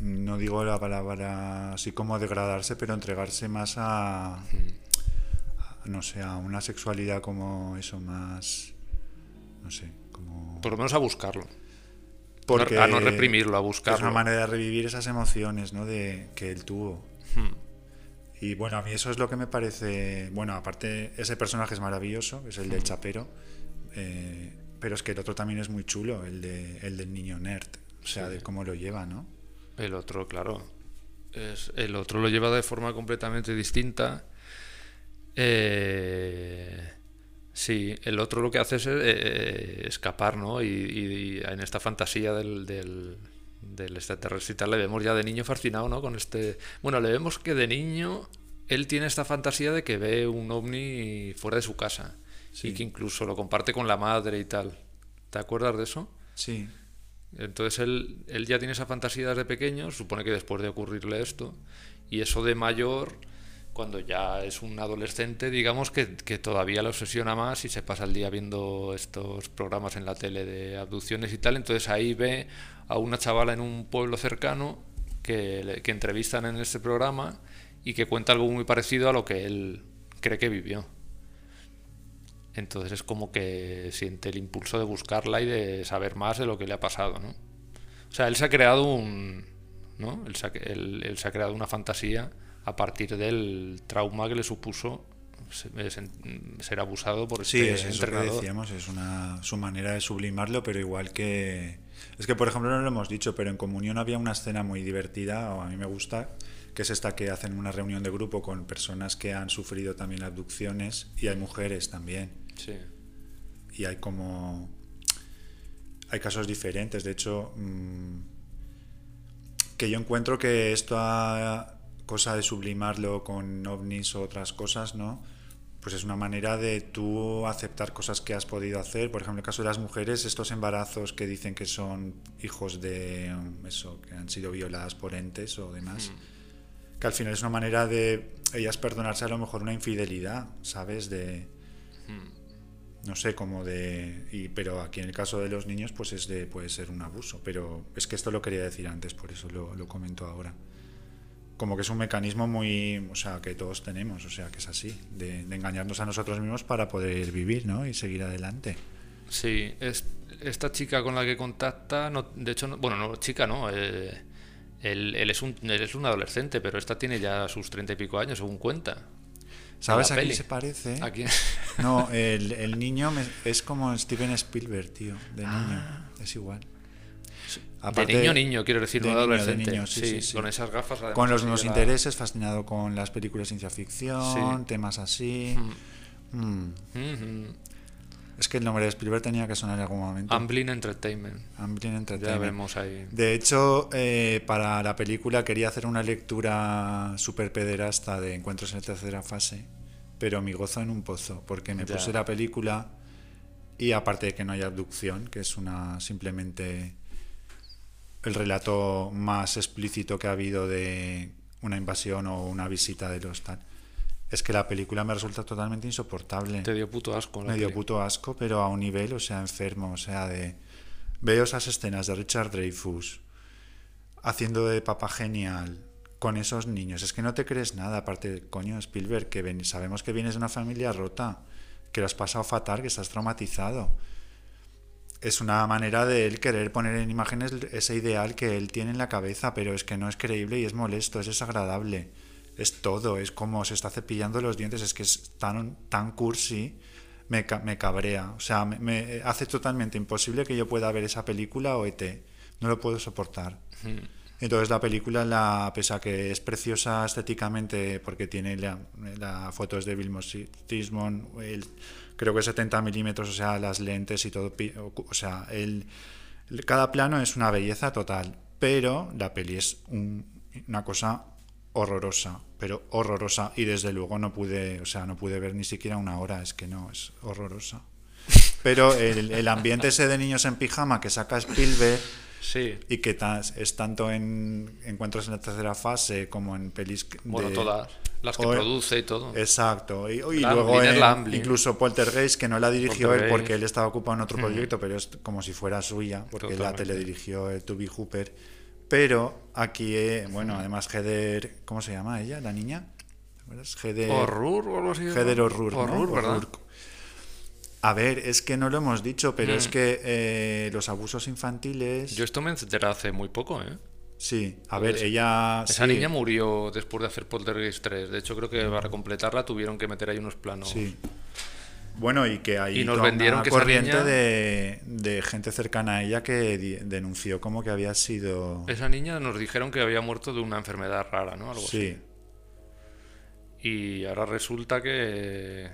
No digo la palabra así como degradarse, pero entregarse más a... a, no sé, a una sexualidad como eso, más... No sé, como... Por lo menos a buscarlo. Porque a no reprimirlo, a Es buscarlo. una manera de revivir esas emociones, ¿no? De, que él tuvo. Hmm. Y bueno, a mí eso es lo que me parece. Bueno, aparte, ese personaje es maravilloso, es el del chapero. eh, pero es que el otro también es muy chulo, el, de, el del niño nerd. O sea, de cómo lo lleva, ¿no? El otro, claro. Es, el otro lo lleva de forma completamente distinta. Eh, sí, el otro lo que hace es eh, escapar, ¿no? Y, y en esta fantasía del, del, del extraterrestre y tal, le vemos ya de niño fascinado, ¿no? Con este. Bueno, le vemos que de niño él tiene esta fantasía de que ve un ovni fuera de su casa. Y que incluso lo comparte con la madre y tal. ¿Te acuerdas de eso? Sí. Entonces él, él ya tiene esa fantasía desde pequeño, supone que después de ocurrirle esto, y eso de mayor, cuando ya es un adolescente, digamos que, que todavía le obsesiona más y se pasa el día viendo estos programas en la tele de abducciones y tal, entonces ahí ve a una chavala en un pueblo cercano que, que entrevistan en este programa y que cuenta algo muy parecido a lo que él cree que vivió. Entonces es como que siente el impulso de buscarla y de saber más de lo que le ha pasado, ¿no? O sea, él se ha creado un... ¿no? Él- él se ha creado una fantasía a partir del trauma que le supuso se- ser abusado por Sí, este es eso que entrenador. decíamos, es una, su manera de sublimarlo, pero igual que... Es que, por ejemplo, no lo hemos dicho, pero en Comunión había una escena muy divertida, o a mí me gusta, que es esta que hacen una reunión de grupo con personas que han sufrido también abducciones, y hay mujeres también. Sí. y hay como hay casos diferentes de hecho mm, que yo encuentro que esta cosa de sublimarlo con ovnis o otras cosas no pues es una manera de tú aceptar cosas que has podido hacer por ejemplo en el caso de las mujeres estos embarazos que dicen que son hijos de mm, eso que han sido violadas por entes o demás que al final es una manera de ellas perdonarse a lo mejor una infidelidad sabes de no sé, como de... Y, pero aquí en el caso de los niños, pues es de, puede ser un abuso. Pero es que esto lo quería decir antes, por eso lo, lo comento ahora. Como que es un mecanismo muy... O sea, que todos tenemos, o sea, que es así. De, de engañarnos a nosotros mismos para poder vivir, ¿no? Y seguir adelante. Sí, es, esta chica con la que contacta, no, de hecho, no- bueno, no, chica no, eh, él, él es un, él es un adolescente, pero esta tiene ya sus treinta y pico años, según cuenta. ¿Sabes a quién se parece? ¿A quién? No, el, el niño me- es como Steven Spielberg, tío, de niño. Ah. Es igual. De niño niño, quiero decir, de no de adolescente. niño, sí, sí, sí. Con esas gafas. además, Con los la- intereses, fascinado con las películas de ciencia ficción, temas así. Mm. Ujú. Es que el nombre de Spielberg tenía que sonar en algún momento. Amblin Entertainment. Amblin Ya Entertainment. vemos ahí. De hecho, eh, para la película quería hacer una lectura súper pederasta de Encuentros en la tercera fase, pero mi gozo en un pozo, porque me Ya. puse la película y aparte de que no hay abducción, que es una simplemente el relato más explícito que ha habido de una invasión o una visita de los tal. Es que la película me resulta totalmente insoportable. Te dio puto asco. la Me dio puto asco, pero a un nivel, o sea, enfermo, o sea, de... Veo esas escenas de Richard Dreyfus haciendo de papá genial con esos niños. Es que no te crees nada, aparte, coño, Spielberg, que ven- sabemos que vienes de una familia rota, que lo has pasado fatal, que estás traumatizado. Es una manera de él querer poner en imágenes ese ideal que él tiene en la cabeza, pero es que no es creíble y es molesto, es desagradable. Es todo, es como se está cepillando los dientes, es que es tan, tan cursi, me, me cabrea. O sea, me, me hace totalmente imposible que yo pueda ver esa película o ET. No lo puedo soportar. Entonces la película, la, pese a que es preciosa estéticamente, porque tiene la, la fotos de Bill Tismon, el, creo que 70 milímetros, o sea, las lentes y todo, o sea, el, el- cada plano es una belleza total, pero la peli es un- una cosa horrorosa, pero horrorosa, y desde luego no pude, o sea, no pude ver ni siquiera una hora, es que no, es horrorosa. Pero el, el ambiente ese de niños en pijama que saca Spielberg Sí. y que es tanto en encuentros en la tercera fase como en pelis de- Bueno, todas. Las que o- produce y todo. Exacto. Y, luego en- incluso Poltergeist, que no la dirigió él porque él estaba ocupado en otro proyecto, pero es como si fuera suya, porque la teledirigió el Toby Hooper. Pero aquí, eh, bueno, además Heather, ¿cómo se llama ella, la niña? ¿Te acuerdas? Heather, Horror o algo así. ¿no? Heather ¿no? Horror, ¿verdad? O'Rourke. A ver, es que no lo hemos dicho, pero Mm. es que eh, los abusos infantiles... Yo esto me enteré hace muy poco, ¿eh? Sí, a ver, ella... Esa sí, niña murió después de hacer Poltergeist 3. De hecho, creo que para completarla tuvieron que meter ahí unos planos. Sí. Bueno, y que hay Y nos vendieron una que esa corriente niña- de, de gente cercana a ella que denunció como que había sido... Esa niña nos dijeron que había muerto de una enfermedad rara, ¿no? Algo Sí, así. Y ahora resulta que.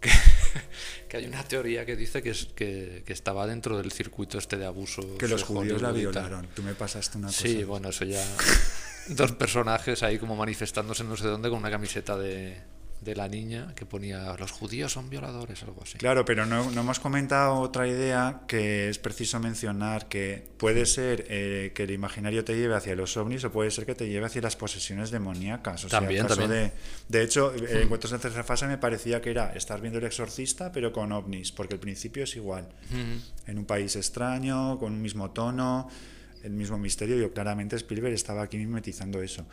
que, que hay una teoría que dice que, es, que, que estaba dentro del circuito este de abuso. que los judíos la violaron. Tú me pasaste una cosa. Sí, bueno, eso ya. Dos personajes ahí como manifestándose no sé dónde con una camiseta de, de la niña que ponía los judíos son violadores, algo así. Claro, pero no, no hemos comentado otra idea que es preciso mencionar, que puede ser eh, que el imaginario te lleve hacia los ovnis o puede ser que te lleve hacia las posesiones demoníacas. O sea, También, caso también. De, de hecho, el Encuentros en tercera fase me parecía que era estar viendo el exorcista, pero con ovnis, porque el principio es igual. En un país extraño, con un mismo tono, el mismo misterio. Yo claramente Spielberg estaba aquí mimetizando eso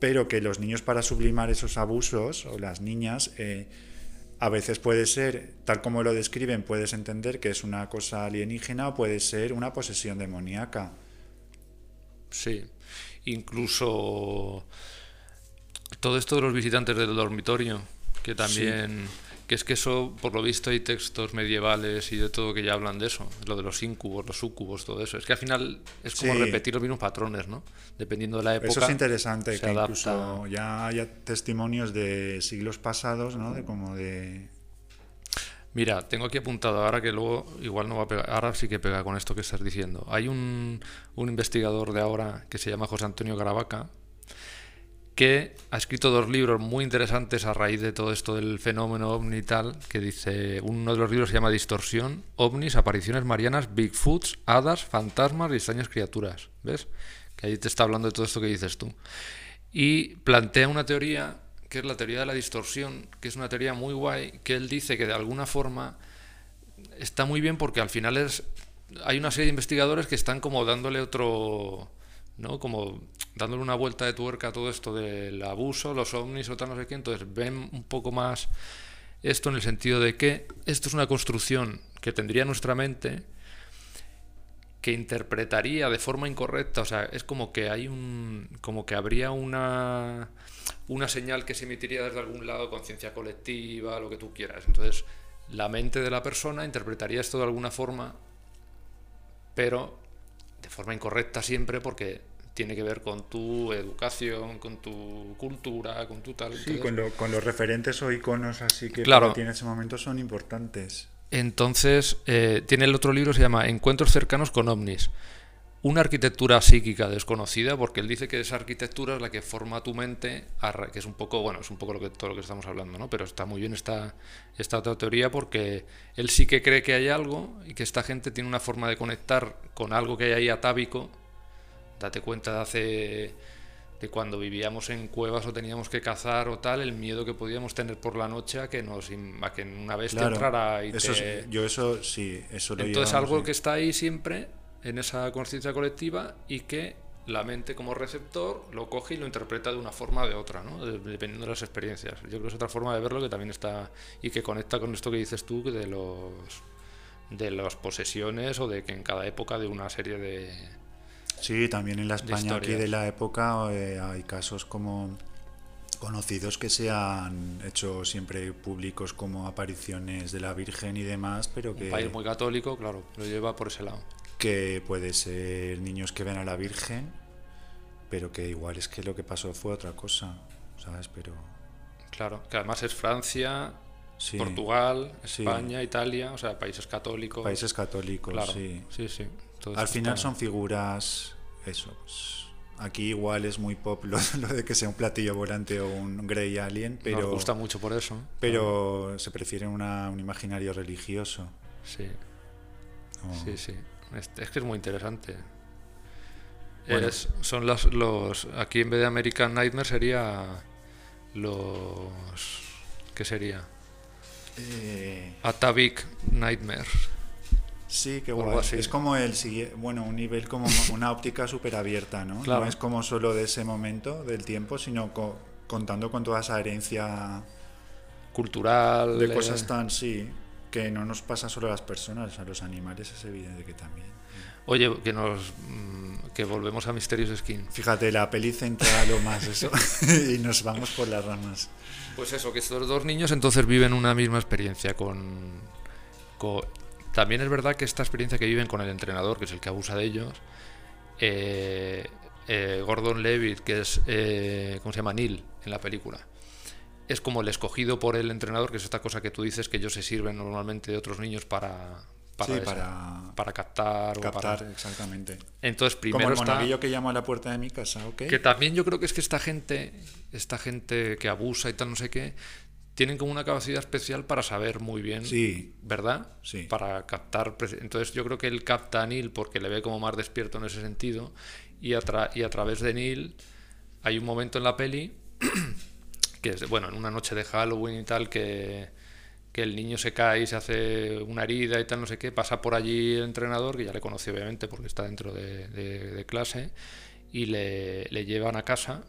pero que los niños para sublimar esos abusos, o las niñas, eh, a veces puede ser, tal como lo describen, puedes entender que es una cosa alienígena o puede ser una posesión demoníaca. Sí. Incluso todo esto de los visitantes del dormitorio, que también. Que es que eso, por lo visto, hay textos medievales y de todo que ya hablan de eso. Lo de los incubos, los sucubos, todo eso. Es que al final es como Sí. repetir los mismos patrones, ¿no? Dependiendo de la época. Eso es interesante, que adapta. incluso ya haya testimonios de siglos pasados, ¿no? De como de... Mira, tengo aquí apuntado ahora que luego igual no va a pegar, ahora sí que pega con esto que estás diciendo. Hay un, un investigador de ahora que se llama José Antonio Caravaca que ha escrito dos libros muy interesantes a raíz de todo esto del fenómeno ovni y tal, que dice, uno de los libros se llama Distorsión, ovnis, apariciones marianas, Bigfoots, hadas, fantasmas y extrañas criaturas, ¿ves? Que ahí te está hablando de todo esto que dices tú. Y plantea una teoría, que es la teoría de la distorsión, que es una teoría muy guay, que él dice que de alguna forma está muy bien porque al final es hay una serie de investigadores que están como dándole otro no como dándole una vuelta de tuerca a todo esto del abuso los ovnis o tal no sé qué entonces ven un poco más esto en el sentido de que esto es una construcción que tendría nuestra mente que interpretaría de forma incorrecta, o sea, es como que hay un como que habría una una señal que se emitiría desde algún lado, conciencia colectiva, lo que tú quieras. Entonces, la mente de la persona interpretaría esto de alguna forma, pero de forma incorrecta siempre porque tiene que ver con tu educación, con tu cultura, con tu tal. Sí, con, lo- con los referentes o iconos así que Claro. en ese momento son importantes. Entonces, eh, tiene el otro libro, se llama Encuentros cercanos con ovnis. Una arquitectura psíquica desconocida, porque él dice que esa arquitectura es la que forma tu mente, que es un poco, bueno, es un poco lo que, todo lo que estamos hablando, ¿no? Pero está muy bien esta, esta otra teoría porque él sí que cree que hay algo y que esta gente tiene una forma de conectar con algo que hay ahí atávico. Date cuenta de hace de cuando vivíamos en cuevas o teníamos que cazar o tal, el miedo que podíamos tener por la noche a que nos a que una vez te entrara y eso te... yo eso sí, eso lo Entonces algo que está ahí siempre en esa conciencia colectiva y que la mente como receptor lo coge y lo interpreta de una forma o de otra, ¿no? dependiendo de las experiencias. Yo creo que es otra forma de verlo que también está y que conecta con esto que dices tú de los de las posesiones o de que en cada época de una serie de Sí, también en la España aquí de la época eh, hay casos como conocidos que se han hecho siempre públicos como apariciones de la Virgen y demás, pero que... Un país muy católico, claro, lo lleva por ese lado. Que puede ser niños que ven a la Virgen, pero que igual es que lo que pasó fue otra cosa, ¿sabes? Pero... Claro, que además es Francia, Portugal, España, Italia, o sea, países católicos. Países católicos, claro, sí. Sí, sí. Al final son figuras, eso, pues, aquí igual es muy pop lo, de que sea un platillo volante o un grey alien, pero... Nos gusta mucho por eso. Pero se prefiere un imaginario religioso. Sí. Sí, sí. Es, que es muy interesante. son los, los... Aquí en vez de American Nightmare sería los... ¿Qué sería? Eh... Atavic Nightmare. Sí, qué guay. Es como el bueno, un nivel como una óptica súper abierta, ¿no? No es como solo de ese momento del tiempo, sino contando con toda esa herencia cultural. De cosas tan, sí, que no nos pasa solo a las personas, a los animales es evidente que también. Oye, que nos mm, que volvemos a Mysterious Skin. Fíjate, la peli centra lo más eso y nos vamos por las ramas. Pues eso, que estos dos niños entonces viven una misma experiencia con, con también es verdad que esta experiencia que viven con el entrenador, que es el que abusa de ellos, eh, eh, Gordon Levitt, que es, eh, ¿cómo se llama? Neil en la película, es como el escogido por el entrenador, que es esta cosa que tú dices que ellos se sirven normalmente de otros niños para, para, para, captar. Captar, exactamente. Entonces, primero Como el que llamo a la puerta de mi casa, ¿ok? Que también yo creo que es que esta gente, esta gente que abusa y tal, no sé qué, tienen como una capacidad especial para saber muy bien, sí, ¿verdad? Sí. Para captar. Entonces yo creo que él capta a Neil porque le ve como más despierto en ese sentido y a, y a través de Neil hay un momento en la peli que es, bueno, en una noche de Halloween y tal, que, que el niño se cae y se hace una herida y tal, no sé qué, pasa por allí el entrenador, que ya le conoce obviamente porque está dentro de, de clase, y le, le llevan a casa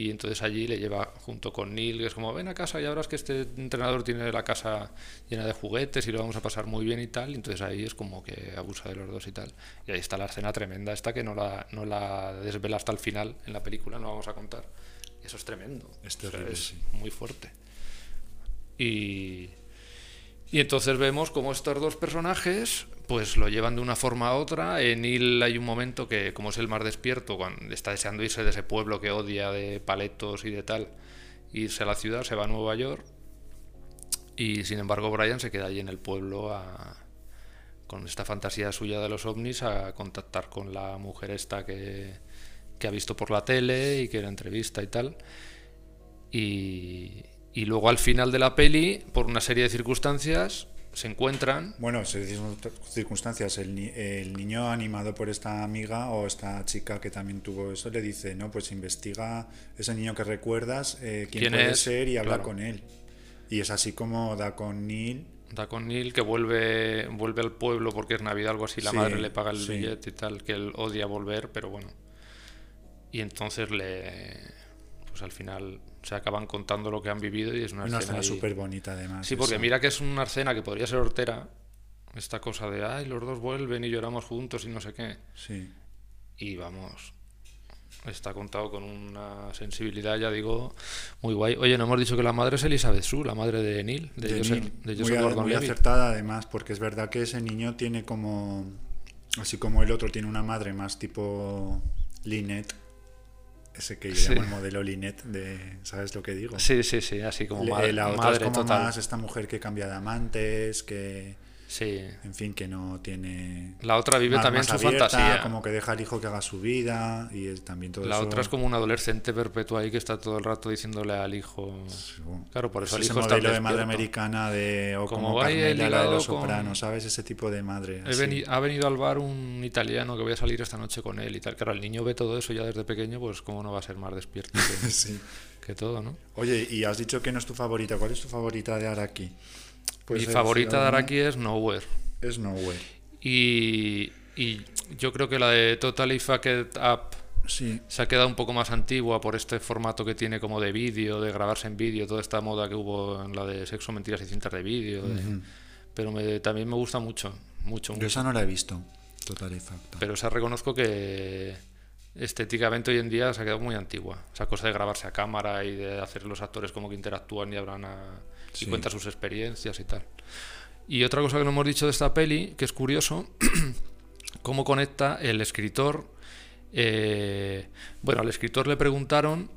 y entonces allí le lleva junto con Neil, que es como, ven a casa y ahora es que este entrenador tiene la casa llena de juguetes y lo vamos a pasar muy bien y tal, y entonces ahí es como que abusa de los dos y tal. Y ahí está la escena tremenda, esta que no la, no la desvela hasta el final en la película, no vamos a contar. Eso es tremendo. Es, es muy fuerte. Y, y entonces vemos como estos dos personajes pues lo llevan de una forma a otra. En Il hay un momento que, como es el más despierto, cuando está deseando irse de ese pueblo que odia de paletos y de tal, irse a la ciudad, se va a Nueva York. Y sin embargo, Brian se queda allí en el pueblo con esta fantasía suya de los ovnis a contactar con la mujer esta que, que ha visto por la tele y que la entrevista y tal. Y, y luego al final de la peli, por una serie de circunstancias, se encuentran. Bueno, circunstancias. El, el, niño animado por esta amiga o esta chica que también tuvo eso le dice, no, pues investiga ese niño que recuerdas, eh, quién, puede ser y habla con él. Y es así como da con Neil. Da con Neil que vuelve, vuelve al pueblo porque es Navidad, algo así, la madre le paga el billete y tal, que él odia volver, pero bueno. Y entonces le. Pues al final se acaban contando lo que han vivido y es una, escena súper bonita además. Sí, porque mira que es una escena que podría ser hortera, esta cosa de, ay, los dos vuelven y lloramos juntos y no sé qué. Sí. Y vamos, está contado con una sensibilidad, ya digo, muy guay. Oye, no hemos dicho que la madre es Elizabeth Sue, la madre de Neil, de, Joseph, muy, muy acertada además, porque es verdad que ese niño tiene como, así como el otro tiene una madre más tipo Lynette, ese que yo Sí. llamo el modelo Linet de, ¿sabes lo que digo? Sí, sí, sí, así como Le- madre, la otra madre es como total. más esta mujer que cambia de amantes, que, Sí. en fin, que no tiene... La otra vive más- también más su abierta, fantasía. Como que deja al hijo que haga su vida y es también todo La eso... otra es como un adolescente perpetuo ahí que está todo el rato diciéndole al hijo. Claro, por eso es el ese hijo está modelo de madre americana de, o Como como, Carmela, la de los con- sopranos, ¿sabes? Ese tipo de madre. Veni- ha venido al bar un italiano que voy a salir esta noche con él y tal. Claro, el niño ve todo eso ya desde pequeño, pues cómo no va a ser más despierto que, Sí. que todo, ¿no? Oye, y has dicho que no es tu favorita. ¿Cuál es tu favorita de Araki? Pues Mi favorita de Araki es Nowhere. es Nowhere. Y, y yo creo que la de Totally Fucked Up Sí, se ha quedado un poco más antigua por este formato que tiene como de vídeo, de grabarse en vídeo, toda esta moda que hubo en la de sexo, mentiras y cintas de vídeo. de- Pero me- también me gusta mucho, mucho, yo mucho. esa no la he visto. Total y facta. Pero esa reconozco que estéticamente hoy en día se ha quedado muy antigua. Esa cosa de grabarse a cámara y de hacer los actores como que interactúan y hablan a- y cuentan sus experiencias y tal. Y otra cosa que no hemos dicho de esta peli, que es curioso, cómo conecta el escritor. eh, bueno, al escritor le preguntaron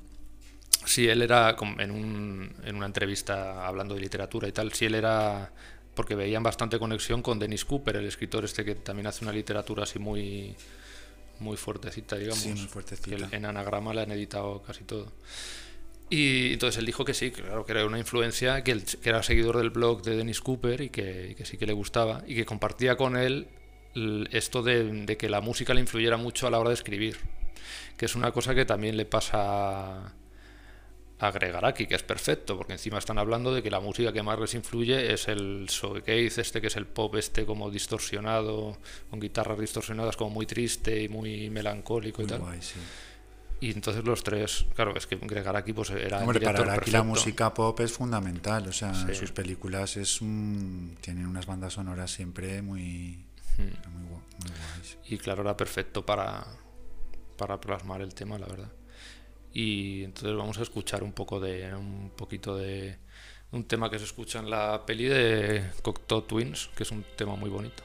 si él era, en, un- en una entrevista hablando de literatura y tal, si él era, porque veían bastante conexión con Dennis Cooper, el escritor este que también hace una literatura así muy, muy fuertecita, digamos. Sí, muy fuertecita. Que en anagrama la han editado casi todo. Y entonces él dijo que sí, que claro, que era una influencia, que, él, que era seguidor del blog de Dennis Cooper y que, y que sí que le gustaba y que compartía con él esto de, de que la música le influyera mucho a la hora de escribir, que es una cosa que también le pasa a agregar aquí, que es perfecto, porque encima están hablando de que la música que más les influye es el showcase, este que es el pop este como distorsionado, con guitarras distorsionadas como muy triste y muy melancólico y Muy tal. guay, sí. Y entonces los tres, claro, es que Greg Araki pues era el Hombre, para Araki la música pop es fundamental. O sea, Sí. sus películas es un- tienen unas bandas sonoras siempre muy, Hmm. muy, gua- muy guays. Y claro, era perfecto para, para plasmar el tema, la verdad. Y entonces vamos a escuchar un poco de un poquito de un tema que se escucha en la peli de Cocteau Twins, que es un tema muy bonito.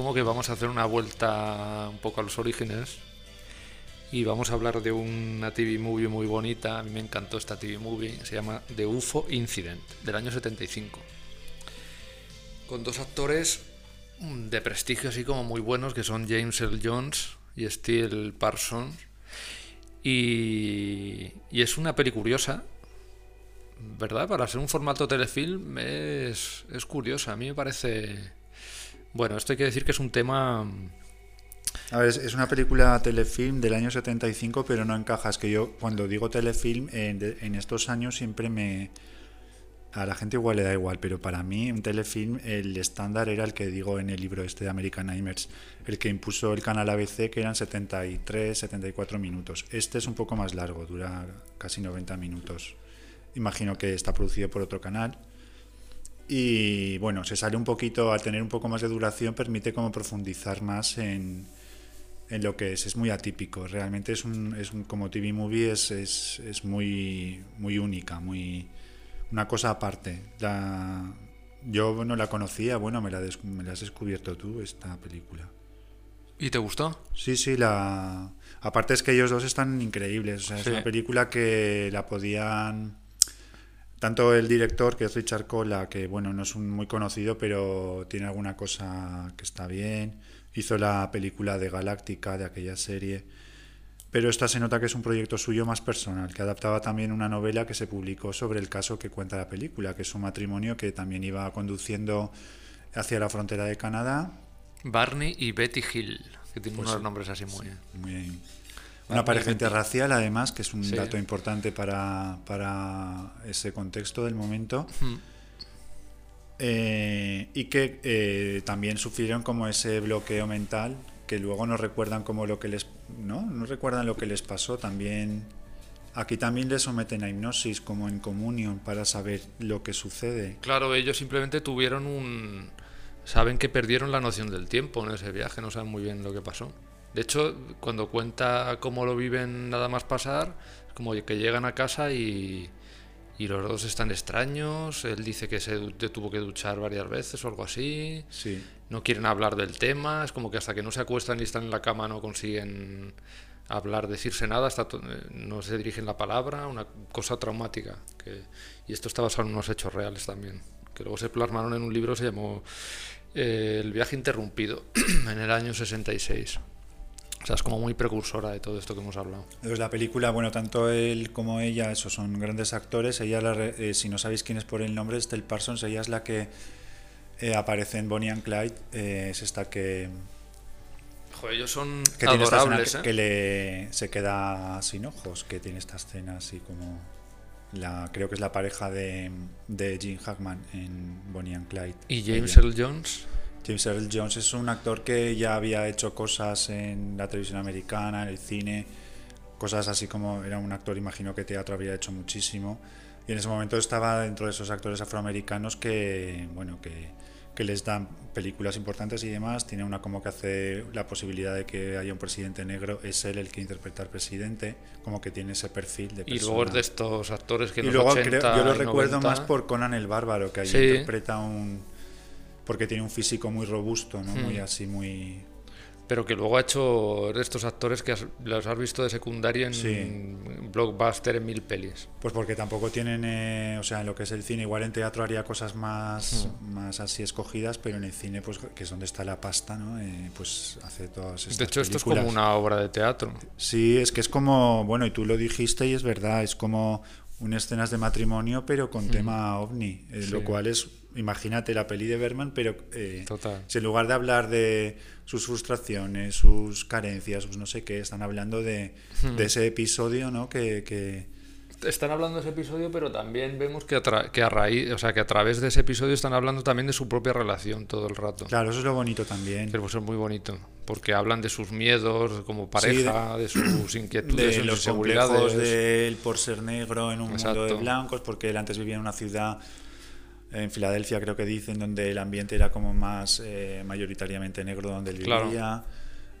Como que vamos a hacer una vuelta un poco a los orígenes y vamos a hablar de una TV movie muy bonita. A mí me encantó esta TV movie, se llama The UFO Incident, del año 75. Con dos actores mm, de prestigio así como muy buenos que son James L. Jones y Steel Parsons. Y, y es una peli curiosa, ¿verdad? Para ser un formato telefilm es, es curiosa. A mí me parece... Bueno, esto hay que decir que es un tema... A ver, es, una película telefilm del año 75, pero no encaja. Es que yo, cuando digo telefilm, en estos años siempre me. A la gente igual le da igual, pero para mí, un telefilm, el estándar era el que digo en el libro este de American Nightmares, el que impuso el canal ABC, que eran 73, 74 minutos. Este es un poco más largo, dura casi 90 minutos. Imagino que está producido por otro canal. Y bueno, se sale un poquito, al tener un poco más de duración, permite como profundizar más en, en lo que es. Es muy atípico, realmente es un, es un como TV movie, es, es, es muy, muy única, muy una cosa aparte. La, yo no la conocía, bueno, me la, des- me la has descubierto tú, esta película. ¿Y te gustó? Sí, sí, la... Aparte es que ellos dos están increíbles. O sea, Sí. Es una película que la podían... Tanto el director, que es Richard Cola, que bueno, no es un muy conocido, pero tiene alguna cosa que está bien. Hizo la película de Galáctica, de aquella serie. Pero esta se nota que es un proyecto suyo más personal, que adaptaba también una novela que se publicó sobre el caso que cuenta la película, que es un matrimonio que también iba conduciendo hacia la frontera de Canadá Barney y Betty Hill, que tienen Pues unos sí. nombres así muy... Muy- una pareja interracial, además, que es un Sí. dato importante para, para ese contexto del momento. Eh, y que eh, también sufrieron como ese bloqueo mental, que luego no recuerdan como lo que les... ¿no? No recuerdan lo que les pasó. También... Aquí también les someten a hipnosis, como en comunión, para saber lo que sucede. Claro, ellos simplemente tuvieron un... Saben que perdieron la noción del tiempo en ese viaje, no saben muy bien lo que pasó. De hecho, cuando cuenta cómo lo viven nada más pasar, es como que llegan a casa y, y los dos están extraños. Él dice que se tuvo que duchar varias veces o algo así. Sí. No quieren hablar del tema, es como que hasta que no se acuestan y están en la cama no consiguen hablar, decirse nada, hasta eh, no se dirigen la palabra, una cosa traumática. Que, y esto está basado en unos hechos reales también, que luego se plasmaron en un libro, se llamó eh, El viaje interrumpido, en el año 66. O sea, es como muy precursora de todo esto que hemos hablado. Pues la película, bueno, tanto él como ella, esos son grandes actores. Ella, la eh, si no sabéis quién es por el nombre, Estelle Parsons, ella es la que eh, aparece en Bonnie and Clyde. eh, es esta que, Joder, ellos son que tiene esta escena adorables, que, ¿eh? que le, se queda sin ojos, que tiene esta escena así como... La, creo que es la pareja de, de Gene Hackman en Bonnie and Clyde. Y James Ella. Earl Jones, James Earl Jones es un actor que ya había hecho cosas en la televisión americana, en el cine, cosas así como era un actor, imagino que teatro había hecho muchísimo. Y en ese momento estaba dentro de esos actores afroamericanos que, bueno, que, que les dan películas importantes y demás. Tiene una como que hace la posibilidad de que haya un presidente negro, es él el que interpreta al presidente, como que tiene ese perfil de y luego es persona. de estos actores que Y los luego 80 creo- yo lo recuerdo 90 más por Conan el Bárbaro, que ahí Sí. interpreta un... Porque tiene un físico muy robusto, ¿no? Hmm. Muy así, muy... Pero que luego ha hecho de estos actores que has- los has visto de secundaria en Sí. blockbuster en mil pelis. Pues porque tampoco tienen, eh, o sea, en lo que es el cine, igual en teatro haría cosas más, Hmm. más así escogidas, pero en el cine, pues que es donde está la pasta, ¿no? Eh, pues hace todas estas De hecho, esto es como una obra de teatro. Sí, es que es como, bueno, y tú lo dijiste y es verdad, es como un escenas de matrimonio, pero con tema ovni, eh, lo Hmm. Cual es, imagínate la peli de Berman, pero eh, Total. si en lugar de hablar de sus frustraciones, sus carencias, sus no sé qué, están hablando de, Hmm. de ese episodio, ¿no? Que, que, Están hablando de ese episodio, pero también vemos que a, tra- que a raíz, o sea, que a través de ese episodio están hablando también de su propia relación todo el rato. claro, eso es lo bonito también. Pero pues es muy bonito, porque hablan de sus miedos como pareja, de, sus inquietudes, de sus los inseguridades. complejos de él por ser negro en un mundo de blancos, porque él antes vivía en una ciudad, en Filadelfia creo que dicen, donde el ambiente era como más eh, mayoritariamente negro donde él Claro. vivía.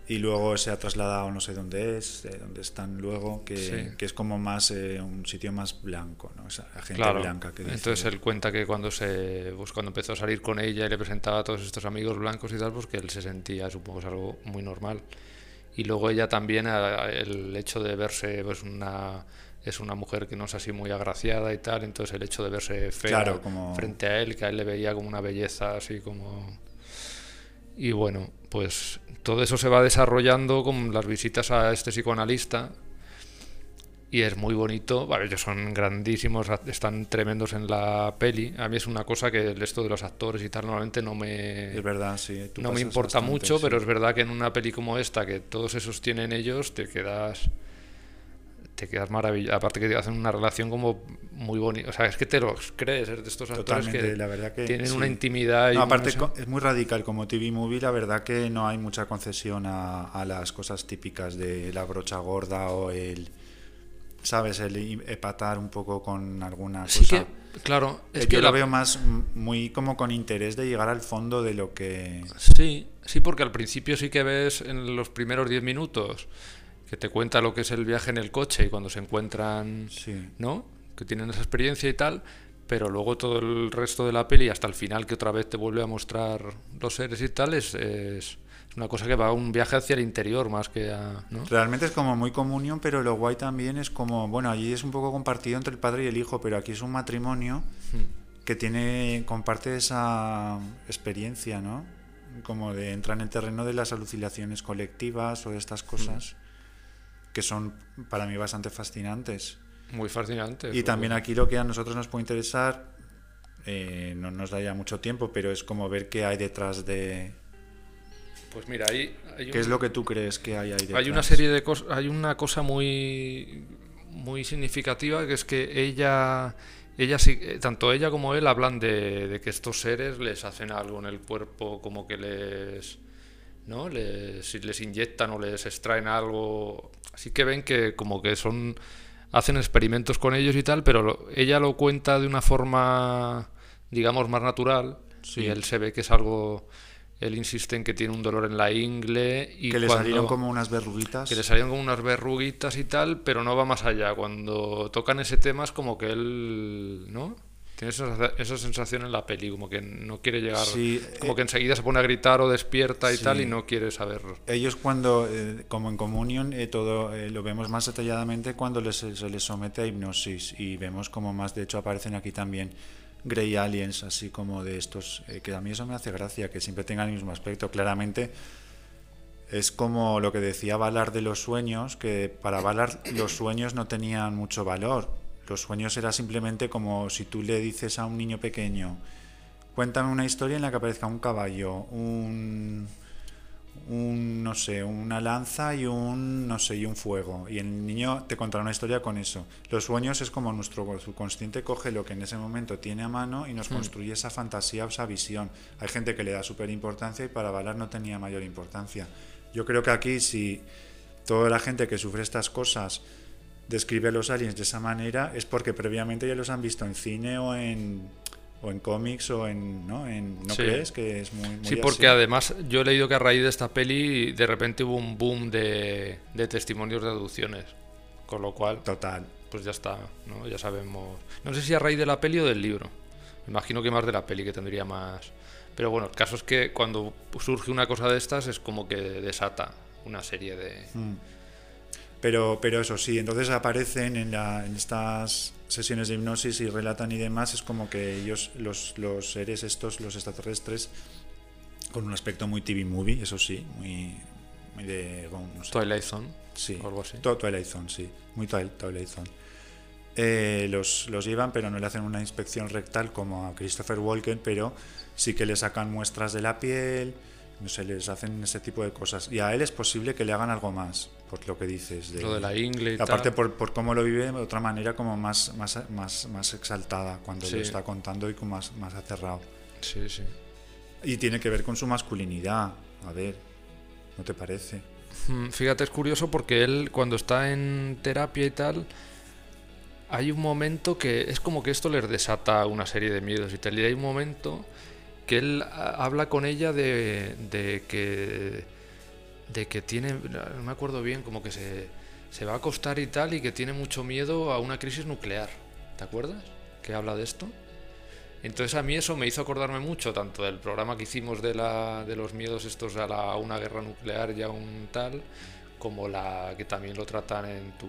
y luego se ha trasladado no sé dónde es, de dónde están luego, que, Sí. que es como más eh, un sitio más blanco, ¿no? Esa gente Claro. blanca que dice. Entonces él cuenta que cuando se pues cuando empezó a salir con ella y le presentaba a todos estos amigos blancos y tal, pues que él se sentía, supongo, es algo muy normal. Y luego ella también, el hecho de verse, pues una es una mujer que no es así muy agraciada y tal, entonces el hecho de verse fea Claro, como- frente a él, que a él le veía como una belleza así como... Y bueno, pues todo eso se va desarrollando con las visitas a este psicoanalista y es muy bonito. Vale, ellos son grandísimos, están tremendos en la peli. A mí es una cosa que el esto de los actores y tal normalmente no me, Es verdad, sí. tú no me importa bastante, mucho, sí. pero es verdad que en una peli como esta, que todos esos tienen ellos, te quedas te quedas maravillado. Aparte que hacen una relación como muy bonita. O sea, es que te los crees, es de estos actores que la verdad que tienen sí. una intimidad y No, aparte es muy radical como TV Movie, la verdad que no hay mucha concesión a, a las cosas típicas de la brocha gorda o el, ¿sabes? El epatar un poco con alguna cosa. Sí que, claro, es Eh, que Yo la- lo veo más muy como con interés de llegar al fondo de lo que... Sí, sí, porque al principio sí que ves en los primeros 10 minutos que te cuenta lo que es el viaje en el coche y cuando se encuentran, Sí. ¿no? Que tienen esa experiencia y tal, pero luego todo el resto de la peli hasta el final que otra vez te vuelve a mostrar los seres y tal es, es una cosa que va a un viaje hacia el interior más que a, ¿no? Realmente es como muy comunión, pero lo guay también es como, bueno, allí es un poco compartido entre el padre y el hijo, pero aquí es un matrimonio que tiene, comparte esa experiencia, ¿no? Como de entrar en el terreno de las alucinaciones colectivas o de estas cosas que son para mí bastante fascinantes. Muy fascinante. Y también aquí lo que a nosotros nos puede interesar, eh, no nos da ya mucho tiempo, pero es como ver qué hay detrás de... Pues mira, ahí hay ¿Qué es lo que tú crees que hay ahí detrás? Hay una serie de cosas, hay una cosa muy muy significativa que es que ella ella sí- eh, tanto ella como él hablan de, de que estos seres les hacen algo en el cuerpo como que les no les, si les inyectan o les extraen algo así que ven que como que son hacen experimentos con ellos y tal pero lo- ella lo cuenta de una forma digamos más natural Sí. y él se ve que es algo él insiste en que tiene un dolor en la ingle y que le cuando- salieron como unas verruguitas. que le salían como unas verruguitas y tal, pero no va más allá. Cuando tocan ese tema es como que él, ¿no? Tiene esa, esa sensación en la peli, como que no quiere llegar, Sí, como eh, que enseguida se pone a gritar o despierta y sí. tal y no quiere saberlo. Ellos cuando, eh, como en comunión, eh, todo eh, lo vemos más detalladamente cuando les- se les somete a hipnosis y vemos como más, de hecho aparecen aquí también Grey Aliens, así como de estos, que a mí eso me hace gracia, que siempre tengan el mismo aspecto. Claramente es como lo que decía Valar de los sueños, que para Valar los sueños no tenían mucho valor. Los sueños era simplemente como si tú le dices a un niño pequeño, cuéntame una historia en la que aparezca un caballo, un, un no sé, una lanza y un no sé, y un fuego. Y el niño te contará una historia con eso. Los sueños es como nuestro subconsciente coge lo que en ese momento tiene a mano y nos construye esa fantasía o esa visión. Hay gente que le da súper importancia y para Valar no tenía mayor importancia. Yo creo que aquí si toda la gente que sufre estas cosas describe a los aliens de esa manera es porque previamente ya los han visto en cine o en o en cómics o en no en no Sí. crees que es muy, muy Sí, así? porque además yo he leído que a raíz de esta peli de repente hubo un boom de, de testimonios de adopciones, con lo cual total pues ya está, ¿no? Ya sabemos. No sé si a raíz de la peli o del libro. Me imagino que más de la peli, que tendría más. Pero bueno, el caso es que cuando surge una cosa de estas es como que desata una serie de. Mm. Pero, pero eso sí, entonces aparecen en, la, en estas sesiones de hipnosis y relatan y demás, es como que ellos, los, los seres estos, los extraterrestres, con un aspecto muy TV movie, eso sí, muy, muy de... no sé. Twilight Zone. Sí, o algo así. Twilight Zone, sí, muy Twilight Zone. Eh, los, los llevan, pero no le hacen una inspección rectal como a Christopher Walken, pero sí que le sacan muestras de la piel, no sé, les hacen ese tipo de cosas. Y a él es posible que le hagan algo más, por lo que dices. Lo de la ingle y Aparte tal. por, por cómo lo vive de otra manera como más, más, más, más exaltada cuando Sí. lo está contando y como más, más aterrado. Sí, sí. Y tiene que ver con su masculinidad, a ver, ¿no te parece? Mm, Fíjate, es curioso porque él cuando está en terapia y tal, hay un momento que es como que esto les desata una serie de miedos y tal. Y hay un momento que él habla con ella de, de que de que tiene, no me acuerdo bien, como que se, se va a acostar y tal, y que tiene mucho miedo a una crisis nuclear. ¿Te acuerdas? Que habla de esto. Entonces a mí eso me hizo acordarme mucho, tanto del programa que hicimos de, la, de los miedos estos a, la, una guerra nuclear y a un tal, como la que también lo tratan en tu,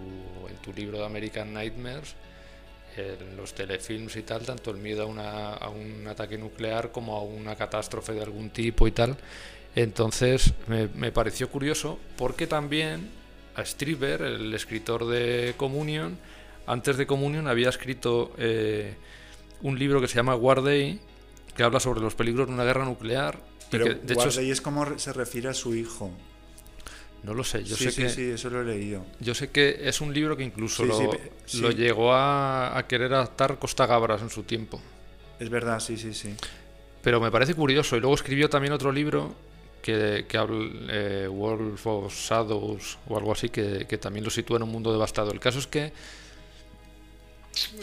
en tu libro de American Nightmares, en los telefilms y tal, tanto el miedo a, una- a un ataque nuclear como a una catástrofe de algún tipo y tal. Entonces me, me pareció curioso porque también a Strieber, el escritor de Communion, antes de Communion había escrito eh, un libro que se llama War Day, que habla sobre los peligros de una guerra nuclear. Pero que, de hecho, es- como se refiere a su hijo. no lo sé, yo sí, sé sí, que... sí, eso lo he leído. Yo sé que es un libro que incluso Sí, lo llegó a, a querer adaptar Costa Gabras en su tiempo. Es verdad, sí, sí, sí. Pero me parece curioso. Y luego escribió también otro libro que, que habla eh, Wolf of Shadows o algo así, que, que también lo sitúa en un mundo devastado. El caso es que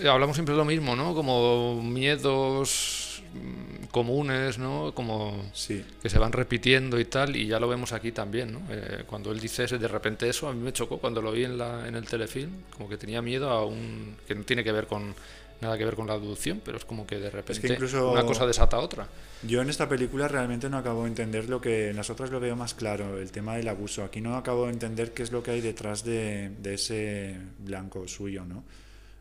hablamos siempre de lo mismo, ¿no? Como miedos mm, comunes, ¿no? Como Sí. que se van repitiendo y tal, y ya lo vemos aquí también, ¿no? Eh, cuando él dice ese- de repente eso, a mí me chocó cuando lo vi en, la, en el telefilm, como que tenía miedo a un... que no tiene que ver con nada que ver con la abducción, pero es como que de repente incluso- una cosa desata a otra. Yo en esta película realmente no acabo de entender lo que en las otras lo veo más claro, el tema del abuso. Aquí no acabo de entender qué es lo que hay detrás de, de ese blanco suyo, ¿no?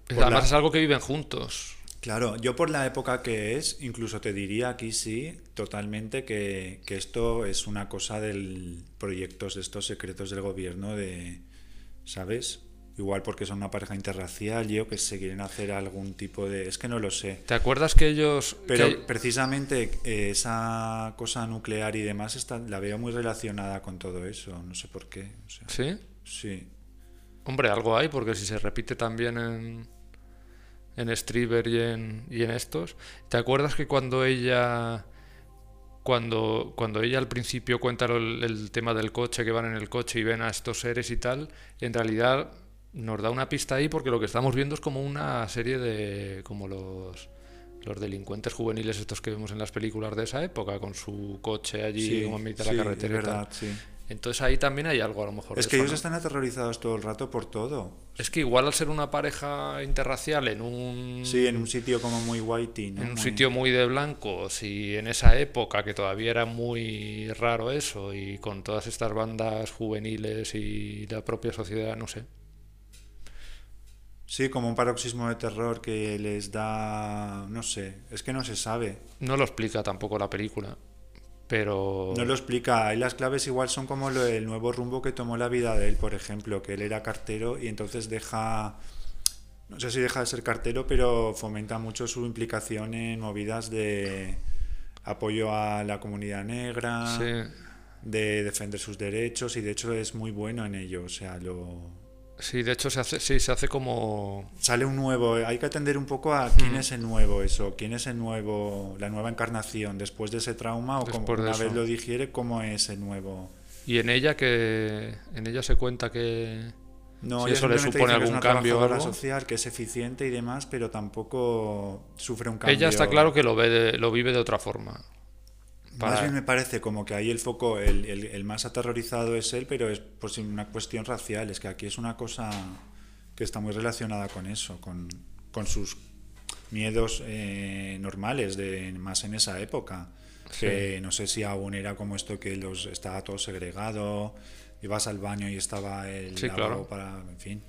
Por Además la- es algo que viven juntos. Claro, yo por la época que es, incluso te diría aquí sí, totalmente que, que esto es una cosa del proyectos de estos secretos del gobierno de, ¿sabes? Igual porque son una pareja interracial, yo que se quieren hacer algún tipo de... Es que no lo sé. ¿Te acuerdas que ellos... Pero precisamente eh, esa cosa nuclear y demás está, la veo muy relacionada con todo eso, no sé por qué. o sea, ¿Sí? sí. Hombre, algo hay, porque si se repite también en, en Strieber y en, y en estos. ¿Te acuerdas que cuando ella. Cuando, cuando ella al principio cuenta el, el tema del coche, que van en el coche y ven a estos seres y tal, en realidad nos da una pista ahí porque lo que estamos viendo es como una serie de. como los. Los delincuentes juveniles estos que vemos en las películas de esa época, con su coche allí Sí, como en mitad sí, de la es carretera. tal. verdad, sí. Entonces ahí también hay algo a lo mejor. Es que eso, ellos ¿no? están aterrorizados todo el rato por todo. Es que igual al ser una pareja interracial en un, Sí, en un sitio como muy whitey, ¿no? en un Muy- sitio muy de blancos y en esa época que todavía era muy raro eso y con todas estas bandas juveniles y la propia sociedad, no sé. Sí, como un paroxismo de terror que les da... No sé, es que no se sabe. No lo explica tampoco la película, pero No lo explica. Ahí las claves igual son como lo- el nuevo rumbo que tomó la vida de él, por ejemplo, que él era cartero y entonces deja... No sé si deja de ser cartero, pero fomenta mucho su implicación en movidas de apoyo a la comunidad negra, sí, de defender sus derechos y de hecho es muy bueno en ello. O sea, lo, sí, de hecho se hace, sí, se hace como sale un nuevo, hay que atender un poco a quién es el nuevo eso, quién es el nuevo, la nueva encarnación después de ese trauma o como Después una eso. vez lo digiere, cómo es el nuevo. y en ella que en ella se cuenta que No, Si eso le supone dice que es algún una cambio algo. social, que es eficiente y demás, pero tampoco sufre un cambio. ella está claro que lo ve de- lo vive de otra forma. Más bien me parece como que ahí el foco, el, el- el más aterrorizado es él, pero es por si una cuestión racial. Es que aquí es una cosa que está muy relacionada con eso, con, con sus miedos eh, normales, de más en esa época. Que no sé si aún era como esto que los estaba todo segregado, ibas al baño y estaba el Sí, lavabo claro. para. En fin.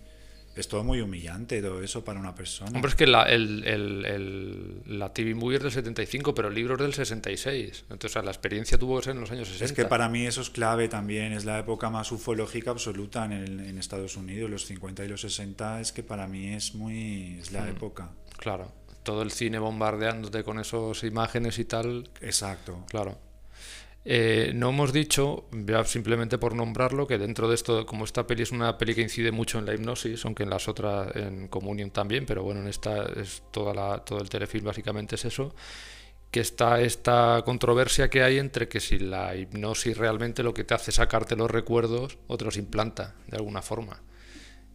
Es todo muy humillante todo eso para una persona. Hombre, es que la, el, el- el- la TV Movie es del 75, pero el libro es del 66. Entonces, o sea, la experiencia tuvo que ser en los años 60. Es que para mí eso es clave también, es la época más ufológica absoluta en, el- en Estados Unidos, los 50 y los 60, es que para mí es muy... es la Hmm. época. Claro, todo el cine bombardeándote con esas imágenes y tal, Exacto. claro. Eh, no hemos dicho, simplemente por nombrarlo, que dentro de esto, como esta peli es una peli que incide mucho en la hipnosis, aunque en las otras, en Communion también, pero bueno, en esta es toda la, todo el telefilm básicamente es eso, que está esta controversia que hay entre que si la hipnosis realmente lo que te hace sacarte los recuerdos o te los implanta de alguna forma.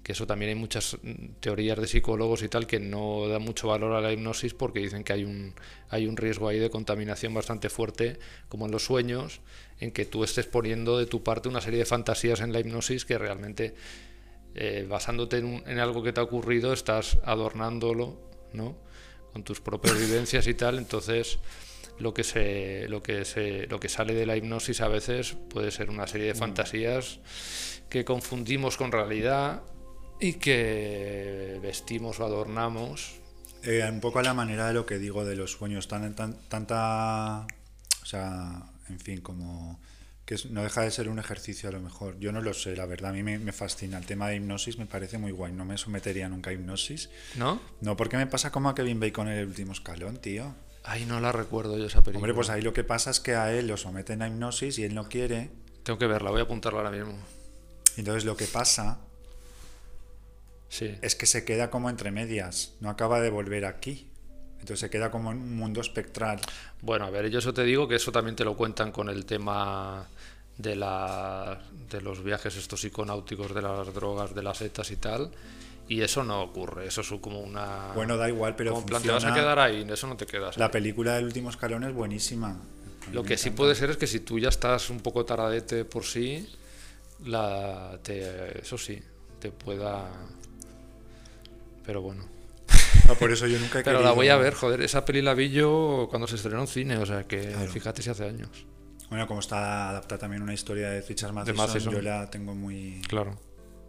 Que eso también hay muchas mm, teorías de psicólogos y tal que no dan mucho valor a la hipnosis porque dicen que hay un, hay un riesgo ahí de contaminación bastante fuerte, como en los sueños, en que tú estés poniendo de tu parte una serie de fantasías en la hipnosis que realmente, eh, basándote en, en algo que te ha ocurrido, estás adornándolo, ¿no? Con tus propias vivencias y tal, entonces lo que se lo que se lo que sale de la hipnosis a veces puede ser una serie de fantasías que confundimos con realidad y que vestimos o adornamos Eh, un poco a la manera de lo que digo de los sueños, tan, tan- tanta, o sea, en fin, como que no deja de ser un ejercicio a lo mejor. Yo no lo sé, la verdad, a mí me, me fascina. El tema de hipnosis me parece muy guay, no me sometería nunca a hipnosis. ¿no? No, porque me pasa como a Kevin Bacon en el último escalón, tío. Ay, no la recuerdo yo esa película. Hombre, pues ahí lo que pasa es que a él lo someten a hipnosis y él no quiere. Tengo que verla, voy a apuntarla ahora mismo. Entonces lo que pasa Sí. es que se queda como entre medias, no acaba de volver aquí. Entonces se queda como en un mundo espectral. Bueno, a ver, yo eso te digo que eso también te lo cuentan con el tema de la de los viajes estos psiconáuticos de las drogas, de las setas y tal. Y eso no ocurre, eso es como una... Bueno, da igual, pero como en plan, te vas a funciona. quedar ahí, eso no te quedas. La película del último escalón es buenísima. Lo que sí puede ser es que si tú ya estás un poco taradete por sí, la, te, eso sí, te pueda... Pero bueno. Ah, por eso yo nunca he Pero la voy a ver, joder, esa peli la vi yo cuando se estrenó en cine, o sea que Claro. fíjate si hace años. Bueno, como está adaptada también una historia de Richard Matheson, Matheson. yo la tengo muy, Claro.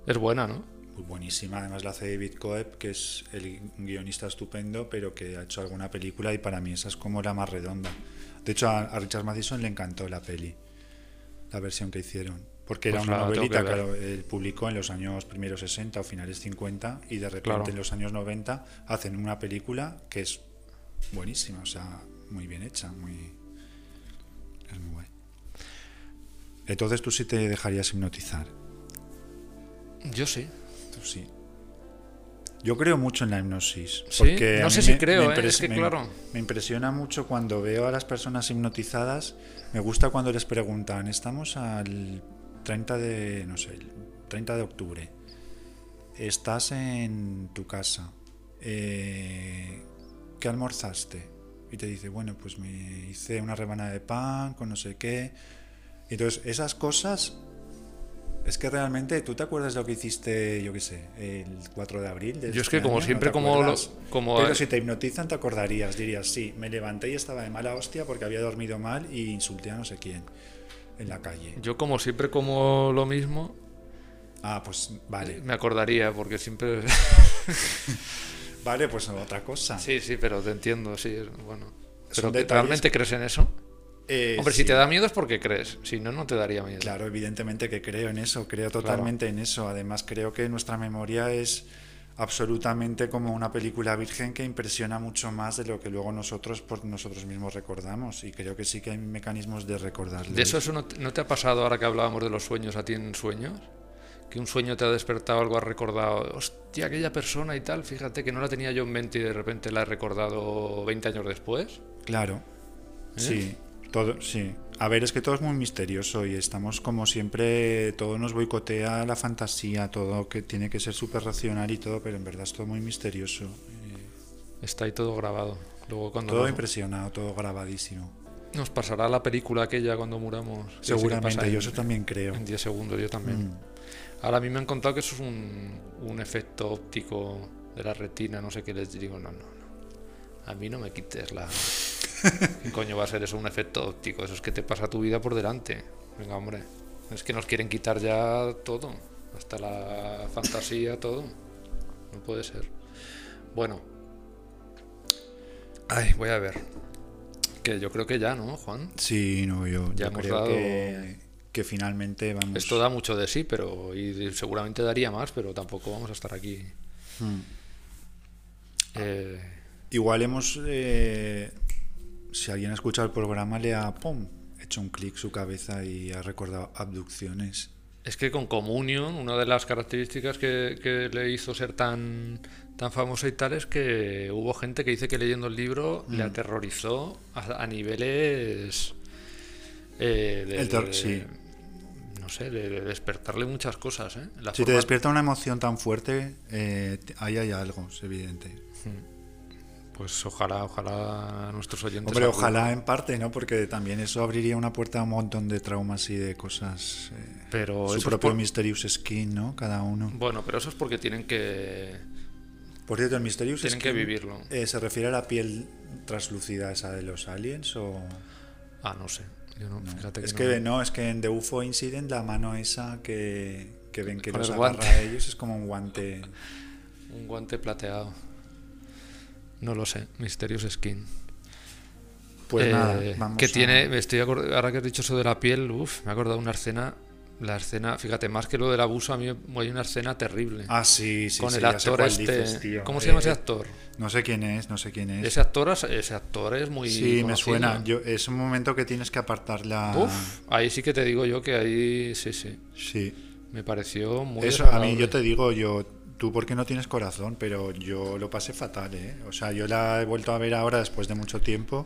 Es buena, ¿no? muy buenísima. Además la hace David Coeb, que es el guionista estupendo, pero que ha hecho alguna película y para mí esa es como la más redonda. De hecho, a, a Richard Matheson le encantó la peli, la versión que hicieron. Porque era Pues una novelita que él publicó en los años primeros 60 o finales 50 y de repente Claro. en los años 90 hacen una película que es buenísima, o sea, muy bien hecha, muy... Es muy guay. Entonces tú sí te dejarías hipnotizar. Yo sí. Tú sí. Yo creo mucho en la hipnosis. Sí, porque no sé si me- creo, me ¿eh? Es que me- claro. Me impresiona mucho cuando veo a las personas hipnotizadas. Me gusta cuando les preguntan, estamos al 30 de, no sé, el 30 de octubre. Estás en tu casa. Eh, ¿Qué almorzaste? Y te dice, bueno, pues me hice una rebanada de pan con no sé qué. Entonces, esas cosas es que realmente, ¿tú te acuerdas de lo que hiciste, yo qué sé, el 4 de abril? de Yo es este que como año? ¿No siempre, como lo- como- Pero si te hipnotizan, te acordarías, dirías, sí, me levanté y estaba de mala hostia porque había dormido mal y insulté a no sé quién en la calle. Yo como siempre como lo mismo, Ah, pues vale. me acordaría, porque siempre... Vale, pues otra cosa. sí, sí, pero te entiendo, sí, bueno. Pero que detalles ¿realmente crees en eso? Eh, Hombre, sí, si te da miedo es porque crees, si no, no te daría miedo. Claro, evidentemente que creo en eso, creo totalmente en eso. Además, creo que nuestra memoria es absolutamente como una película virgen que impresiona mucho más de lo que luego nosotros por nosotros mismos recordamos. Y creo que sí que hay mecanismos de recordarlo. ¿De eso, eso no, te- no te ha pasado ahora que hablábamos de los sueños a ti en sueños? Que un sueño te ha despertado algo, has recordado, hostia, aquella persona y tal, fíjate que no la tenía yo en mente y de repente la he recordado 20 años después. Claro. ¿Eh? Sí, todo, sí. A ver, es que todo es muy misterioso y estamos como siempre, todo nos boicotea la fantasía, todo que tiene que ser súper racional y todo, pero en verdad es todo muy misterioso. Eh, Está ahí todo grabado. Luego cuando todo nos, impresionado, todo grabadísimo. nos pasará la película aquella cuando muramos. Seguramente, yo eso también creo. En 10 segundos, yo también. Mm. Ahora a mí me han contado que eso es un, un efecto óptico de la retina, no sé qué les digo, no, no, no. A mí no me quites la... ¿Qué coño va a ser eso un efecto óptico? Eso es que te pasa tu vida por delante. Venga, hombre. Es que nos quieren quitar ya todo. Hasta la fantasía, todo. No puede ser. Bueno. Ay, voy a ver. Que yo creo que ya, ¿no, Juan? Sí, no, yo, Ya yo hemos creo dado- que, que finalmente vamos. Esto da mucho de sí, pero y seguramente daría más, pero tampoco vamos a estar aquí. Mm. Eh, Igual hemos. eh, si alguien ha escuchado el programa, le ha pum, hecho un clic su cabeza y ha recordado abducciones. es que con Communion, una de las características que, que le hizo ser tan, tan famosa y tal es que hubo gente que dice que leyendo el libro le aterrorizó a, a niveles. eh, de- El de- sí. no sé, de, de despertarle muchas cosas. ¿eh? La Si te forma- despierta una emoción tan fuerte, eh, ahí hay algo, es evidente. Pues ojalá, ojalá nuestros oyentes. Hombre, ojalá en parte, ¿no? Porque también eso abriría una puerta a un montón de traumas y de cosas. eh, Pero su propio por- Mysterious Skin, ¿no? Cada uno. Bueno, pero eso es porque tienen que. Por cierto, el Mysterious Tienen Skin. que vivirlo. eh, ¿Se refiere a la piel translúcida esa de los aliens o.? Ah, no sé. Yo no, fíjate es no- que no, es que en The UFO Incident la mano esa que, que ven que los agarra a ellos es como un guante. Un guante plateado. No lo sé. Mysterious Skin. Pues Eh, nada, vamos que a- tiene, me estoy ahora que has dicho eso de la piel, uf, me he acordado de una escena, la escena, fíjate, más que lo del abuso, a mí hay una escena terrible. Ah, sí, sí, con sí, el actor este, dices. ¿cómo se llama Eh, ese actor? No sé quién es, no sé quién es. Ese actor, ese actor es muy sí, me suena. Yo, es un momento que tienes que apartar la. Uf, ahí sí que te digo yo que ahí sí, sí, Sí. me pareció muy Eso, a mí yo te digo, yo, tú porque no tienes corazón, pero yo lo pasé fatal, ¿eh? O sea, yo la he vuelto a ver ahora después de mucho tiempo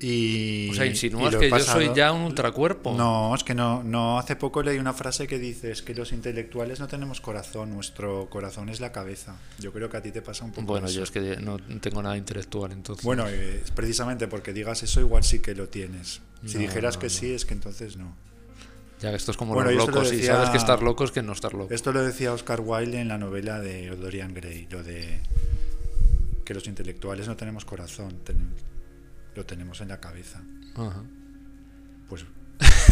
y... O sea, insinúas que yo soy ya un ultracuerpo. No, es que no, no, hace poco leí una frase que dice, es que los intelectuales no tenemos corazón, nuestro corazón es la cabeza. Yo creo que a ti te pasa un poco Bueno, eso. yo es que no tengo nada intelectual, entonces. Bueno, eh, precisamente porque digas eso igual sí que lo tienes. Si No, dijeras no, que no. sí, es que entonces no. Ya esto es como Bueno, los se lo locos, y sabes que estar loco es que no estar loco. Esto lo decía Oscar Wilde en la novela de Dorian Gray, lo de que los intelectuales no tenemos corazón, ten- lo tenemos en la cabeza. Ajá. Pues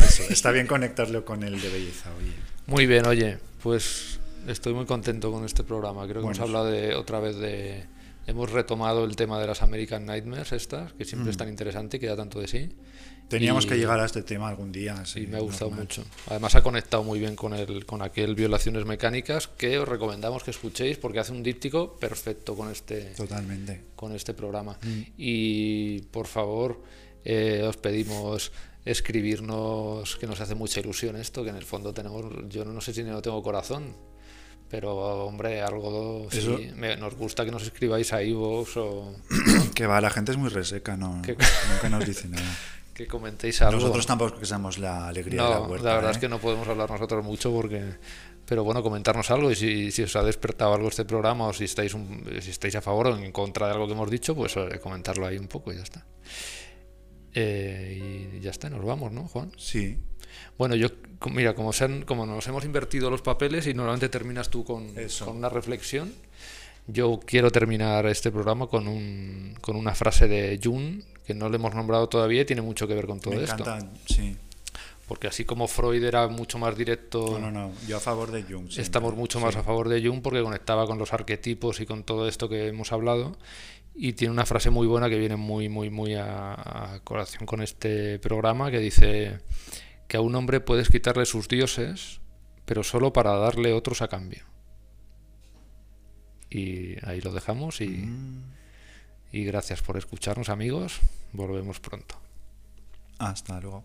eso, está bien conectarlo con el de belleza, oye. Muy bien, oye, pues estoy muy contento con este programa. Creo que Bueno, hemos hablado de otra vez de. Hemos retomado el tema de las American Nightmares, estas, que siempre es tan interesante y que da tanto de sí. Teníamos Y- que llegar a este tema algún día. sí, Y me ha gustado normal. mucho. Además ha conectado muy bien con el con aquel Violaciones Mecánicas que os recomendamos que escuchéis porque hace un díptico perfecto con este Totalmente. con este programa. Mm. Y por favor, eh, os pedimos escribirnos, que nos hace mucha ilusión esto, que en el fondo tenemos, yo no sé si no tengo corazón, pero hombre, algo sí, Eso- me- nos gusta que nos escribáis a iVoox o Que va, la gente es muy reseca, no, Que- nunca nos dice nada. que comentéis algo. Nosotros tampoco que seamos la alegría de la huerta. la verdad ¿eh? es que no podemos hablar nosotros mucho porque pero bueno comentarnos algo y si, si os ha despertado algo este programa o si estáis un- si estáis a favor o en contra de algo que hemos dicho pues eh, comentarlo ahí un poco y ya está Eh, y ya está nos vamos no Juan Sí, bueno yo mira como se han- como nos hemos invertido los papeles y normalmente terminas tú con, Eso. con una reflexión yo quiero terminar este programa con un con una frase de Jung que no le hemos nombrado todavía y tiene mucho que ver con todo me esto encanta. Sí. porque así como Freud era mucho más directo, No, no, no. Yo a favor de Jung. siempre. estamos mucho más Sí. a favor de Jung porque conectaba con los arquetipos y con todo esto que hemos hablado. Y tiene una frase muy buena que viene muy, muy, muy a, a colación con este programa que dice que a un hombre puedes quitarle sus dioses, pero solo para darle otros a cambio. Y ahí lo dejamos y, Mm. Y gracias por escucharnos amigos. Volvemos pronto. Hasta luego.